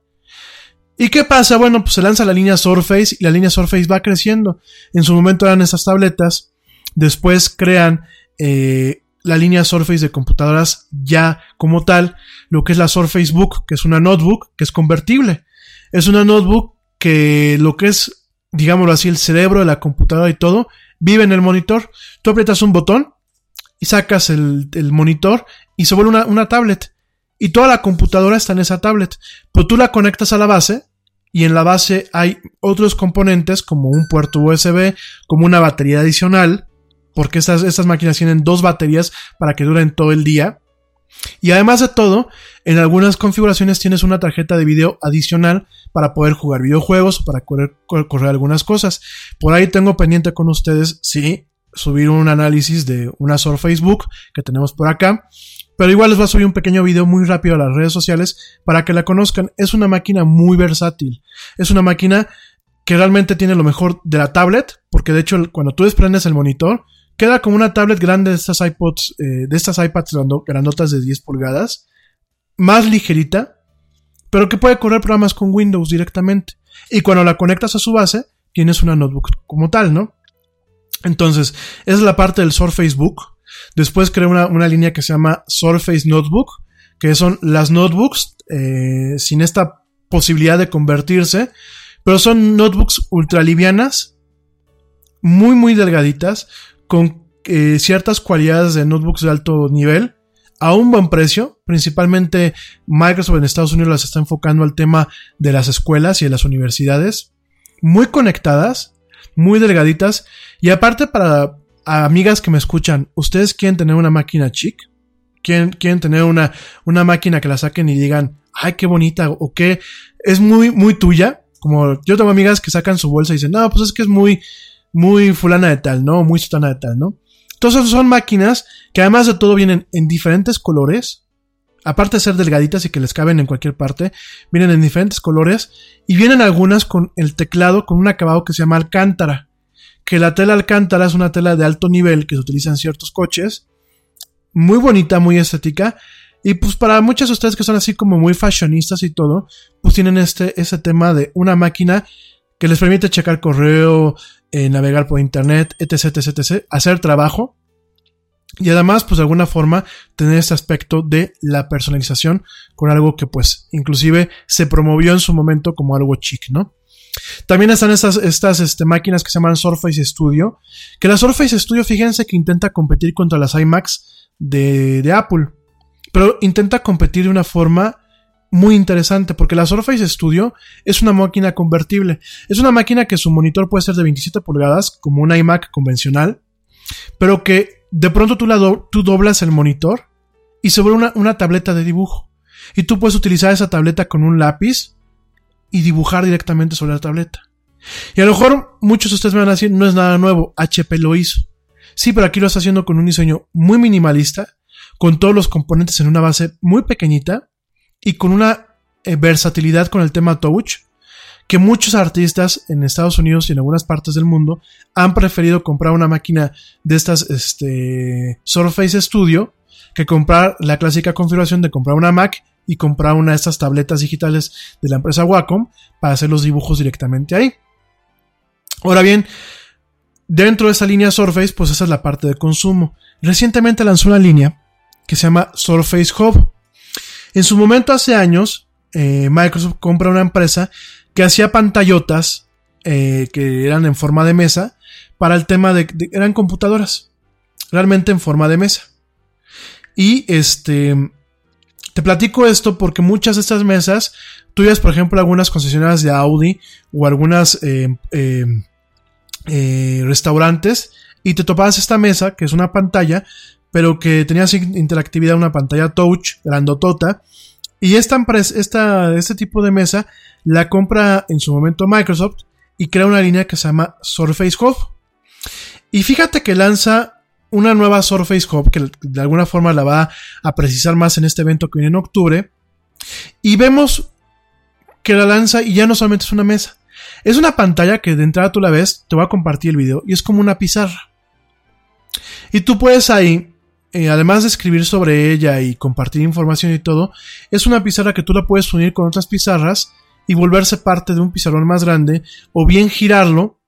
S7: ¿Y qué pasa? Bueno, pues se lanza la línea Surface y la línea Surface va creciendo. En su momento eran estas tabletas, después crean eh, la línea Surface de computadoras ya como tal, lo que es la Surface Book, que es una notebook que es convertible. Es una notebook que lo que es digámoslo así, el cerebro de la computadora y todo, vive en el monitor. Tú aprietas un botón y sacas el, el monitor y se vuelve una, una, tablet. Y toda la computadora está en esa tablet. Pero tú la conectas a la base y en la base hay otros componentes como un puerto USB, como una batería adicional, porque estas, estas máquinas tienen dos baterías para que duren todo el día. Y además de todo, en algunas configuraciones tienes una tarjeta de video adicional para poder jugar videojuegos o para correr, correr algunas cosas. Por ahí tengo pendiente con ustedes, sí, subir un análisis de una Surface Book que tenemos por acá. Pero igual les voy a subir un pequeño video muy rápido a las redes sociales para que la conozcan. Es una máquina muy versátil. Es una máquina que realmente tiene lo mejor de la tablet, porque de hecho cuando tú desprendes el monitor, queda como una tablet grande de estas iPods, eh, de estas iPads grandotas de 10 pulgadas, más ligerita, pero que puede correr programas con Windows directamente. Y cuando la conectas a su base, tienes una notebook como tal, ¿no? Entonces, esa es la parte del Surface Book. Después creé una, una, línea que se llama Surface Notebook, que son las notebooks eh, sin esta posibilidad de convertirse, pero son notebooks ultra livianas, muy, muy delgaditas, con eh, ciertas cualidades de notebooks de alto nivel, a un buen precio. Principalmente Microsoft en Estados Unidos las está enfocando al tema de las escuelas y de las universidades. Muy conectadas, muy delgaditas. Y aparte para amigas que me escuchan, ¿ustedes quieren tener una máquina chic? ¿Quieren, quieren tener una, una máquina que la saquen y digan, ay, qué bonita, o qué, es muy, muy tuya? Como yo tengo amigas que sacan su bolsa y dicen, no, pues es que es muy, muy fulana de tal, ¿no? Muy sutana de tal, ¿no? Entonces son máquinas que además de todo vienen en diferentes colores. Aparte de ser delgaditas y que les caben en cualquier parte, vienen en diferentes colores y vienen algunas con el teclado con un acabado que se llama alcántara. Que la tela alcántara es una tela de alto nivel que se utiliza en ciertos coches. Muy bonita, muy estética. Y pues para muchas de ustedes que son así como muy fashionistas y todo, pues tienen este, ese tema de una máquina que les permite checar correo, eh, navegar por internet, etc, etc, etc, hacer trabajo. Y además, pues de alguna forma, tener este aspecto de la personalización con algo que pues inclusive se promovió en su momento como algo chic, ¿no? También están estas, este, máquinas que se llaman Surface Studio, que la Surface Studio, fíjense que intenta competir contra las iMacs de, Apple, pero intenta competir de una forma muy interesante porque la Surface Studio es una máquina convertible. Es una máquina que su monitor puede ser de 27 pulgadas, como una iMac convencional, pero que de pronto tú, la tú doblas el monitor y sobre una, una tableta de dibujo. Y tú puedes utilizar esa tableta con un lápiz y dibujar directamente sobre la tableta. Y a lo mejor muchos de ustedes me van a decir, no es nada nuevo, HP lo hizo. Sí, pero aquí lo está haciendo con un diseño muy minimalista, con todos los componentes en una base muy pequeñita y con una eh, versatilidad con el tema touch que muchos artistas en Estados Unidos y en algunas partes del mundo han preferido comprar una máquina de estas este, Surface Studio que comprar la clásica configuración de comprar una Mac y comprar una de estas tabletas digitales de la empresa Wacom para hacer los dibujos directamente ahí. Ahora bien, dentro de esa línea Surface, pues esa es la parte de consumo. Recientemente lanzó una línea que se llama Surface Hub. En su momento, hace años, eh, Microsoft compra una empresa que hacía pantallotas eh, que eran en forma de mesa para el tema de, eran computadoras realmente en forma de mesa y este te platico esto porque muchas de estas mesas tú por ejemplo algunas concesionarias de Audi o algunas eh, restaurantes y te topabas esta mesa que es una pantalla pero que tenía interactividad, una pantalla touch grandotota. Y esta esta, este tipo de mesa la compra en su momento Microsoft y crea una línea que se llama Surface Hub. Y fíjate que lanza una nueva Surface Hub que de alguna forma la va a precisar más en este evento que viene en octubre. Y vemos que la lanza y ya no solamente es una mesa. Es una pantalla que de entrada tú la ves, te voy a compartir el video y es como una pizarra. Y tú puedes ahí eh, además de escribir sobre ella y compartir información y todo, es una pizarra que tú la puedes unir con otras pizarras y volverse parte de un pizarrón más grande, o bien girarlo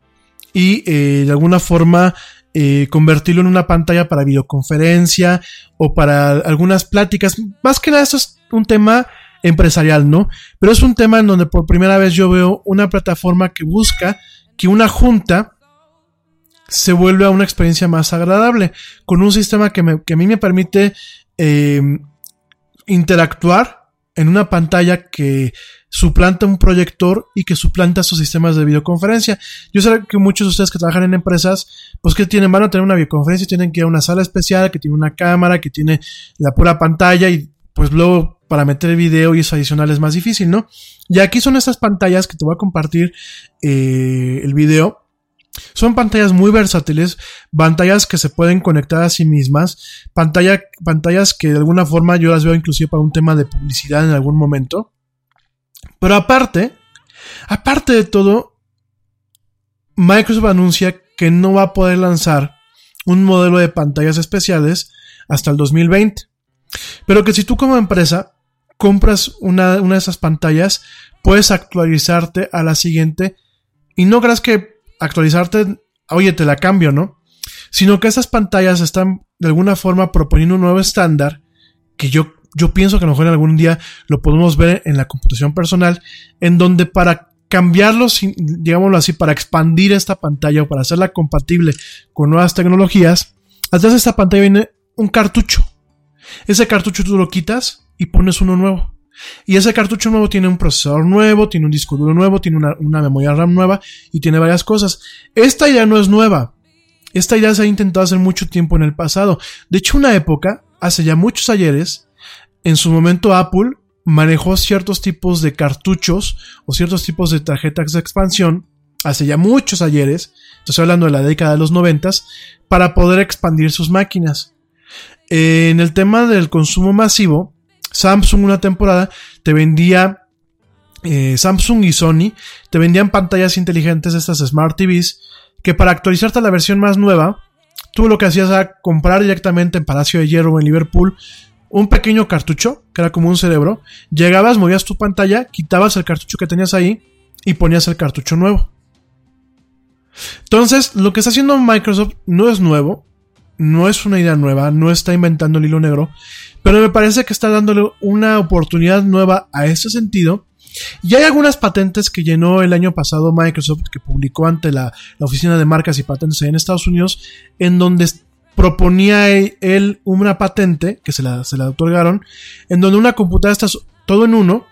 S7: y eh, de alguna forma eh, convertirlo en una pantalla para videoconferencia o para algunas pláticas. Más que nada, esto es un tema empresarial, ¿no? Pero es un tema en donde por primera vez yo veo una plataforma que busca que una junta se vuelve a una experiencia más agradable, con un sistema que, me, que a mí me permite eh, interactuar en una pantalla que suplanta un proyector y que suplanta sus sistemas de videoconferencia. Yo sé que muchos de ustedes que trabajan en empresas, pues que tienen, van a tener una videoconferencia, tienen que ir a una sala especial, que tiene una cámara, que tiene la pura pantalla y pues luego para meter el video y eso adicional es más difícil, ¿no? Y aquí son estas pantallas que te voy a compartir eh, el video. Son pantallas muy versátiles, pantallas que se pueden conectar a sí mismas, pantalla, pantallas que de alguna forma yo las veo inclusive para un tema de publicidad en algún momento. Pero aparte, aparte de todo, Microsoft anuncia que no va a poder lanzar un modelo de pantallas especiales hasta el 2020. Pero que si tú como empresa compras una, de esas pantallas, puedes actualizarte a la siguiente y no creas que actualizarte, oye, te la cambio, ¿no? Sino que esas pantallas están de alguna forma proponiendo un nuevo estándar que yo, yo pienso que a lo mejor algún día lo podemos ver en la computación personal, en donde para cambiarlo, digámoslo así, para expandir esta pantalla o para hacerla compatible con nuevas tecnologías, atrás de esta pantalla viene un cartucho. Ese cartucho tú lo quitas y pones uno nuevo. Y ese cartucho nuevo tiene un procesador nuevo, tiene un disco duro nuevo, tiene una, una, memoria RAM nueva y tiene varias cosas. Esta idea no es nueva. Esta idea se ha intentado hacer mucho tiempo en el pasado. De hecho, una época, hace ya muchos ayeres, en su momento Apple manejó ciertos tipos de cartuchos o ciertos tipos de tarjetas de expansión, hace ya muchos ayeres, estoy hablando de la década de los noventas, para poder expandir sus máquinas. En el tema del consumo masivo, Samsung una temporada te vendía eh, Samsung y Sony te vendían pantallas inteligentes estas Smart TVs que para actualizarte a la versión más nueva tú lo que hacías era comprar directamente en Palacio de Hierro o en Liverpool un pequeño cartucho que era como un cerebro llegabas movías tu pantalla quitabas el cartucho que tenías ahí y ponías el cartucho nuevo entonces lo que está haciendo Microsoft no es nuevo no es una idea nueva, no está inventando el hilo negro, pero me parece que está dándole una oportunidad nueva a ese sentido. Y hay algunas patentes que llenó el año pasado Microsoft, que publicó ante la, Oficina de Marcas y Patentes en Estados Unidos, en donde proponía él una patente, que se la, se la otorgaron, en donde una computadora está todo en uno,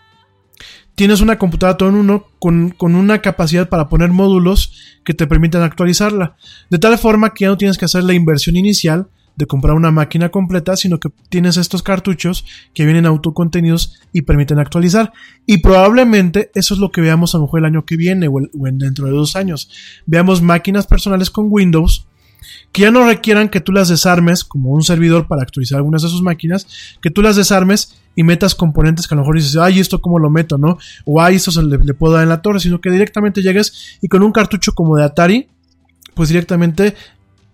S7: tienes una computadora todo en uno con, con, una capacidad para poner módulos que te permitan actualizarla. De tal forma que ya no tienes que hacer la inversión inicial de comprar una máquina completa, sino que tienes estos cartuchos que vienen autocontenidos y permiten actualizar. Y probablemente eso es lo que veamos a lo mejor el año que viene o, o dentro de dos años. Veamos máquinas personales con Windows que ya no requieran que tú las desarmes como un servidor para actualizar algunas de sus máquinas, que tú las desarmes y metas componentes que a lo mejor dices, ay, esto cómo lo meto, ¿no? O ay, esto se le, le puedo dar en la torre, sino que directamente llegues y con un cartucho como de Atari, pues directamente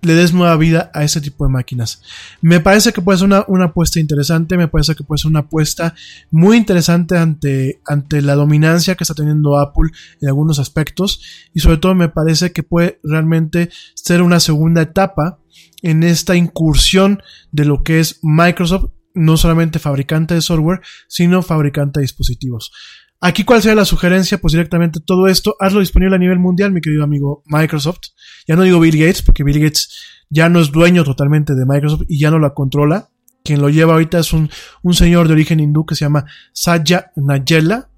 S7: le des nueva vida a ese tipo de máquinas. Me parece que puede ser una, una, apuesta interesante, me parece que puede ser una apuesta muy interesante ante, ante la dominancia que está teniendo Apple en algunos aspectos y sobre todo me parece que puede realmente ser una segunda etapa en esta incursión de lo que es Microsoft, no solamente fabricante de software, sino fabricante de dispositivos. Aquí, ¿cuál sería la sugerencia? Pues directamente todo esto, hazlo disponible a nivel mundial, mi querido amigo Microsoft. Ya no digo Bill Gates, porque Bill Gates ya no es dueño totalmente de Microsoft y ya no la controla. Quien lo lleva ahorita es un, un señor de origen hindú que se llama Satya Nadella.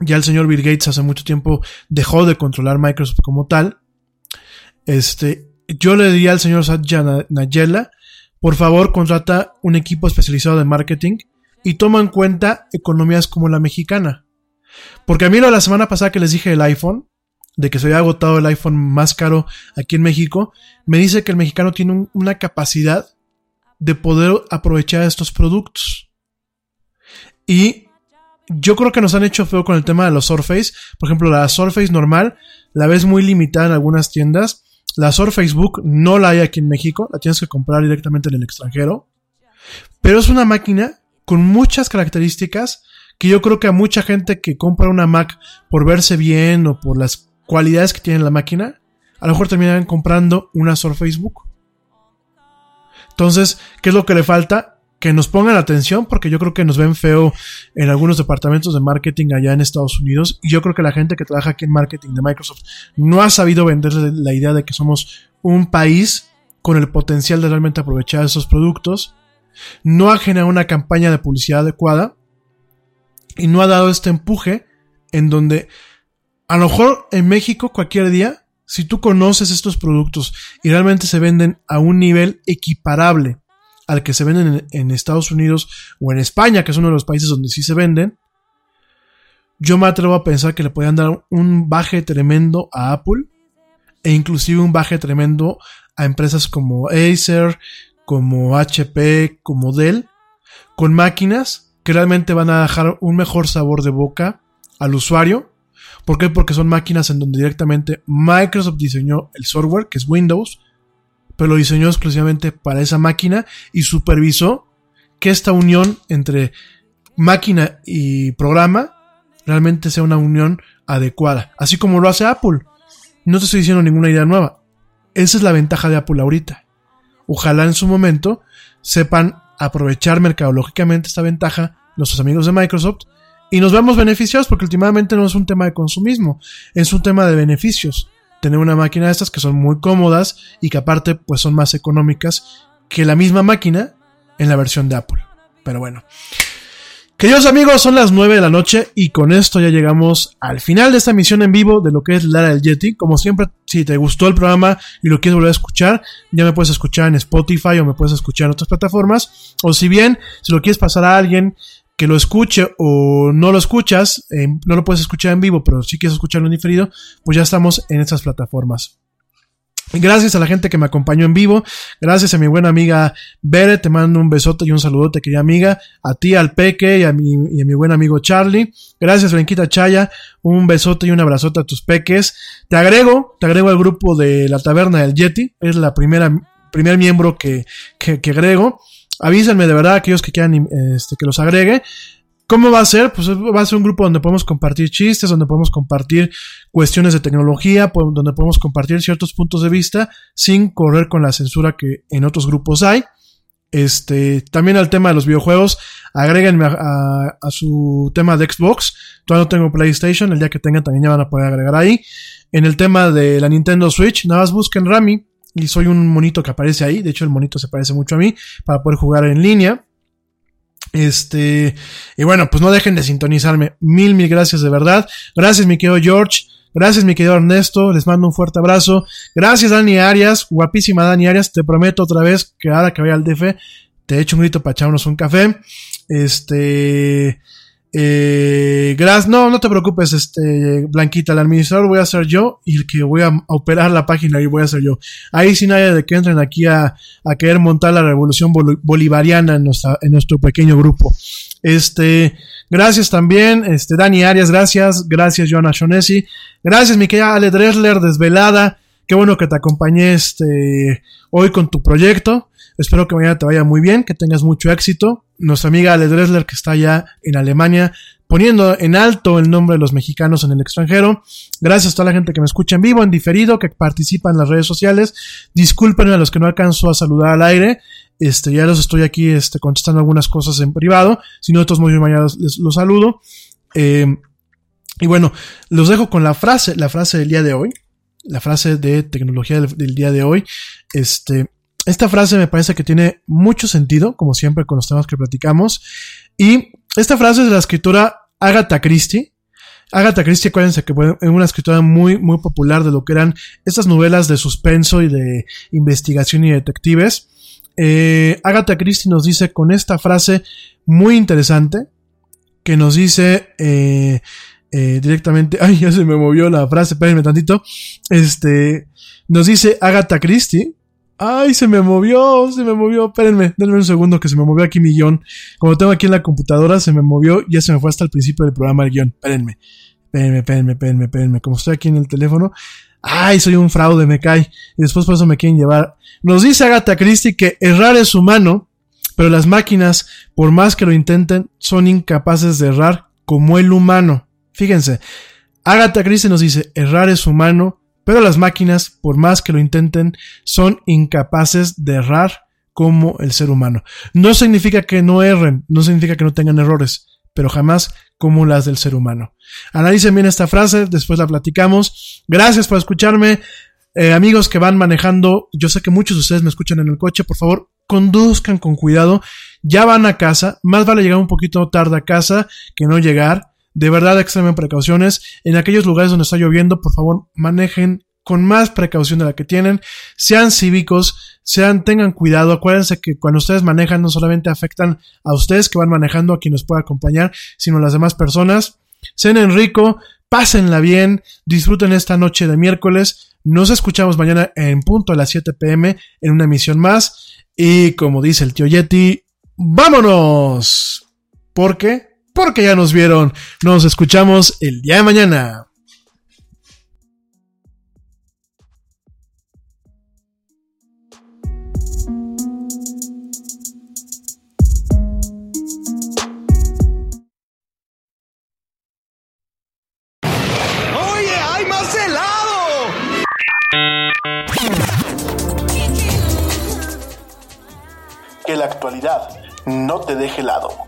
S7: Ya el señor Bill Gates hace mucho tiempo dejó de controlar Microsoft como tal. Este, yo le diría al señor Satya Nadella, por favor, contrata un equipo especializado de marketing y toma en cuenta economías como la mexicana. Porque a mí lo la semana pasada que les dije el iPhone, de que se había agotado el iPhone más caro aquí en México, me dice que el mexicano tiene un, una capacidad de poder aprovechar estos productos. Y yo creo que nos han hecho feo con el tema de los Surface. Por ejemplo, la Surface normal la ves muy limitada en algunas tiendas. La Surface Book no la hay aquí en México, la tienes que comprar directamente en el extranjero. Pero es una máquina con muchas características que yo creo que a mucha gente que compra una Mac por verse bien o por las cualidades que tiene la máquina, a lo mejor terminan comprando una Surface Book. Entonces, ¿qué es lo que le falta? que nos pongan atención porque yo creo que nos ven feo en algunos departamentos de marketing allá en Estados Unidos y yo creo que la gente que trabaja aquí en marketing de Microsoft no ha sabido venderle la idea de que somos un país con el potencial de realmente aprovechar esos productos, no ha generado una campaña de publicidad adecuada y no ha dado este empuje en donde a lo mejor en México cualquier día, si tú conoces estos productos y realmente se venden a un nivel equiparable al que se venden en, Estados Unidos o en España, que es uno de los países donde sí se venden, yo me atrevo a pensar que le podrían dar un baje tremendo a Apple e inclusive un baje tremendo a empresas como Acer, como HP, como Dell, con máquinas que realmente van a dejar un mejor sabor de boca al usuario. ¿Por qué? Porque son máquinas en donde directamente Microsoft diseñó el software, que es Windows, pero lo diseñó exclusivamente para esa máquina y supervisó que esta unión entre máquina y programa realmente sea una unión adecuada, así como lo hace Apple. No te estoy diciendo ninguna idea nueva. Esa es la ventaja de Apple ahorita. Ojalá en su momento sepan aprovechar mercadológicamente esta ventaja nuestros amigos de Microsoft y nos vemos beneficiados porque últimamente no es un tema de consumismo, es un tema de beneficios tener una máquina de estas que son muy cómodas y que aparte pues son más económicas que la misma máquina en la versión de Apple. Pero bueno. Queridos amigos, son las 9 de la noche y con esto ya llegamos al final de esta emisión en vivo de lo que es Lara del Yeti. Como siempre, si te gustó el programa y lo quieres volver a escuchar, ya me puedes escuchar en Spotify o me puedes escuchar en otras plataformas. O si bien, si lo quieres pasar a alguien que lo escuche o no lo escuchas, eh, no lo puedes escuchar en vivo, pero si quieres escucharlo en diferido, pues ya estamos en estas plataformas. Gracias a la gente que me acompañó en vivo. Gracias a mi buena amiga Bere. Te mando un besote y un saludote, querida amiga. A ti, al Peque y a mi, y a mi buen amigo Charlie. Gracias, Blanquita Chaya. Un besote y un abrazote a tus peques. Te agrego, te agrego al grupo de la Taberna del Yeti. Es la primera, primer miembro que, que, que agrego. Avísenme de verdad aquellos que quieran este, que los agregue. ¿Cómo va a ser? Pues va a ser un grupo donde podemos compartir chistes, donde podemos compartir cuestiones de tecnología, donde podemos compartir ciertos puntos de vista sin correr con la censura que en otros grupos hay. Este, también al tema de los videojuegos, agréguenme a, su tema de Xbox. Todavía no tengo PlayStation, el día que tengan también ya van a poder agregar ahí. En el tema de la Nintendo Switch, nada más busquen Rami, y soy un monito que aparece ahí. De hecho, el monito se parece mucho a mí para poder jugar en línea. Este, y bueno, pues no dejen de sintonizarme. Mil, mil gracias de verdad. Gracias, mi querido George. Gracias, mi querido Ernesto. Les mando un fuerte abrazo. Gracias, Dani Arias. Guapísima Dani Arias. Te prometo otra vez que ahora que vaya al DF, te echo un grito para echarnos un café. Este, eh, gracias, no, no te preocupes, este, Blanquita, el administrador voy a ser yo y el que voy a, operar la página y voy a ser yo. Ahí sin nadie de que entren aquí a, a querer montar la revolución bolivariana en, nuestra, en nuestro pequeño grupo. Este, gracias también, este, Dani Arias, gracias, gracias, Joana Shonesi, gracias, mi querida Ale Dresler, desvelada, qué bueno que te acompañé, este, hoy con tu proyecto. Espero que mañana te vaya muy bien, que tengas mucho éxito. Nuestra amiga Ale Dresler, que está allá en Alemania, poniendo en alto el nombre de los mexicanos en el extranjero. Gracias a toda la gente que me escucha en vivo, en diferido, que participa en las redes sociales. Disculpen a los que no alcanzo a saludar al aire. Este, ya los estoy aquí este, contestando algunas cosas en privado. Si no, todos modos, mañana les, los saludo. Eh, y bueno, los dejo con la frase, la frase del día de hoy. La frase de tecnología del día de hoy. Este, esta frase me parece que tiene mucho sentido, como siempre con los temas que platicamos. Y esta frase es de la escritora Agatha Christie. Agatha Christie, acuérdense que fue una escritora muy, muy popular de lo que eran estas novelas de suspenso y de investigación y detectives. Eh, Agatha Christie nos dice con esta frase muy interesante, que nos dice eh, eh, directamente, ay, ya se me movió la frase, espérenme tantito, este, nos dice Agatha Christie, Ay, se me movió, se me movió. Espérenme, denme un segundo que se me movió aquí mi guion. Como tengo aquí en la computadora, se me movió, ya se me fue hasta el principio del programa el guion. Espérenme, espérenme, espérenme, espérenme, espérenme. Como estoy aquí en el teléfono. Ay, soy un fraude, me cae. Y después por eso me quieren llevar. Nos dice Agatha Christie que errar es humano, pero las máquinas, por más que lo intenten, son incapaces de errar como el humano. Fíjense, Agatha Christie nos dice, errar es humano, pero las máquinas, por más que lo intenten, son incapaces de errar como el ser humano. No significa que no erren, no significa que no tengan errores, pero jamás como las del ser humano. Analicen bien esta frase, después la platicamos. Gracias por escucharme. Eh, amigos que van manejando, yo sé que muchos de ustedes me escuchan en el coche, por favor, conduzcan con cuidado. Ya van a casa, más vale llegar un poquito tarde a casa que no llegar. De verdad, extremen precauciones. En aquellos lugares donde está lloviendo, por favor, manejen con más precaución de la que tienen. Sean cívicos, sean, tengan cuidado. Acuérdense que cuando ustedes manejan, no solamente afectan a ustedes que van manejando, a quien nos puede acompañar, sino a las demás personas. Sean rico, pásenla bien, disfruten esta noche de miércoles. Nos escuchamos mañana en punto a las 7 pm en una emisión más. Y como dice el tío Yeti, ¡vámonos! ¿Por qué? Porque ya nos vieron. Nos escuchamos el día de mañana.
S13: que la actualidad no te deje helado.